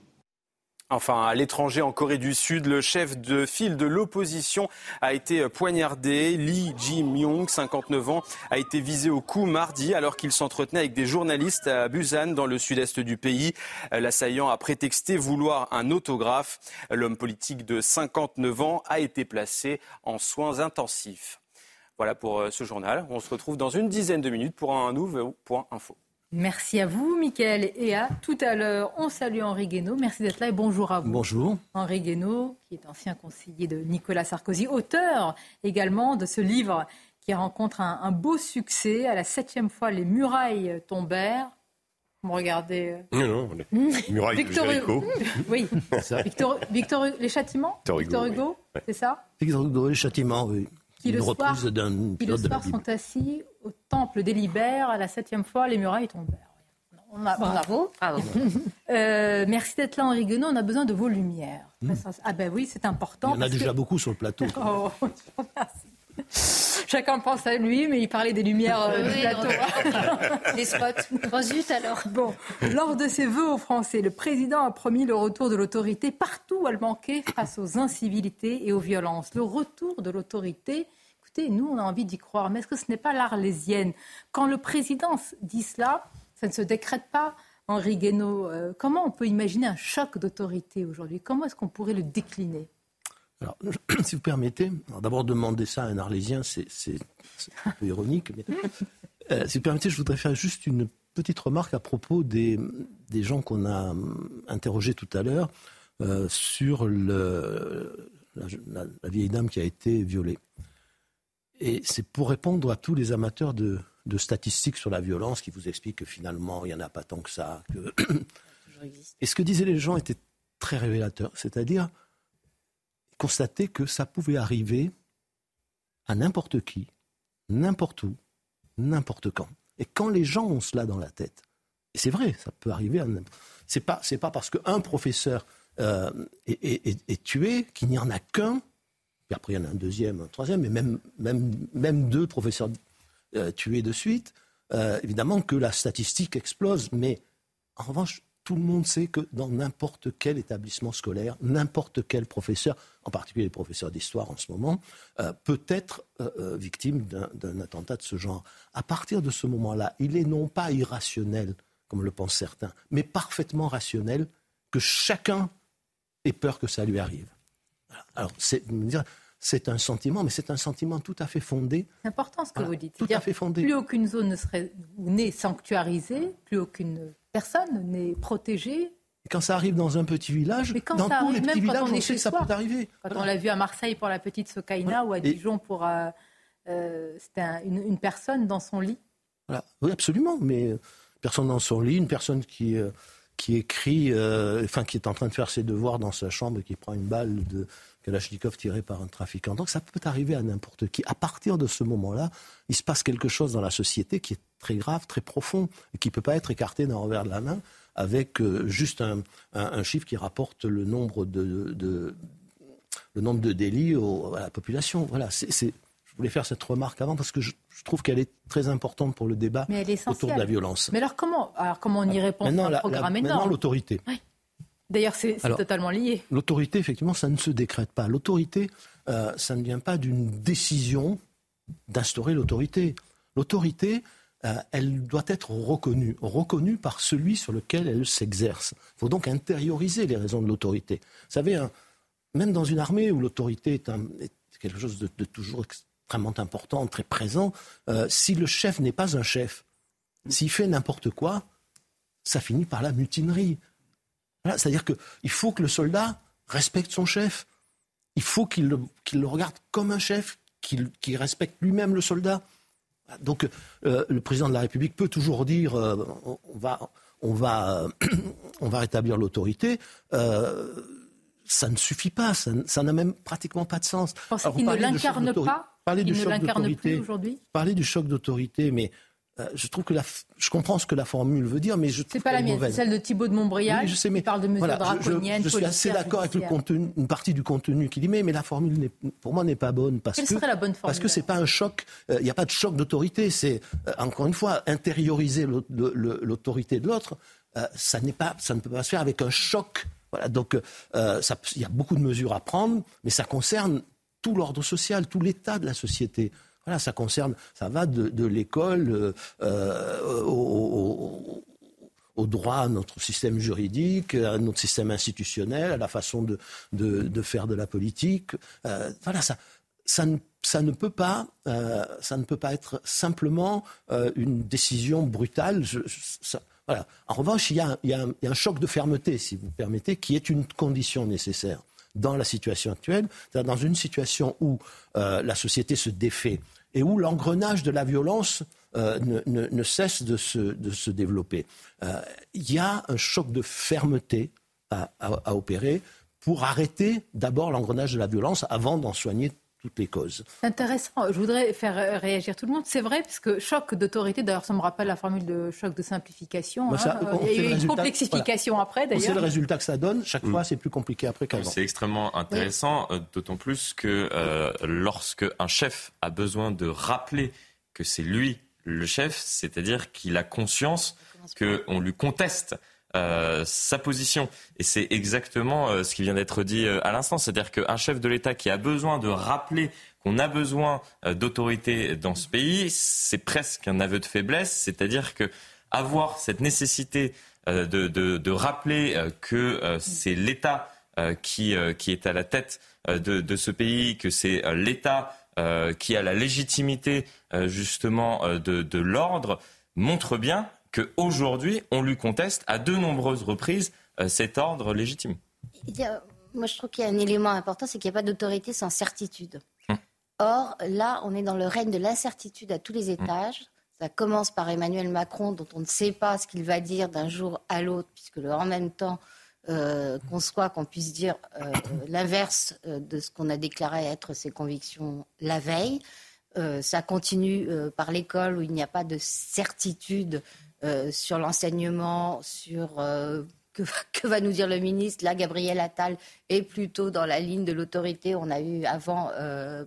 Enfin, à l'étranger, en Corée du Sud, le chef de file de l'opposition a été poignardé. Lee Ji-myung, 59 ans, a été visé au cou mardi alors qu'il s'entretenait avec des journalistes à Busan, dans le sud-est du pays. L'assaillant a prétexté vouloir un autographe. L'homme politique de 59 ans a été placé en soins intensifs. Voilà pour euh, ce journal. On se retrouve dans une dizaine de minutes pour un nouveau point info. Merci à vous, Mickaël, et à tout à l'heure. On salue Henri Guénaud. Merci d'être là et bonjour à vous. Bonjour. Henri Guénaud, qui est ancien conseiller de Nicolas Sarkozy, auteur également de ce livre qui rencontre un, beau succès. À la septième fois, les murailles tombèrent. Vous regardez. Euh, non, non, les murailles Victor de Jéricho. [LAUGHS] Oui, Victor, Victor, les châtiments Victor Hugo, c'est ça? Victor Hugo, les châtiments, oui. Qui le soir, qui le soir sont assis au temple des Libères, à la septième fois, les murailles tombèrent. On a, bravo. bravo. [LAUGHS] Euh, merci d'être là, Henri Guénaud. On a besoin de vos lumières. Hmm. Ah ben oui, c'est important. Il y en a déjà beaucoup sur le plateau. [LAUGHS] Oh, merci. [LAUGHS] Chacun pense à lui, mais il parlait des lumières euh, du plateau. des [LAUGHS] [LAUGHS] spots. Oh zut alors. Bon, lors de ses vœux aux Français, le président a promis le retour de l'autorité partout où elle manquait face aux incivilités et aux violences. Le retour de l'autorité nous, on a envie d'y croire. Mais est-ce que ce n'est pas l'arlésienne? Quand le président dit cela, ça ne se décrète pas. Henri Guénaud, euh, comment on peut imaginer un choc d'autorité aujourd'hui? Comment est-ce qu'on pourrait le décliner? Alors, [CLEARS THROAT] si vous permettez, d'abord demander ça à un Arlésien, c'est un peu ironique. Mais, euh, si vous permettez, je voudrais faire juste une petite remarque à propos des, des gens qu'on a hum, interrogés tout à l'heure euh, sur le, la, vieille dame qui a été violée. Et c'est pour répondre à tous les amateurs de, statistiques sur la violence qui vous expliquent que finalement, il n'y en a pas tant que ça. Et ce que disaient les gens était très révélateur, c'est-à-dire constater que ça pouvait arriver à n'importe qui, n'importe où, n'importe quand. Et quand les gens ont cela dans la tête, et c'est vrai, ça peut arriver à c'est pas c'est pas parce qu'un professeur euh, est, tué qu'il n'y en a qu'un puis après il y en a un deuxième, un troisième, et même deux professeurs euh, tués de suite, euh, évidemment que la statistique explose. Mais en revanche, tout le monde sait que dans n'importe quel établissement scolaire, n'importe quel professeur, en particulier les professeurs d'histoire en ce moment, euh, peut être victime d'un attentat de ce genre. À partir de ce moment-là, il est non pas irrationnel, comme le pensent certains, mais parfaitement rationnel que chacun ait peur que ça lui arrive. Alors, c'est c'est un sentiment, mais c'est un sentiment tout à fait fondé. C'est important ce que vous dites. Tout à fait fondé. Plus aucune zone ne serait n'est sanctuarisée, plus aucune personne n'est protégée. Et quand ça arrive dans un petit village, mais quand dans ça tous arrive, les petits même villages, quand on, est sait que ça soi. peut arriver. Quand on l'a vu à Marseille pour la petite Sokaina ou à Dijon pour euh, euh, c'était une, une, personne dans son lit. Voilà. Oui, absolument. Mais euh, personne dans son lit, une personne qui euh, qui écrit, enfin qui est en train de faire ses devoirs dans sa chambre et qui prend une balle de Kalachnikov tirée par un trafiquant. Donc ça peut arriver à n'importe qui. À partir de ce moment-là, il se passe quelque chose dans la société qui est très grave, très profond, et qui ne peut pas être écarté d'un revers de la main avec euh, juste un, un, un, chiffre qui rapporte le nombre de, de le nombre de délits au, à la population. Voilà, c'est, je voulais faire cette remarque avant parce que je, je trouve qu'elle est très importante pour le débat autour de la violence. Mais alors comment, alors comment on y répond Maintenant, un la, programme la, énorme? maintenant l'autorité. Oui. D'ailleurs, c'est totalement lié. L'autorité, effectivement, ça ne se décrète pas. L'autorité, euh, ça ne vient pas d'une décision d'instaurer l'autorité. L'autorité, euh, elle doit être reconnue, reconnue par celui sur lequel elle s'exerce. Il faut donc intérioriser les raisons de l'autorité. Vous savez, hein, même dans une armée où l'autorité est, est, quelque chose de, de, toujours extrêmement important, très présent, euh, si le chef n'est pas un chef, s'il fait n'importe quoi, ça finit par la mutinerie. Voilà, C'est-à-dire qu'il faut que le soldat respecte son chef. Il faut qu'il le, qu le, regarde comme un chef, qu'il qu respecte lui-même le soldat. Donc euh, le président de la République peut toujours dire euh, on, va, on, va, [CLEARS THROAT] on va rétablir l'autorité. Euh, ça ne suffit pas, ça n'a même pratiquement pas de sens. Pensez qu'il ne l'incarne pas Parler il du ne choc d'autorité aujourd'hui Parler du choc d'autorité, mais euh, je trouve que la, je comprends ce que la formule veut dire, mais je c'est pas la mienne, c'est celle de Thibault de Montbrial. Oui, je sais, mais qui parle de mesures voilà, draconiennes. Je, suis assez d'accord avec le contenu, une partie du contenu qu'il y met, mais la formule pour moi n'est pas bonne parce Quelle que serait la bonne formule parce que c'est pas un choc. Il euh, n'y a pas de choc d'autorité. C'est euh, encore une fois intérioriser l'autorité de l'autre. Euh, ça n'est pas, ça ne peut pas se faire avec un choc. Voilà, donc il y a beaucoup de mesures à prendre, mais ça concerne tout l'ordre social, tout l'état de la société. Voilà, ça concerne, ça va de, l'école euh, au, au, droit à notre système juridique, à notre système institutionnel, à la façon de, faire de la politique. Euh, voilà, ça, ça, ne, peut pas, euh, ça ne peut pas être simplement euh, une décision brutale. En revanche, il, y a un, il y a un choc de fermeté, si vous permettez, qui est une condition nécessaire dans la situation actuelle, c'est-à-dire dans une situation où euh, la société se défait et où l'engrenage de la violence euh, ne, ne, cesse de se, de se développer. Euh, il y a un choc de fermeté à, à, à opérer pour arrêter d'abord l'engrenage de la violence avant d'en soigner toutes les causes. C'est intéressant. Je voudrais faire réagir tout le monde. C'est vrai, parce que choc d'autorité, d'ailleurs, ça me rappelle la formule de choc de simplification. Ben ça, hein. Il y a eu une résultat, complexification voilà. après, d'ailleurs. C'est le résultat que ça donne. Chaque mmh. fois, c'est plus compliqué après qu'avant. C'est extrêmement intéressant, oui. d'autant plus que euh, lorsque un chef a besoin de rappeler que c'est lui le chef, c'est-à-dire qu'il a conscience qu'on lui conteste euh, sa position. Et c'est exactement euh, ce qui vient d'être dit euh, à l'instant. C'est-à-dire qu'un chef de l'État qui a besoin de rappeler qu'on a besoin d'autorité dans ce pays, c'est presque un aveu de faiblesse. C'est-à-dire que avoir cette nécessité de, de, de, rappeler que c'est l'État qui, qui est à la tête de, de ce pays, que c'est l'État qui a la légitimité justement de, de l'ordre, montre bien qu'aujourd'hui, on lui conteste à de nombreuses reprises euh, cet ordre légitime. A, moi, je trouve qu'il y a un élément important, c'est qu'il n'y a pas d'autorité sans certitude. Hum. Or, là, on est dans le règne de l'incertitude à tous les étages. Hum. Ça commence par Emmanuel Macron, dont on ne sait pas ce qu'il va dire d'un jour à l'autre, puisque le en même temps euh, conçoit qu'on puisse dire euh, l'inverse de ce qu'on a déclaré être ses convictions la veille. Euh, ça continue par l'école où il n'y a pas de certitude euh, sur l'enseignement, sur euh, que, va nous dire le ministre Là, Gabriel Attal est plutôt dans la ligne de l'autorité. On a eu avant euh.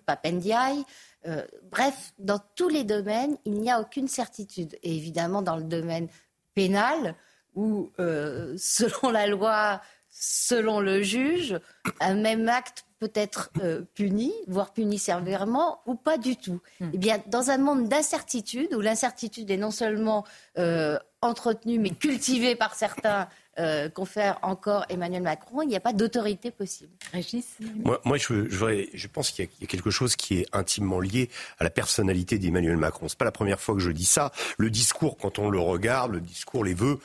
Euh, bref, dans tous les domaines, il n'y a aucune certitude. Et évidemment, dans le domaine pénal, où, [LAUGHS] selon la loi, selon le juge, un même acte peut être euh, puni, voire puni sévèrement, ou pas du tout. Hmm. Eh bien, dans un monde d'incertitude, où l'incertitude est non seulement euh, entretenue, mais cultivée par certains euh, confère encore Emmanuel Macron, il n'y a pas d'autorité possible. Régis Moi, moi je, je, je, pense qu'il y, a quelque chose qui est intimement lié à la personnalité d'Emmanuel Macron. C'est pas la première fois que je dis ça. Le discours, quand on le regarde, le discours, les vœux,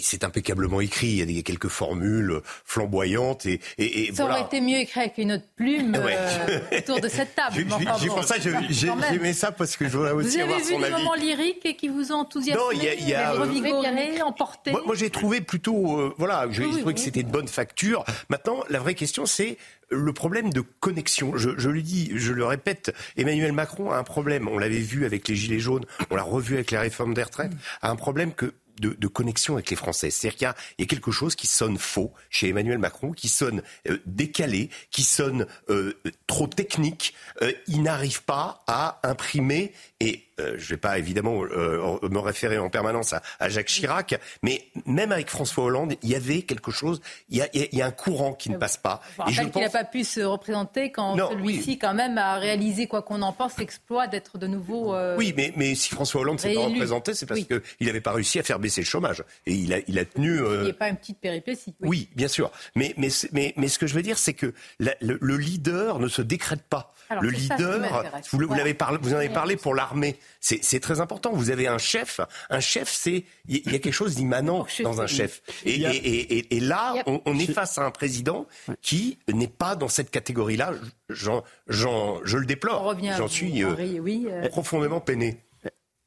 c'est impeccablement écrit. Il y a des, quelques formules flamboyantes et, et, et ça aurait été mieux écrit avec une autre plume euh, autour de cette table. J'ai pour ça j'ai aimé ça parce que je voudrais aussi avoir son avis. Vous avez vu des moments lyriques qui vous ont enthousiasmé, non, il y a, il y a, revigoré, emporté. Moi, moi j'ai trouvé plutôt, euh, voilà, j'ai trouvé que c'était de bonne facture. Maintenant, la vraie question c'est le problème de connexion. Je, je le dis, je le répète, Emmanuel Macron a un problème. On l'avait vu avec les Gilets jaunes, on l'a revu avec les réformes des retraites, a un problème que de, connexion avec les Français. C'est-à-dire qu'il y, a quelque chose qui sonne faux chez Emmanuel Macron, qui sonne euh, décalé, qui sonne euh, trop technique. Euh, il n'arrive pas à imprimer et euh, je ne vais pas évidemment euh, me référer en permanence à, Jacques Chirac, mais même avec François Hollande, il y avait quelque chose, il y a, un courant qui ne passe pas. Je et qu'il n'a pas pu se représenter quand celui-ci, quand même, a réalisé, quoi qu'on en pense, l'exploit d'être de nouveau. Euh, oui, mais, mais si François Hollande s'est pas représenté, c'est parce qu'il n'avait pas réussi à faire baisser le chômage. Et il a, il a tenu. Il n'y a pas une petite péripétie. Oui, bien sûr. Mais, mais, mais, mais, ce que je veux dire, c'est que le, leader ne se décrète pas. le leader, vous, vous, parlé, vous en avez parlé pour l'armée. C'est très important. Vous avez un chef. Un chef, c'est il y, a quelque chose d'immanent dans un chef. Et, et, et, là, on, est face à un président qui n'est pas dans cette catégorie-là. je le déplore. J'en suis euh, euh. profondément peiné.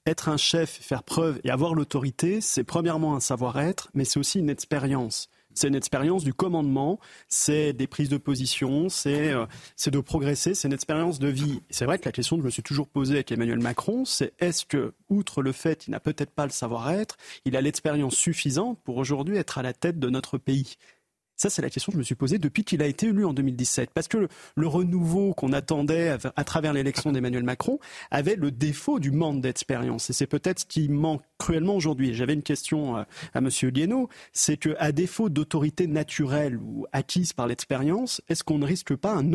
Être un chef, faire preuve et avoir l'autorité, c'est premièrement un savoir-être, mais c'est aussi une expérience. C'est une expérience du commandement, c'est des prises de position, c'est euh, de progresser, c'est une expérience de vie. C'est vrai que la question que je me suis toujours posée avec Emmanuel Macron, c'est est-ce que, outre le fait qu'il n'a peut-être pas le savoir-être, il a l'expérience suffisante pour aujourd'hui être à la tête de notre pays? Ça, c'est la question que je me suis posée depuis qu'il a été élu en 2017. Parce que le, renouveau qu'on attendait à, travers l'élection [LAUGHS] d'Emmanuel Macron avait le défaut du manque d'expérience. Et c'est peut-être ce qui manque cruellement aujourd'hui. J'avais une question à, à M. Lieno. C'est qu'à défaut d'autorité naturelle ou acquise par l'expérience, est-ce qu'on ne risque pas un,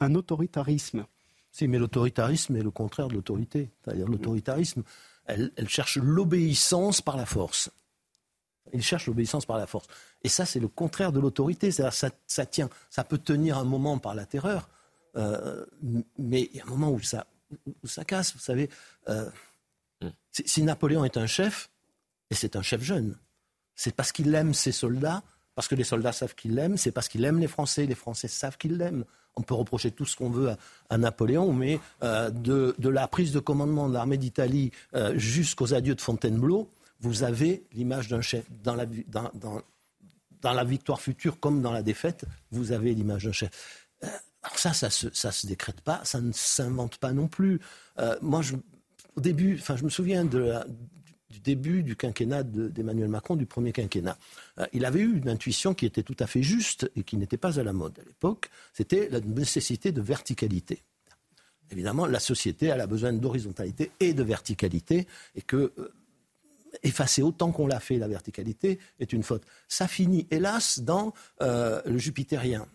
un autoritarisme? Si, mais l'autoritarisme est le contraire de l'autorité. C'est-à-dire l'autoritarisme, elle cherche l'obéissance par la force. Il cherche l'obéissance par la force. Et ça, c'est le contraire de l'autorité. Ça, ça tient, ça peut tenir un moment par la terreur, euh, mais il y a un moment où ça, où ça casse. Vous savez, euh, mm. si, Napoléon est un chef, et c'est un chef jeune, c'est parce qu'il aime ses soldats, parce que les soldats savent qu'il l'aime, c'est parce qu'il aime les Français, les Français savent qu'il l'aime. On peut reprocher tout ce qu'on veut à, Napoléon, mais euh, de, de, la prise de commandement de l'armée d'Italie jusqu'aux adieux de Fontainebleau, vous avez l'image d'un chef. Dans la, victoire future comme dans la défaite, vous avez l'image d'un chef. Euh, alors ça, ça se, se décrète pas, ça ne s'invente pas non plus. Euh, moi, au début, enfin, je me souviens du début du quinquennat d'Emmanuel Macron, du premier quinquennat. Euh, il avait eu une intuition qui était tout à fait juste et qui n'était pas à la mode à l'époque. C'était la nécessité de verticalité. Évidemment, la société elle a besoin d'horizontalité et de verticalité et que effacer autant qu'on l'a fait la verticalité est une faute. Ça finit, hélas, dans euh, le jupitérien.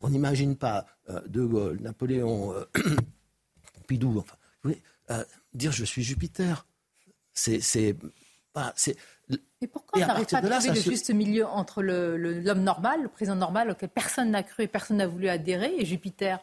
on n'imagine pas euh, De Gaulle, Napoléon, euh, [CLEARS THROAT] Pompidou, enfin, dire je suis Jupiter. C'est. c'est et pourquoi on n'arrive pas à trouver le juste milieu entre l'homme normal, le président normal, auquel personne n'a cru et personne n'a voulu adhérer, et Jupiter?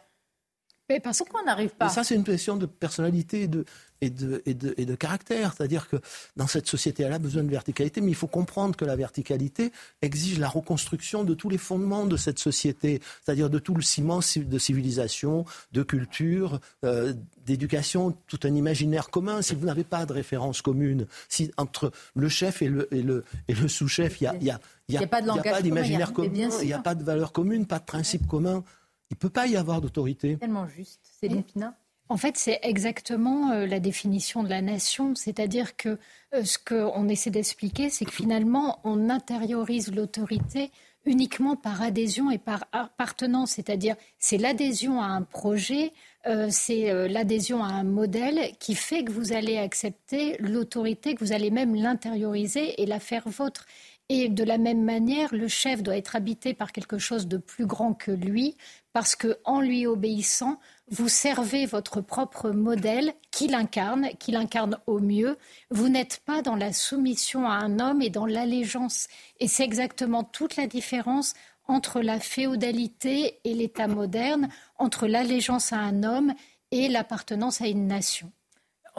Mais parce qu'on n'arrive pas. ça, c'est une question de personnalité et de, et de, et de, et de caractère. C'est-à-dire que dans cette société, elle a besoin de verticalité, mais il faut comprendre que la verticalité exige la reconstruction de tous les fondements de cette société, c'est-à-dire de tout le ciment de civilisation, de culture, euh, d'éducation, tout un imaginaire commun. Si vous n'avez pas de référence commune, si entre le chef et le, et le, et le sous-chef, il n'y a, y a, y a, a, pas d'imaginaire commun, il n'y a pas de valeur commune, pas de principe commun, il ne peut pas y avoir d'autorité. Tellement juste. Céline Pina En fait, c'est exactement euh, la définition de la nation, c'est-à-dire que euh, ce qu'on essaie d'expliquer, c'est que finalement, on intériorise l'autorité uniquement par adhésion et par appartenance, c'est-à-dire c'est l'adhésion à un projet, euh, c'est l'adhésion à un modèle qui fait que vous allez accepter l'autorité, que vous allez même l'intérioriser et la faire vôtre. Et de la même manière, le chef doit être habité par quelque chose de plus grand que lui, parce que en lui obéissant, vous servez votre propre modèle qu'il incarne, qu'il incarne au mieux. Vous n'êtes pas dans la soumission à un homme et dans l'allégeance. Et c'est exactement toute la différence entre la féodalité et l'État moderne, entre l'allégeance à un homme et l'appartenance à une nation.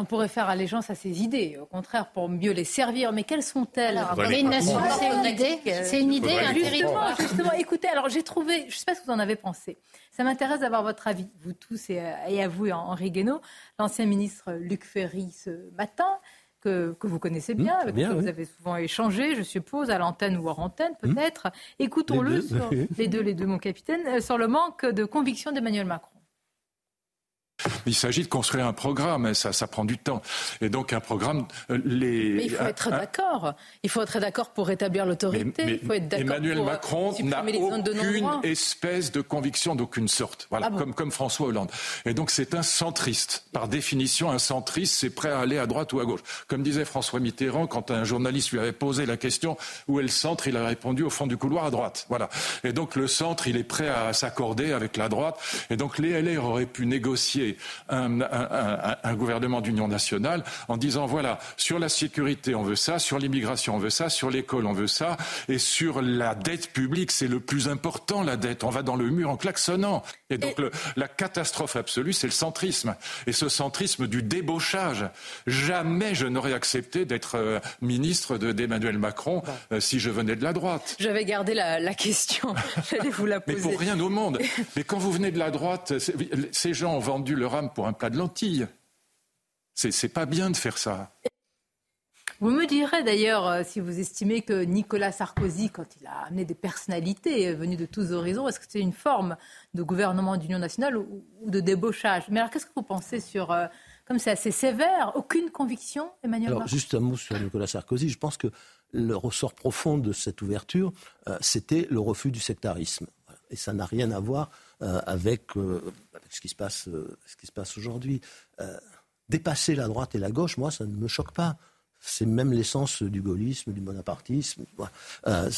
On pourrait faire allégeance à ces idées, au contraire, pour mieux les servir. Mais quelles sont-elles une nation, c'est une idée, c'est une idée, un territoire. Justement, écoutez, alors j'ai trouvé, je ne sais pas ce que vous en avez pensé. Ça m'intéresse d'avoir votre avis, vous tous et, à vous, Henri Guénaud, l'ancien ministre Luc Ferry ce matin. Que, vous connaissez bien, mmh, avec qui vous avez souvent échangé, je suppose, à l'antenne ou hors antenne mmh. peut-être. Écoutons-le, les deux, [LAUGHS] les deux, mon capitaine, euh, sur le manque de conviction d'Emmanuel Macron. Il s'agit de construire un programme, et ça, ça prend du temps. Et donc un programme, euh, les. Mais il faut être d'accord. Il faut être d'accord pour rétablir l'autorité. Il faut être Emmanuel Macron n'a aucune espèce de conviction d'aucune sorte. Voilà, ah comme, comme François Hollande. Et donc c'est un centriste. Par définition, un centriste, c'est prêt à aller à droite ou à gauche. Comme disait François Mitterrand, quand un journaliste lui avait posé la question où est le centre, il a répondu au fond du couloir à droite. Voilà. Et donc le centre, il est prêt à s'accorder avec la droite. Et donc les LR auraient pu négocier un, gouvernement d'union nationale en disant voilà, sur la sécurité on veut ça, sur l'immigration on veut ça, sur l'école on veut ça, et sur la dette publique c'est le plus important la dette. On va dans le mur en klaxonnant. Et donc la catastrophe absolue c'est le centrisme. Et ce centrisme du débauchage. Jamais je n'aurais accepté d'être euh, ministre d'Emmanuel Macron euh, si je venais de la droite. J'avais gardé la, la question. [LAUGHS] J'allais vous la poser. Mais pour rien au monde. [LAUGHS] Mais quand vous venez de la droite, ces gens ont vendu leur âme pour un plat de lentilles. C'est pas bien de faire ça. Vous me direz d'ailleurs euh, si vous estimez que Nicolas Sarkozy, quand il a amené des personnalités venues de tous horizons, est-ce que c'est une forme de gouvernement d'union nationale ou, de débauchage? Mais alors qu'est-ce que vous pensez sur, euh, comme c'est assez sévère, aucune conviction, Emmanuel Alors juste un mot sur Nicolas Sarkozy. Je pense que le ressort profond de cette ouverture, euh, c'était le refus du sectarisme. Et ça n'a rien à voir avec ce qui se passe, ce qui se passe aujourd'hui. Dépasser la droite et la gauche, moi, ça ne me choque pas. C'est même l'essence du gaullisme, du bonapartisme. Euh,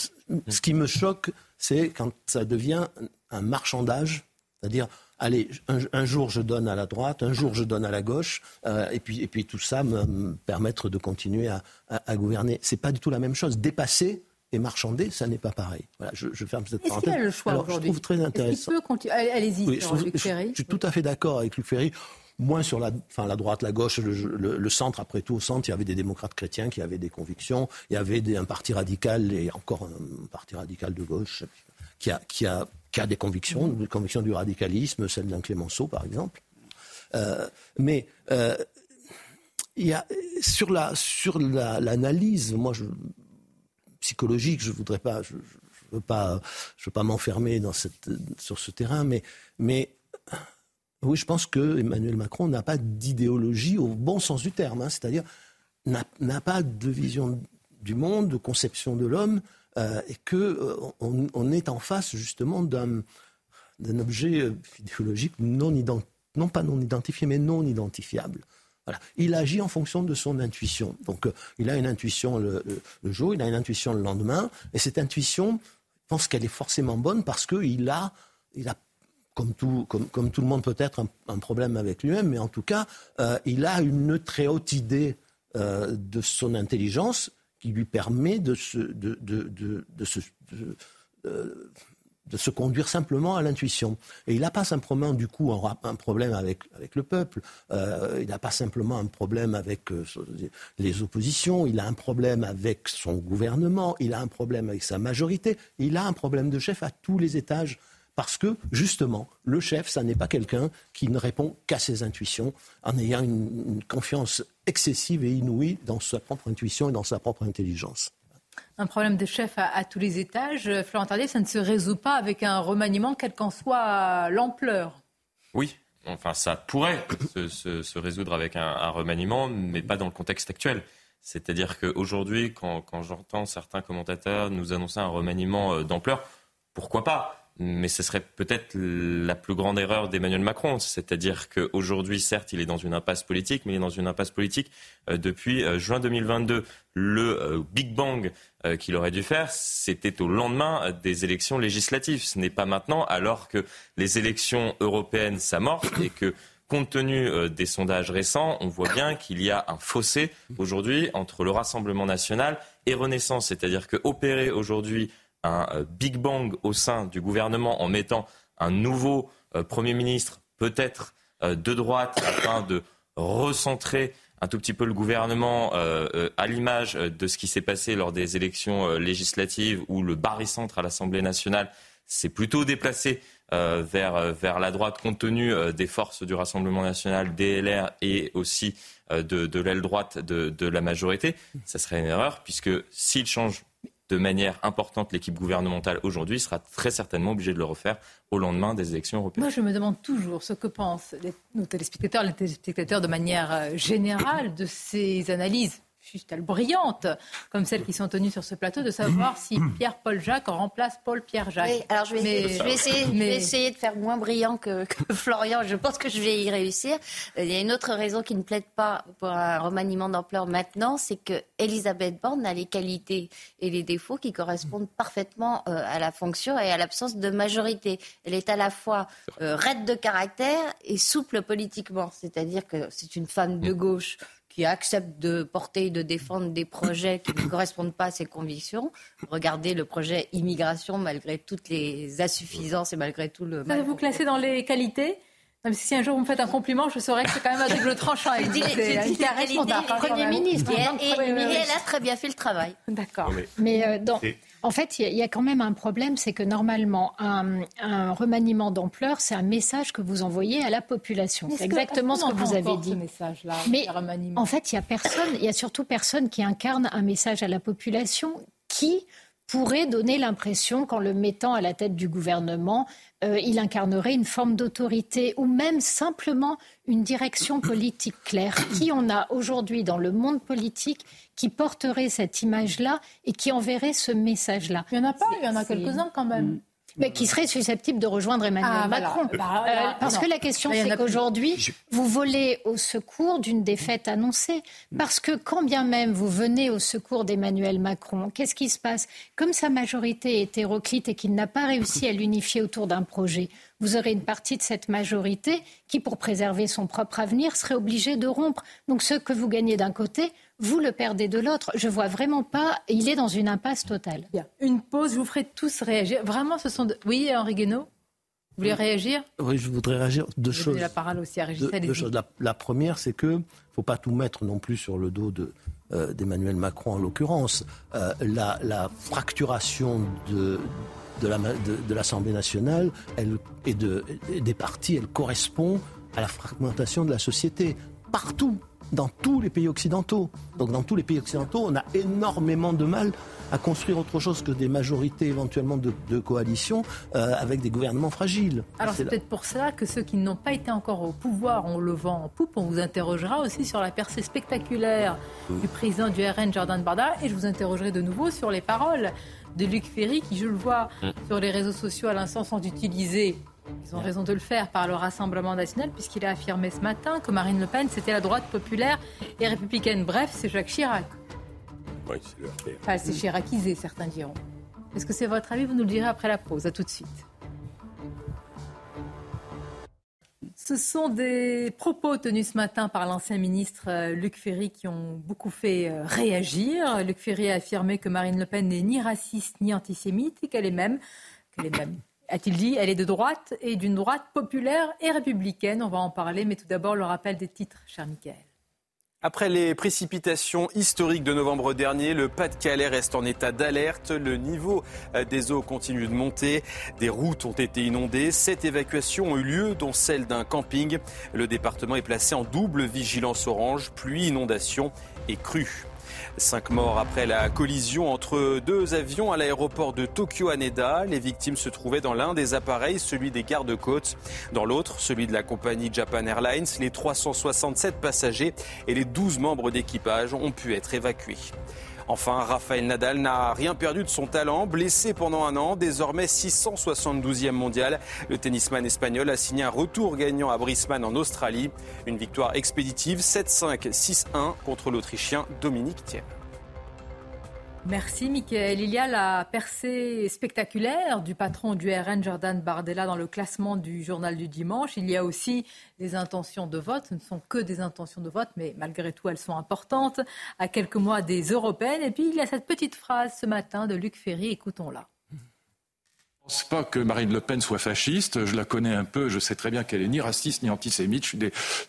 ce qui me choque, c'est quand ça devient un marchandage, c'est-à-dire, allez, un, jour je donne à la droite, un jour je donne à la gauche, et, puis, et puis tout ça me, permettre de continuer à, à, à gouverner. C'est pas du tout la même chose. Dépasser, et marchander, ça n'est pas pareil. Voilà, je, je ferme cette parenthèse. Est-ce qu'il a le choix Alors, je trouve très intéressant. Allez-y, oui, Luc Ferry. Je, suis tout à fait d'accord avec Luc Ferry. Moins sur la, enfin, la droite, la gauche, le, centre. Après tout, au centre, il y avait des démocrates chrétiens qui avaient des convictions. Il y avait un parti radical et encore un parti radical de gauche qui a, qui a, qui a des convictions, des convictions du radicalisme, celle d'un Clémenceau, par exemple. Euh, mais euh, y a, sur la sur l'analyse, moi, psychologique. Je voudrais pas, je, veux pas, je veux pas m'enfermer dans cette, sur ce terrain, mais, mais oui, je pense que Emmanuel Macron n'a pas d'idéologie au bon sens du terme, hein, c'est-à-dire n'a pas de vision du monde, de conception de l'homme, euh, et que euh, on, est en face justement d'un objet euh, idéologique non, pas non identifié, mais non identifiable. Il agit en fonction de son intuition. Donc, il a une intuition le, jour, il a une intuition le lendemain, et cette intuition, je pense qu'elle est forcément bonne parce qu'il a, il a comme tout, comme, tout le monde peut-être, un, problème avec lui-même, mais en tout cas, euh, il a une très haute idée euh, de son intelligence qui lui permet de se, de, de se de se conduire simplement à l'intuition. Et il n'a pas simplement, du coup, un, problème avec, avec le peuple, euh, il n'a pas simplement un problème avec euh, les oppositions, il a un problème avec son gouvernement, il a un problème avec sa majorité, il a un problème de chef à tous les étages. Parce que, justement, le chef, ça n'est pas quelqu'un qui ne répond qu'à ses intuitions, en ayant une confiance excessive et inouïe dans sa propre intuition et dans sa propre intelligence un problème de chef à, tous les étages. Florent Tardier, ça ne se résout pas avec un remaniement, quelle qu'en soit l'ampleur. Oui, Enfin, ça pourrait se, résoudre avec un, remaniement, mais pas dans le contexte actuel. C'est-à-dire qu'aujourd'hui, quand, quand j'entends certains commentateurs nous annoncer un remaniement euh, d'ampleur, pourquoi pas mais ce serait peut-être la plus grande erreur d'Emmanuel Macron. C'est-à-dire qu'aujourd'hui, certes, il est dans une impasse politique, mais il est dans une impasse politique euh, depuis euh, juin 2022. Le Big Bang qu'il aurait dû faire, c'était au lendemain des élections législatives. Ce n'est pas maintenant, alors que les élections européennes s'amorcent et que compte tenu euh, des sondages récents, on voit bien qu'il y a un fossé aujourd'hui entre le Rassemblement national et Renaissance. C'est-à-dire qu'opérer aujourd'hui un euh, Big Bang au sein du gouvernement en mettant un nouveau euh, Premier ministre, peut-être de droite, afin de recentrer un tout petit peu le gouvernement à l'image de ce qui s'est passé lors des élections législatives où le barycentre à l'Assemblée nationale s'est plutôt déplacé euh, vers, euh, vers la droite compte tenu euh, des forces du Rassemblement national, DLR et aussi de, de l'aile droite de, de, la majorité, ça serait une erreur puisque s'il change de manière importante l'équipe gouvernementale aujourd'hui, sera très certainement obligé de le refaire au lendemain des élections européennes. Moi, je me demande toujours ce que pensent nos téléspectateurs, les téléspectateurs de manière générale de ces analyses juste brillante, comme celles qui sont tenues sur ce plateau, de savoir si Pierre-Paul Jacques remplace Paul-Pierre Jacques. Oui, alors je vais, essayer, de faire moins brillant [LAUGHS] que, Florian. Je pense que je vais y réussir. Euh, il y a une autre raison qui ne plaide pas pour un remaniement d'ampleur maintenant, c'est que Elisabeth Borne a les qualités et les défauts qui correspondent parfaitement euh, à la fonction et à l'absence de majorité. Elle est à la fois euh, raide de caractère et souple politiquement, c'est-à-dire que c'est une femme de gauche qui accepte de porter et de défendre des projets qui ne correspondent pas à ses convictions. Regardez le projet immigration, malgré toutes les insuffisances et malgré tout le... Ça vous classer dans les qualités si un jour vous me faites un compliment, je saurais que c'est quand même un double tranchant. Elle dit les Premier ministre. Et, elle a très bien fait le travail. D'accord. Mais euh, en fait, il y, a quand même un problème, c'est que normalement, un, remaniement d'ampleur, c'est un message que vous envoyez à la population. C'est exactement ce que vous avez dit. Mais en fait, il y a personne, il y a surtout personne qui incarne un message à la population qui pourrait donner l'impression, qu'en le mettant à la tête du gouvernement, euh, il incarnerait une forme d'autorité ou même simplement une direction politique claire. Qui on a aujourd'hui dans le monde politique qui porterait cette image-là et qui enverrait ce message-là? Il n'y en a pas, il y en a quelques-uns quand même. Mais qui serait susceptible de rejoindre Emmanuel ah, Macron. Bah, euh, parce que la question, c'est qu'aujourd'hui, vous volez au secours d'une défaite annoncée. Parce que quand bien même vous venez au secours d'Emmanuel Macron, qu'est-ce qui se passe? Comme sa majorité est hétéroclite et qu'il n'a pas réussi à l'unifier autour d'un projet, vous aurez une partie de cette majorité qui, pour préserver son propre avenir, serait obligée de rompre. Donc ce que vous gagnez d'un côté, vous le perdez de l'autre. Je vois vraiment pas. Il est dans une impasse totale. Bien. Une pause. Je vous ferai tous réagir. Vraiment, ce sont. Oui, Henri Guénaud vous voulez réagir Oui, je voudrais réagir. Deux choses. La parole aussi à deux, choses. La, première, c'est que ne faut pas tout mettre non plus sur le dos de, euh, d'Emmanuel Macron en l'occurrence. Euh, la, fracturation de, de, l'Assemblée nationale elle, et, de, et des partis, elle correspond à la fragmentation de la société. Partout, dans tous les pays occidentaux. Donc dans tous les pays occidentaux, on a énormément de mal à construire autre chose que des majorités éventuellement de, coalition euh, avec des gouvernements fragiles. Alors c'est peut-être pour ça que ceux qui n'ont pas été encore au pouvoir, on le vent en poupe, on vous interrogera aussi sur la percée spectaculaire du président du RN, Jordan Barda, et je vous interrogerai de nouveau sur les paroles de Luc Ferry, qui, je le vois mm. sur les réseaux sociaux à l'instant, sont utilisés ils ont raison de le faire par le Rassemblement national, puisqu'il a affirmé ce matin que Marine Le Pen, c'était la droite populaire et républicaine. Bref, c'est Jacques Chirac. Oui, c'est Enfin, c'est chiracisé, certains diront. Est-ce que c'est votre avis? Vous nous le direz après la pause. À tout de suite. Ce sont des propos tenus ce matin par l'ancien ministre euh, Luc Ferry qui ont beaucoup fait euh, réagir. Luc Ferry a affirmé que Marine Le Pen n'est ni raciste ni antisémite et qu'elle est même, qu'elle est même a-t-il dit, elle est de droite et d'une droite populaire et républicaine. On va en parler, mais tout d'abord le rappel des titres, cher Michael. Après les précipitations historiques de novembre dernier, le Pas-de-Calais reste en état d'alerte. Le niveau euh, des eaux continue de monter. Des routes ont été inondées. Sept évacuations ont eu lieu, dont celle d'un camping. Le département est placé en double vigilance orange, pluie, inondation et crue. Cinq morts après la collision entre deux avions à l'aéroport de Tokyo Haneda. Les victimes se trouvaient dans l'un des appareils, celui des gardes-côtes. Dans l'autre, celui de la compagnie Japan Airlines. Les 367 passagers et les 12 membres d'équipage ont pu être évacués. Enfin, Rafael Nadal n'a rien perdu de son talent. Blessé pendant un an, désormais 672e mondial, le tennisman espagnol a signé un retour gagnant à Brisbane en Australie. Une victoire expéditive 7-5, 6-1 contre l'Autrichien Dominique Thiem. Merci Mickaël. Il y a la percée spectaculaire du patron du RN, Jordan Bardella, dans le classement du journal du dimanche. Il y a aussi des intentions de vote. Ce ne sont que des intentions de vote, mais malgré tout, elles sont importantes. À quelques mois des européennes. Et puis, il y a cette petite phrase ce matin de Luc Ferry. Écoutons-la. Je ne pense pas que Marine Le Pen soit fasciste. Je la connais un peu. Je sais très bien qu'elle est ni raciste ni antisémite. Je suis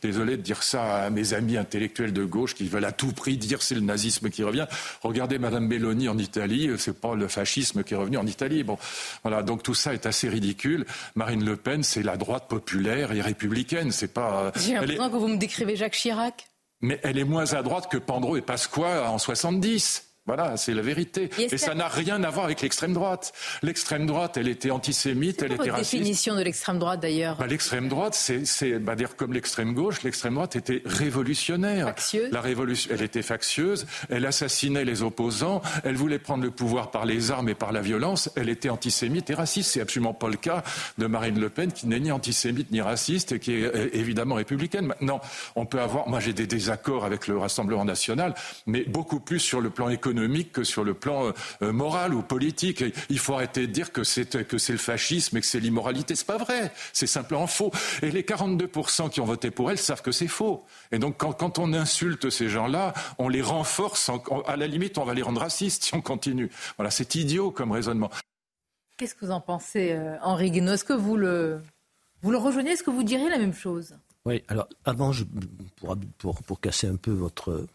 désolé de dire ça à mes amis intellectuels de gauche qui veulent à tout prix dire c'est le nazisme qui revient. Regardez Madame Belloni en Italie. C'est pas le fascisme qui est revenu en Italie. Bon, voilà. Donc tout ça est assez ridicule. Marine Le Pen, c'est la droite populaire et républicaine. C'est pas. J'ai l'impression que vous me décrivez Jacques Chirac. Mais elle est moins à droite que Pandro et Pasqua en 70. Voilà, c'est la vérité. Et, ça n'a rien à voir avec l'extrême droite. L'extrême droite, elle était antisémite, elle était raciste. définition de l'extrême droite d'ailleurs bah, L'extrême droite, c'est bah, dire comme l'extrême gauche, l'extrême droite était révolutionnaire. Factieuse. La révolution, elle était factieuse, elle assassinait les opposants, elle voulait prendre le pouvoir par les armes et par la violence, elle était antisémite et raciste. C'est absolument pas le cas de Marine Le Pen qui n'est ni antisémite ni raciste et qui est euh, évidemment républicaine. Maintenant, on peut avoir, moi j'ai des désaccords avec le Rassemblement national, mais beaucoup plus sur le plan économique économique que sur le plan euh, euh, moral ou politique. il faut arrêter de dire que c'est que c'est le fascisme et que c'est l'immoralité. C'est pas vrai. C'est simplement faux. Et les 42% qui ont voté pour elle savent que c'est faux. Et donc quand, quand on insulte ces gens-là, on les renforce. à la limite, on va les rendre racistes si on continue. Voilà, c'est idiot comme raisonnement. Qu'est-ce que vous en pensez, euh, Henri Guénaud? Est-ce que vous le, vous le rejoignez? Est-ce que vous diriez la même chose? Oui, alors avant, je, pour, pour, pour casser un peu votre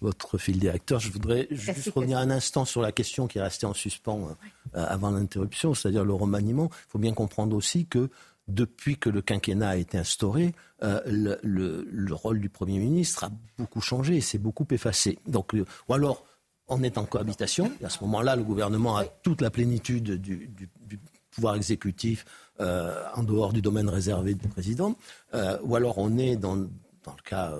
votre fil directeur. Je voudrais juste revenir un instant sur la question qui est restée en suspens euh, avant l'interruption, c'est-à-dire le remaniement. Il faut bien comprendre aussi que depuis que le quinquennat a été instauré, euh, le, rôle du Premier ministre a beaucoup changé et s'est beaucoup effacé. Donc, euh, ou alors, on est en cohabitation, et à ce moment-là, le gouvernement a toute la plénitude du, pouvoir exécutif en dehors du domaine réservé du président, ou alors on est dans, dans le cas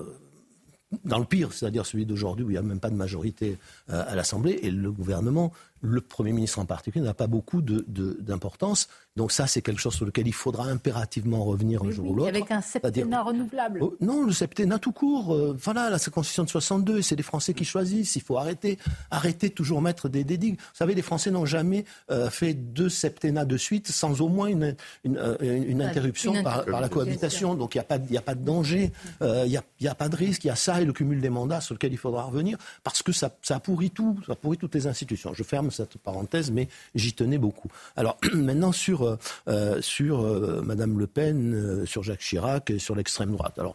dans le pire, c'est-à-dire celui d'aujourd'hui où il n'y a même pas de majorité euh, à l'Assemblée, et le gouvernement le Premier ministre en particulier n'a pas beaucoup d'importance. Donc ça, c'est quelque chose sur lequel il faudra impérativement revenir un jour ou l'autre. Avec un septennat renouvelable. Oh, non, le septennat tout court. Euh, voilà, la Constitution de 62, c'est les Français qui choisissent. Il faut arrêter, arrêter toujours mettre des, digues. Vous savez, les Français n'ont jamais euh, fait deux septennats de suite sans au moins une, une, euh, interruption par, la cohabitation. Donc il n'y a, pas, a pas de danger, il n'y a, a, pas de risque. Il y a ça et le cumul des mandats sur lequel il faudra revenir parce que ça, ça pourrit tout, ça pourrit toutes les institutions. Je ferme cette parenthèse, mais j'y tenais beaucoup. Alors [CLEARS THROAT] maintenant sur euh, euh, sur euh, Madame Le Pen, sur Jacques Chirac et sur l'extrême droite. Alors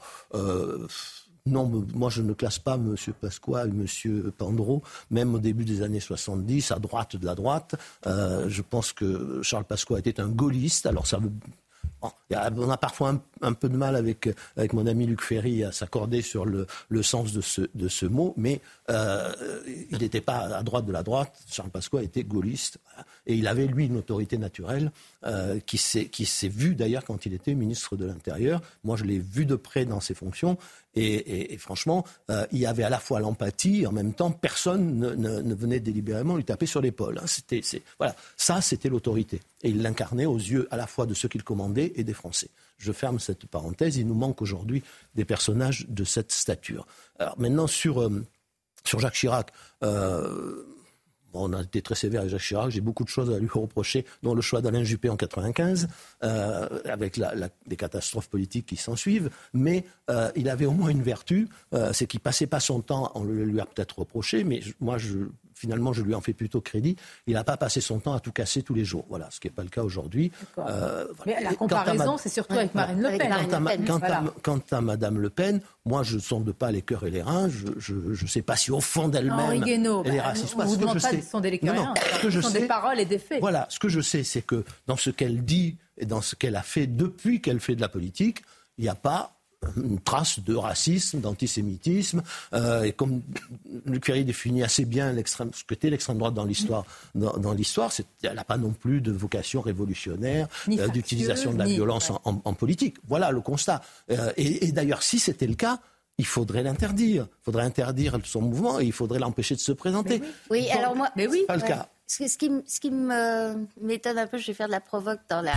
non, moi je ne classe pas M. Pasqua et M. Pandro, même au début des années 70, à droite de la droite. je pense que Charles Pasqua était un gaulliste. Alors ça veut on a parfois un, peu de mal avec, mon ami Luc Ferry à s'accorder sur le, sens de ce, de ce mot, mais euh, il n'était pas à droite de la droite. Charles Pasqua était gaulliste et il avait, lui, une autorité naturelle euh, qui s'est vue d'ailleurs quand il était ministre de l'Intérieur. Moi, je l'ai vu de près dans ses fonctions et, franchement, euh, il y avait à la fois l'empathie, en même temps, personne ne, venait délibérément lui taper sur l'épaule. Hein. Voilà, ça, c'était l'autorité. Et il l'incarnait aux yeux à la fois de ceux qu'il commandait et des Français. Je ferme cette parenthèse. Il nous manque aujourd'hui des personnages de cette stature. Alors maintenant, sur, euh, sur Jacques Chirac, euh, on a été très sévère avec Jacques Chirac. J'ai beaucoup de choses à lui reprocher, dont le choix d'Alain Juppé en 95, euh, avec les catastrophes politiques qui s'en suivent. Mais euh, il avait au moins une vertu, euh, c'est qu'il passait pas son temps. On le lui a peut-être reproché, mais moi, je, finalement, je lui en fais plutôt crédit. Il n'a pas passé son temps à tout casser tous les jours. Voilà, ce qui n'est pas le cas aujourd'hui. Euh, Mais la comparaison, c'est surtout avec Marine Le Pen. Quant, à, Madame Le Pen, moi, je ne sonde pas les cœurs et les reins. Je ne sais pas si au fond d'elle-même, elle est bah, raciste. On ne vous demande pas de sonder les cœurs et les reins. Ce sont des paroles et des faits. Voilà, ce que je sais, c'est que dans ce qu'elle dit et dans ce qu'elle a fait depuis qu'elle fait de la politique, il n'y a pas une trace de racisme, d'antisémitisme. Euh, et comme Luc Ferry définit assez bien ce que était l'extrême droite dans l'histoire, dans, l'histoire, elle n'a pas non plus de vocation révolutionnaire, euh, d'utilisation de la violence en, politique. Voilà le constat. Euh, et, d'ailleurs, si c'était le cas, il faudrait l'interdire. Il faudrait interdire son mouvement et il faudrait l'empêcher de se présenter. oui. alors moi, mais oui, pas le cas. Ce, ce qui, ce qui m'étonne un peu, je vais faire de la provoque dans la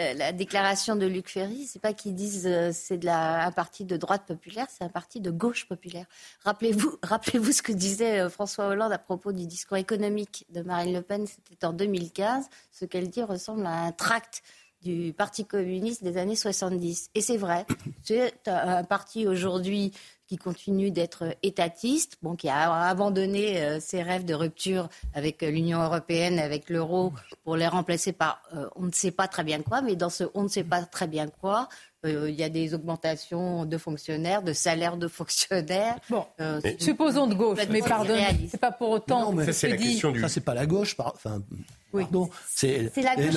euh, la déclaration de Luc Ferry, c'est pas qu'ils disent euh, c'est de la, un parti de droite populaire, c'est un parti de gauche populaire. Rappelez-vous, [LAUGHS] rappelez-vous ce que disait euh, François Hollande à propos du discours économique de Marine Le Pen, c'était en 2015. Ce qu'elle dit ressemble à un tract du Parti communiste des années 70. Et c'est vrai, [COUGHS] c'est un parti aujourd'hui qui continue d'être étatiste, bon, qui a abandonné euh, ses rêves de rupture avec euh, l'Union européenne, avec l'euro, pour les remplacer par euh, on ne sait pas très bien quoi, mais dans ce on ne sait pas très bien quoi, il y a des augmentations de fonctionnaires, de salaires de fonctionnaires. Bon, supposons de gauche, mais pardonnez, c'est pas pour autant. ça, c'est la question du... Ça, c'est pas la gauche. Enfin, oui. c'est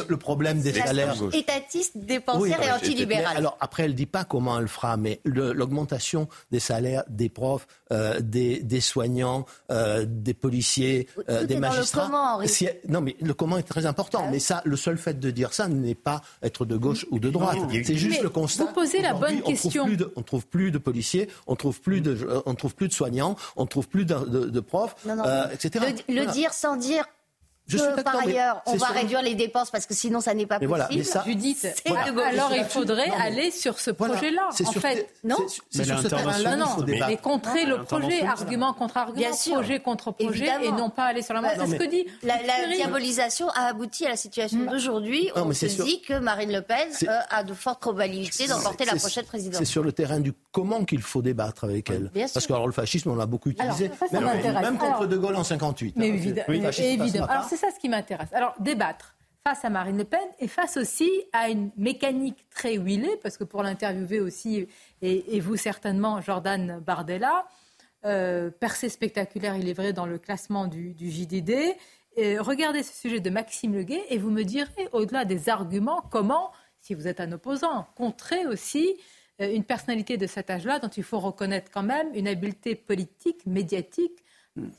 le, problème des salaires. étatiste, dépensière et antilibérale. Alors après, elle ne dit pas comment elle fera, mais l'augmentation des salaires des profs, euh, des, des, soignants, euh, des policiers, euh, des magistrats. Dans le comment, non, mais le comment est très important. Ah mais ça, le seul fait de dire ça n'est pas être de gauche ou de droite. C'est juste le constat. Vous posez la bonne question. on trouve plus de policiers, on trouve plus de, on trouve plus de soignants, on trouve plus de, de, profs, etc. Le, le dire sans dire que, par ailleurs, on va réduire les dépenses parce que sinon ça n'est pas possible. Judith, alors il faudrait aller sur ce projet-là. En fait, non C'est sur ce terrain-là non, mais contrer le projet, argument contre argument, projet contre projet, et non pas aller sur la C'est ce que dit la, diabolisation a abouti à la situation mm. d'aujourd'hui. On se dit que Marine Le Pen euh, a de fortes probabilités d'emporter la prochaine présidence. C'est sur le terrain du comment qu'il faut débattre avec elle. Parce que le fascisme, on l'a beaucoup utilisé, même contre De Gaulle en 58. Mais évidemment c'est ça ce qui m'intéresse. Alors, débattre face à Marine Le Pen et face aussi à une mécanique très huilée, parce que pour l'interviewer aussi, et, vous certainement, Jordan Bardella, euh, percée spectaculaire, il est vrai, dans le classement du, JDD. regardez ce sujet de Maxime Leguet et vous me direz, au-delà des arguments, comment, si vous êtes un opposant, contrer aussi euh, une personnalité de cet âge-là dont il faut reconnaître quand même une habileté politique, médiatique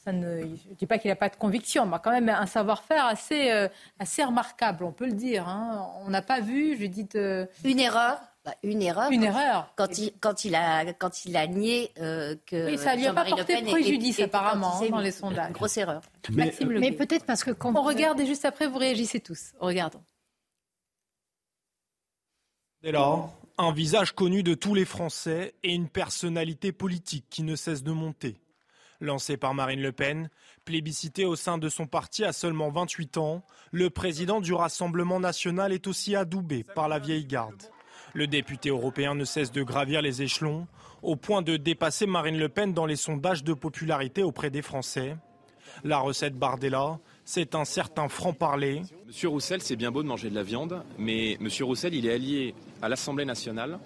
ça ne, je ne dis pas qu'il n'a pas de conviction, mais quand même un savoir-faire assez, euh, assez remarquable, on peut le dire. Hein. On n'a pas vu, je dis... Une erreur bah, une erreur. Une erreur. Quand il, quand il, a, quand il a nié euh, que. Oui, ça lui a pas porté préjudice, apparemment, hein, dans les sondages. grosse erreur. Mais, mais peut-être parce que quand. On regarde et juste après, vous réagissez tous. Regardons. Dès lors, un visage connu de tous les Français et une personnalité politique qui ne cesse de monter. Lancé par Marine Le Pen, plébiscité au sein de son parti à seulement 28 ans, le président du Rassemblement national est aussi adoubé par la vieille garde. Le député européen ne cesse de gravir les échelons, au point de dépasser Marine Le Pen dans les sondages de popularité auprès des Français. La recette Bardella, c'est un certain franc-parler. Monsieur Roussel, c'est bien beau de manger de la viande, mais Monsieur Roussel, il est allié à l'Assemblée nationale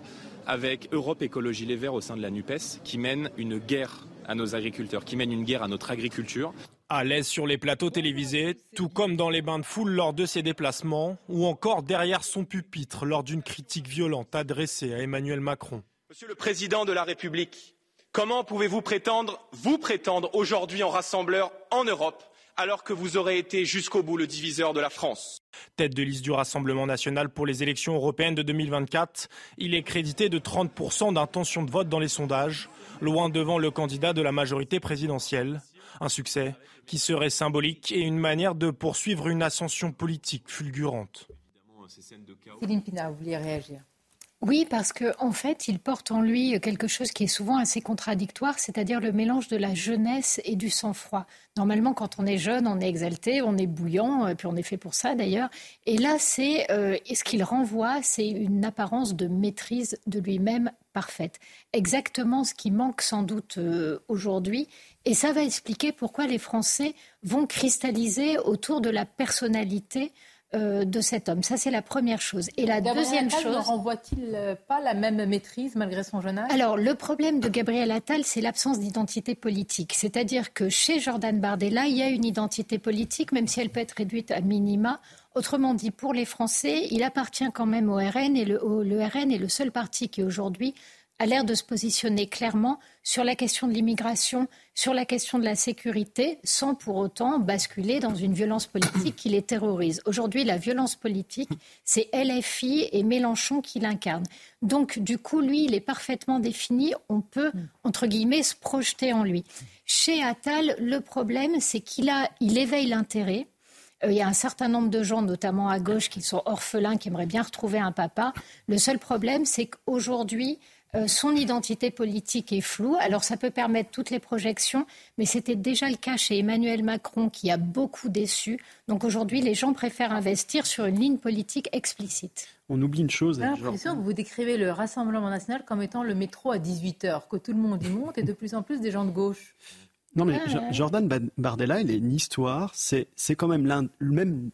avec Europe Écologie Les Verts au sein de la NUPES, qui mène une guerre à nos agriculteurs, qui mènent une guerre à notre agriculture. À l'aise sur les plateaux télévisés, tout comme dans les bains de foule lors de ses déplacements, ou encore derrière son pupitre lors d'une critique violente adressée à Emmanuel Macron. Monsieur le Président de la République, comment pouvez-vous prétendre, vous prétendre aujourd'hui en rassembleur en Europe, alors que vous aurez été jusqu'au bout le diviseur de la France? Tête de liste du Rassemblement national pour les élections européennes de 2024, il est crédité de 30% d'intention de vote dans les sondages loin devant le candidat de la majorité présidentielle. Un succès qui serait symbolique et une manière de poursuivre une ascension politique fulgurante. Céline Pina, vous réagir oui, parce qu'en en fait, il porte en lui quelque chose qui est souvent assez contradictoire, c'est-à-dire le mélange de la jeunesse et du sang-froid. Normalement, quand on est jeune, on est exalté, on est bouillant, puis on est fait pour ça d'ailleurs. Et là, c'est euh, ce qu'il renvoie, c'est une apparence de maîtrise de lui-même parfaite. Exactement ce qui manque sans doute euh, aujourd'hui. Et ça va expliquer pourquoi les Français vont cristalliser autour de la personnalité euh, de cet homme. Ça, c'est la première chose. Et la deuxième chose. Ne renvoie-t-il euh, pas la même maîtrise malgré son jeune âge? Alors, le problème de Gabriel Attal, c'est l'absence d'identité politique. C'est-à-dire que chez Jordan Bardella, il y a une identité politique, même si elle peut être réduite à minima. Autrement dit, pour les Français, il appartient quand même au RN et le, le RN est le seul parti qui aujourd'hui a l'air de se positionner clairement sur la question de l'immigration, sur la question de la sécurité, sans pour autant basculer dans une violence politique qui les terrorise. Aujourd'hui, la violence politique, c'est LFI et Mélenchon qui l'incarnent. Donc, du coup, lui, il est parfaitement défini. On peut, entre guillemets, se projeter en lui. Chez Attal, le problème, c'est qu'il il éveille l'intérêt. Euh, il y a un certain nombre de gens, notamment à gauche, qui sont orphelins, qui aimeraient bien retrouver un papa. Le seul problème, c'est qu'aujourd'hui, euh, son identité politique est floue. Alors ça peut permettre toutes les projections, mais c'était déjà le cas chez Emmanuel Macron qui a beaucoup déçu. Donc aujourd'hui, les gens préfèrent investir sur une ligne politique explicite. On oublie une chose. J'ai l'impression que vous décrivez le Rassemblement national comme étant le métro à 18h, que tout le monde y monte et de plus en plus des gens de gauche. Non mais ah Jordan Bardella, il est une histoire. C'est quand même l'un, même,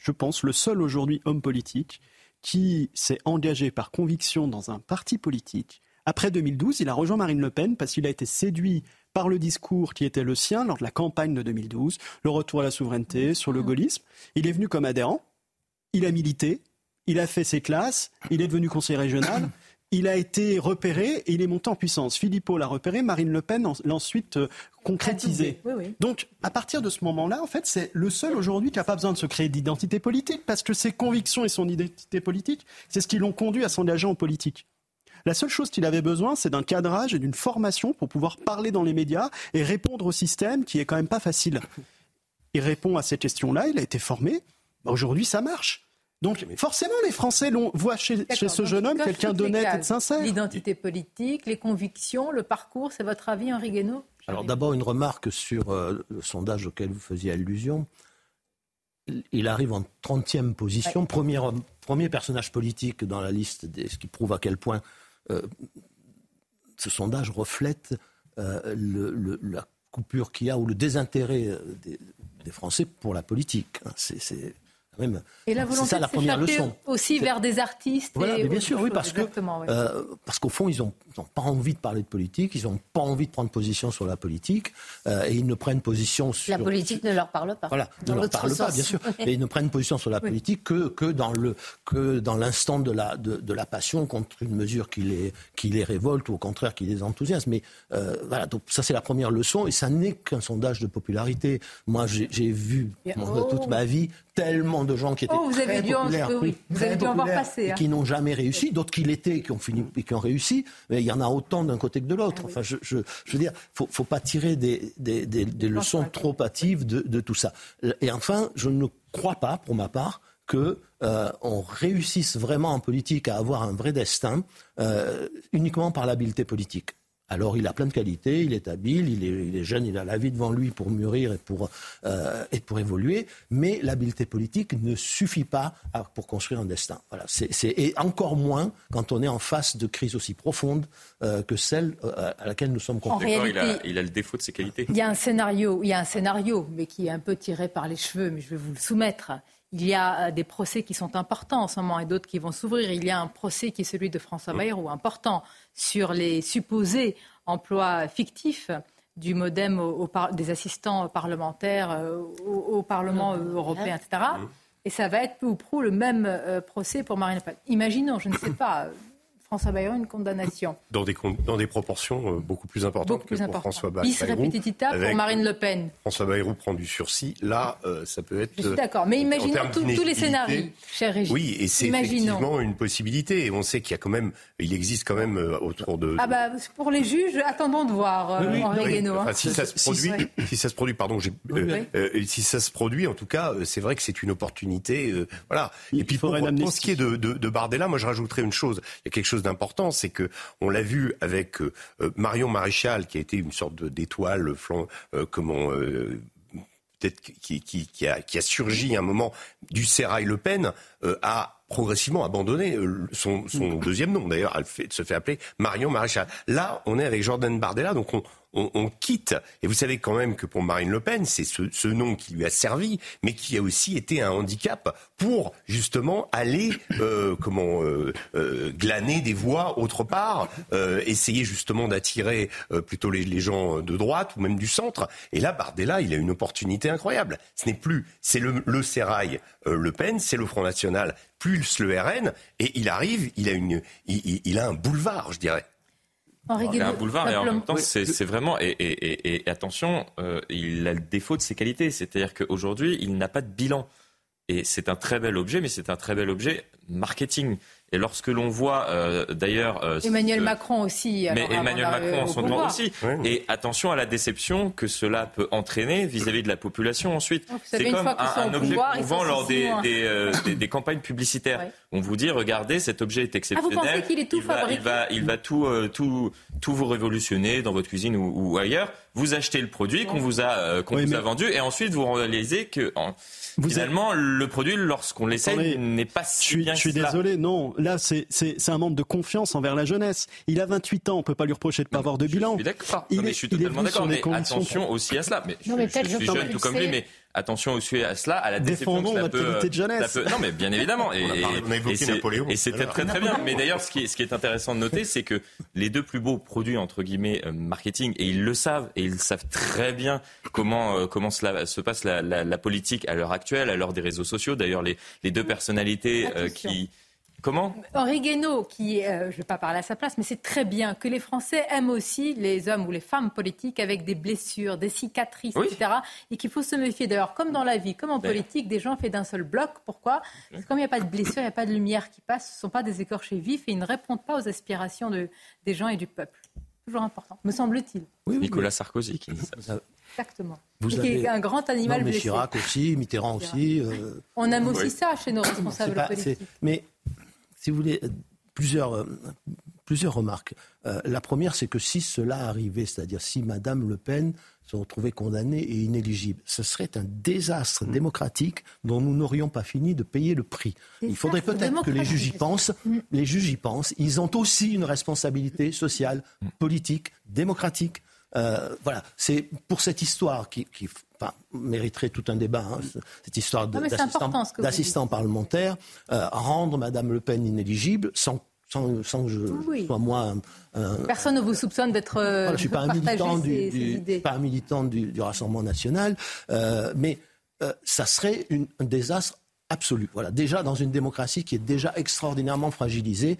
je pense, le seul aujourd'hui homme politique qui s'est engagé par conviction dans un parti politique. Après 2012, il a rejoint Marine Le Pen parce qu'il a été séduit par le discours qui était le sien lors de la campagne de 2012, le retour à la souveraineté, sur le gaullisme. Il est venu comme adhérent, il a milité, il a fait ses classes, il est devenu conseiller régional [CLEARS THROAT] il a été repéré et il est monté en puissance. Philippot l'a repéré, Marine Le Pen l'a ensuite euh, concrétisé. Donc, à partir de ce moment-là, en fait, c'est le seul aujourd'hui qui n'a pas besoin de se créer d'identité politique parce que ses convictions et son identité politique, c'est ce qui l'ont conduit à s'engager en politique. La seule chose qu'il avait besoin, c'est d'un cadrage et d'une formation pour pouvoir parler dans les médias et répondre au système qui est quand même pas facile. Il répond à ces questions-là, il a été formé. Aujourd'hui, ça marche. Donc forcément, les Français voient chez, chez ce jeune homme quelqu'un d'honnête et de sincère. L'identité politique, les convictions, le parcours, c'est votre avis, Henri Guénaud? Alors d'abord, une remarque sur euh, le sondage auquel vous faisiez allusion. Il arrive en 30e position, premier, premier, personnage politique dans la liste, ce qui prouve à quel point euh, ce sondage reflète euh, le, la coupure qu'il y a ou le désintérêt des, des Français pour la politique. C'est et la volonté ça, la première leçon. aussi vers des artistes. Voilà, bien sûr, oui, parce que euh, parce qu'au fond, ils n'ont pas envie de parler de politique, ils n'ont pas envie de prendre position sur la politique, euh, et ils ne prennent position sur. La politique ne leur parle pas. Voilà, ne leur parle pas, bien sûr, [LAUGHS] et ils ne prennent position sur la politique que que dans le que dans l'instant de la de, la passion contre une mesure qui les qui les révolte ou au contraire qui les enthousiasme. Mais euh, voilà, donc ça c'est la première leçon, et ça n'est qu'un sondage de popularité. Moi, j'ai vu toute oh. ma vie tellement de gens qui étaient oh, vous avez dû vous avez dû en voir passer, hein. qui n'ont jamais réussi, d'autres qui l'étaient, qui ont fini et qui ont réussi. Mais il y en a autant d'un côté que de l'autre. Ah enfin, je, je, je, veux dire, faut, faut pas tirer des, des, des, des leçons trop hâtives de, de, tout ça. Et enfin, je ne crois pas, pour ma part, que euh, on réussisse vraiment en politique à avoir un vrai destin euh, uniquement par l'habileté politique. Alors il a plein de qualités, il est habile, il est, jeune, il a la vie devant lui pour mûrir et pour, euh, et pour évoluer, mais l'habileté politique ne suffit pas pour construire un destin. Voilà, c'est, et encore moins quand on est en face de crises aussi profondes euh, que celle euh, à laquelle nous sommes confrontés. il, a, il a le défaut de ses qualités. Il y a un scénario, il y a un scénario, mais qui est un peu tiré par les cheveux, mais je vais vous le soumettre. Il y a des procès qui sont importants en ce moment et d'autres qui vont s'ouvrir. Il y a un procès qui est celui de François Bayrou, important, sur les supposés emplois fictifs du modem des assistants parlementaires euh, au, Parlement européen, etc. Mmh. Et ça va être peu ou prou le même euh, procès pour Marine Le Pen. Imaginons, je ne sais pas, François Bayrou une condamnation. Dans des, dans des proportions euh, beaucoup plus importantes que pour François Bayrou. Bis repetitita pour Marine Le Pen. François Bayrou prend du sursis. Là, euh, ça peut être. Je suis d'accord. Mais imaginons tous les scénarios, cher Régis. Oui, et c'est effectivement une possibilité. Et on sait qu'il y a quand même, il existe quand même euh, autour de. Ah bah pour les juges, attendons de voir oui, oui, hein. si ça se produit, si ça se produit, pardon, si ça se produit, en tout cas, c'est vrai que c'est une opportunité. voilà. et puis pour, pour ce qui est de, de, de Bardella, moi je rajouterais une chose. Il y a quelque chose d'important, c'est que on l'a vu avec euh, euh, Marion Maréchal, qui a été une sorte d'étoile, euh, comment peut-être qui, qui, a, qui, a, surgi à un moment du Sérail Le Pen, a progressivement abandonné son, son deuxième nom. D'ailleurs, elle se fait appeler Marion Maréchal. Là, on est avec Jordan Bardella, donc on, on, quitte. Et vous savez quand même que pour Marine Le Pen, c'est ce, nom qui lui a servi, mais qui a aussi été un handicap pour justement aller, euh, [LAUGHS] comment, euh, euh, glaner des voix autre part, essayer justement d'attirer plutôt les, gens de droite ou même du centre. Et là, Bardella, il a une opportunité incroyable. Ce n'est plus, c'est le, le Sérail Le Pen, c'est le Front National plus le RN, et il arrive, il a une, il a un boulevard, je dirais. Un boulevard et en même temps, c'est vraiment. Et, attention, euh, il a le défaut de ses qualités. C'est-à-dire qu'aujourd'hui, il n'a pas de bilan. Et c'est un très bel objet, mais c'est un très bel objet marketing. Et lorsque l'on voit euh, d'ailleurs... Euh, Emmanuel Macron aussi. Mais Emmanuel Macron en son temps aussi. Et attention à la déception que cela peut entraîner vis-à-vis de la population ensuite. C'est comme un, objet pouvant lors euh, des, des, campagnes publicitaires. On vous dit, regardez, cet objet est exceptionnel. Ah, vous pensez qu'il est tout il va, il va, il va tout, tout, tout vous révolutionner dans votre cuisine ou, ailleurs. Vous achetez le produit qu'on vous a, qu'on vous a vendu et ensuite vous réalisez que... Finalement, le produit, lorsqu'on l'essaye, n'est pas si bien Je suis désolé, non. Là, c'est un manque de confiance envers la jeunesse. Il a 28 ans, on ne peut pas lui reprocher de ne pas avoir de bilan. Je suis d'accord. Je suis totalement d'accord. Mais attention aussi à cela. Mais je, je suis jeune tout comme lui, mais attention aussi à cela, à la déception que ça peut, de jeunesse. non, mais bien évidemment. [LAUGHS] Et, et c'était très très bien. Mais [LAUGHS] d'ailleurs, ce qui, est, ce qui est intéressant de noter, c'est que les deux plus beaux produits entre guillemets euh, marketing, et ils le savent, et ils savent très bien comment euh, comment cela se passe la, la, la politique à l'heure actuelle, à l'heure des réseaux sociaux. D'ailleurs, les, les deux personnalités euh, qui Comment Henri Guénaud, qui, euh, je ne vais pas parler à sa place, mais c'est très bien que les Français aiment aussi les hommes ou les femmes politiques avec des blessures, des cicatrices, etc. Et qu'il faut se méfier. D'ailleurs, comme dans la vie, comme en politique, des gens faits d'un seul bloc. Pourquoi Parce que comme il n'y a pas de blessure, il n'y a pas de lumière qui passe, ce ne sont pas des écorchés vifs et ils ne répondent pas aux aspirations de, des gens et du peuple. Toujours important, me semble-t-il. Nicolas Sarkozy qui Exactement. Vous avez... un grand animal non, mais Chirac aussi, Mitterrand aussi. Euh, On aime aussi ça chez nos responsables politiques. Mais si vous voulez, plusieurs, euh, plusieurs remarques. Euh, la première, c'est que si cela arrivait, c'est-à-dire si Madame Le Pen se retrouvait condamnée et inéligible, ce serait un désastre mm. démocratique dont nous n'aurions pas fini de payer le prix. Il faudrait peut-être que les juges y pensent. Mm. Les juges y pensent. Ils ont aussi une responsabilité sociale, mm. politique, démocratique. Euh, voilà, c'est pour cette histoire qui, qui mériterait tout un débat, hein, cette histoire d'assistant parlementaire, euh, rendre Madame Le Pen inéligible sans sans, que je sois moi. Personne ne vous soupçonne d'être. je ne suis pas un militant, du, pas un militant du, Rassemblement national, euh, mais ça serait un désastre absolu. Voilà, déjà dans une démocratie qui est déjà extraordinairement fragilisée,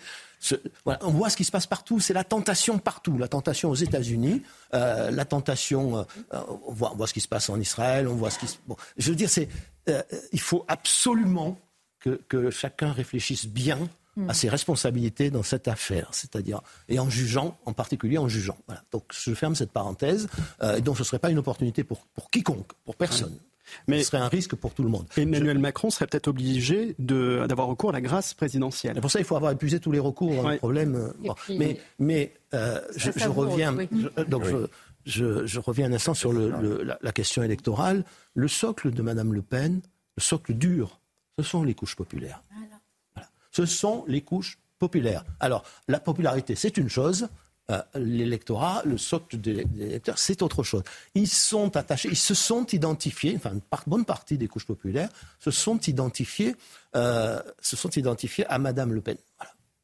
on voit ce qui se passe partout. C'est la tentation partout. La tentation aux États-Unis, euh, la tentation. Euh, on, voit, ce qui se passe en Israël. On voit ce qui. Bon, je veux dire, c'est. Euh, il faut absolument que, chacun réfléchisse bien à mm. ses responsabilités dans cette affaire, c'est-à-dire et en jugeant, en particulier en jugeant. Donc je ferme cette parenthèse. et donc ce ne serait pas une opportunité pour, pour quiconque, pour personne. Mais ce serait un risque pour tout le monde. Emmanuel Macron serait peut-être obligé d'avoir recours à la grâce présidentielle. Et pour ça, il faut avoir épuisé tous les recours. Un problème. Euh, mais, mais euh, je, reviens. donc je, reviens un instant sur le, la, question électorale. Le socle de Madame Le Pen, le socle dur, ce sont les couches populaires. Ce sont les couches populaires. Alors, la popularité, c'est une chose. Euh, l'électorat, le socle des électeurs, c'est autre chose. Ils sont attachés, ils se sont identifiés, enfin, une bonne partie des couches populaires se sont identifiés, euh, se sont identifiés à Madame Le Pen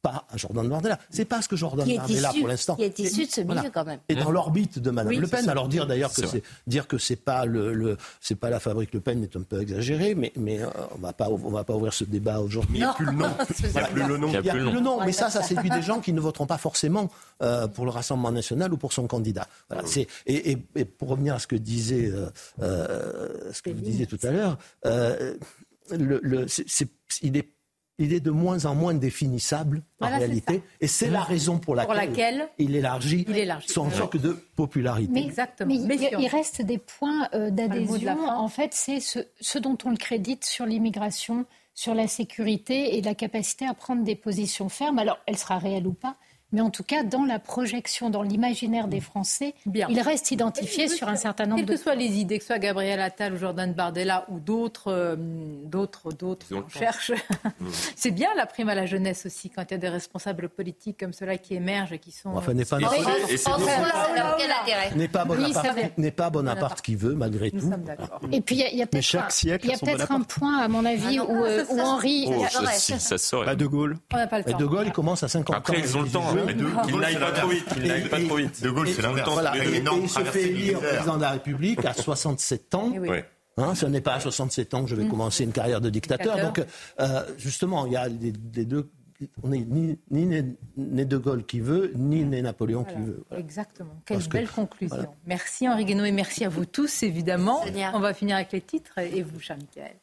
pas à Jordan Bardella. C'est pas ce que Jordan Bardella pour l'instant. Qui est issu de ce milieu quand même. Et dans l'orbite de Madame Le Pen. Alors dire d'ailleurs que c'est dire que c'est pas le, c'est pas la fabrique Le Pen est un peu exagéré, mais mais euh, on va pas on va pas ouvrir ce débat aujourd'hui. Il n'y a plus le nom. [LAUGHS] Il n'y a plus le nom. Il y a plus le nom. Mais ça, ça séduit des [LAUGHS] gens qui ne voteront pas forcément euh, pour le Rassemblement national ou pour son candidat. Voilà. C'est et, et, pour revenir à ce que disait euh, euh ce que vous disiez tout à l'heure, euh, le, le c'est, il est il est de moins en moins définissable en réalité. Et c'est la raison pour laquelle, il, élargit son choc de popularité. Mais, Exactement. Mais il, reste des points euh, d'adhésion. En fait, c'est ce, dont on le crédite sur l'immigration, sur la sécurité et la capacité à prendre des positions fermes. Alors, elle sera réelle ou pas, mais en tout cas, dans la projection, dans l'imaginaire des Français, il reste identifié sur un certain nombre de... Quelles que soient les idées, que ce soit Gabriel Attal ou Jordan Bardella ou d'autres, euh, d'autres, d'autres cherchent, [LAUGHS] c'est bien la prime à la jeunesse aussi, quand il y a des responsables politiques comme ceux-là qui émergent et qui sont... Enfin, n'est pas, n'est pas Bonaparte, n'est pas Bonaparte qui veut, malgré tout. Et puis, il y a, peut-être un, point, à mon avis, ah où, euh, Henri... Oh, ça, sort. Pas De Gaulle. De Gaulle, il commence à 50 ans. Après, ils ont le temps. Mais de, il n'aille pas trop vite. Il n'aille pas trop vite. De Gaulle, c'est l'inverse. Et il se fait élire président de la République à 67 ans. Hein, ce n'est pas à 67 ans que je vais mm. commencer une carrière de dictateur. Donc, euh, justement, il y a les, deux on n'est ni, ni, De Gaulle qui veut, ni Napoléon qui veut. Exactement. Quelle belle conclusion. Merci Henri Guénaud et merci à vous tous, évidemment. On va finir avec les titres et vous, cher Michael.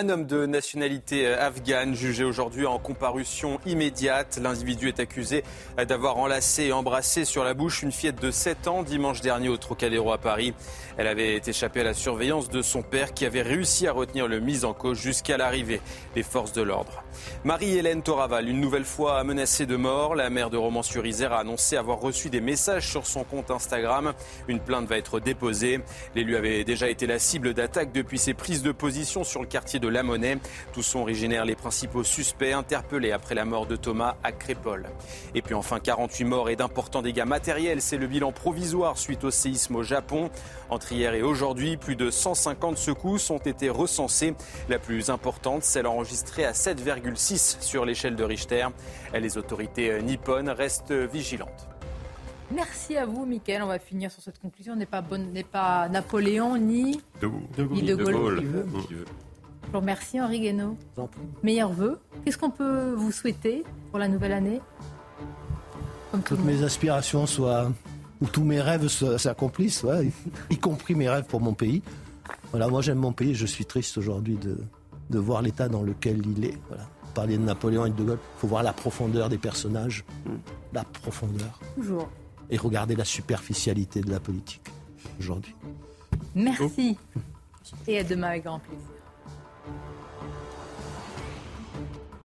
Un homme de nationalité euh, afghane jugé aujourd'hui en comparution immédiate. L'individu est accusé d'avoir enlacé et embrassé sur la bouche une fillette de 7 ans dimanche dernier au Trocadéro à Paris. Elle avait échappé à la surveillance de son père qui avait réussi à retenir le mise en cause jusqu'à l'arrivée des forces de l'ordre. Marie-Hélène Toraval, une nouvelle fois menacée de mort. La mère de Romans-sur-Isère a annoncé avoir reçu des messages sur son compte Instagram. Une plainte va être déposée. L'élu avait déjà été la cible d'attaques depuis ses prises de position sur le quartier de La Monnaie. Tous sont originaires les principaux suspects interpellés après la mort de Thomas à Crépole. Et puis enfin 48 morts et d'importants dégâts matériels. C'est le bilan provisoire suite au séisme au Japon. Entre hier et aujourd'hui, plus de 150 secousses ont été recensées. La plus importante, celle enregistrée à 7,6 sur l'échelle de Richter. Les autorités nippones restent vigilantes. Merci à vous, Mickaël. On va finir sur cette conclusion. n'est pas, n'est pas Napoléon ni de, ni de Gaulle, Je vous remercie, Henri Guénaud. Meilleurs vœux. Qu'est-ce qu'on peut vous souhaiter pour la nouvelle année Toutes mes aspirations soient où tous mes rêves s'accomplissent, y compris mes rêves pour mon pays. Voilà, moi j'aime mon pays, je suis triste aujourd'hui de, de voir l'état dans lequel il est. Voilà. Parler de Napoléon et de De Gaulle, il faut voir la profondeur des personnages, la profondeur. Toujours. Et regarder la superficialité de la politique aujourd'hui. Merci. Et à demain avec grand plaisir. Thank you.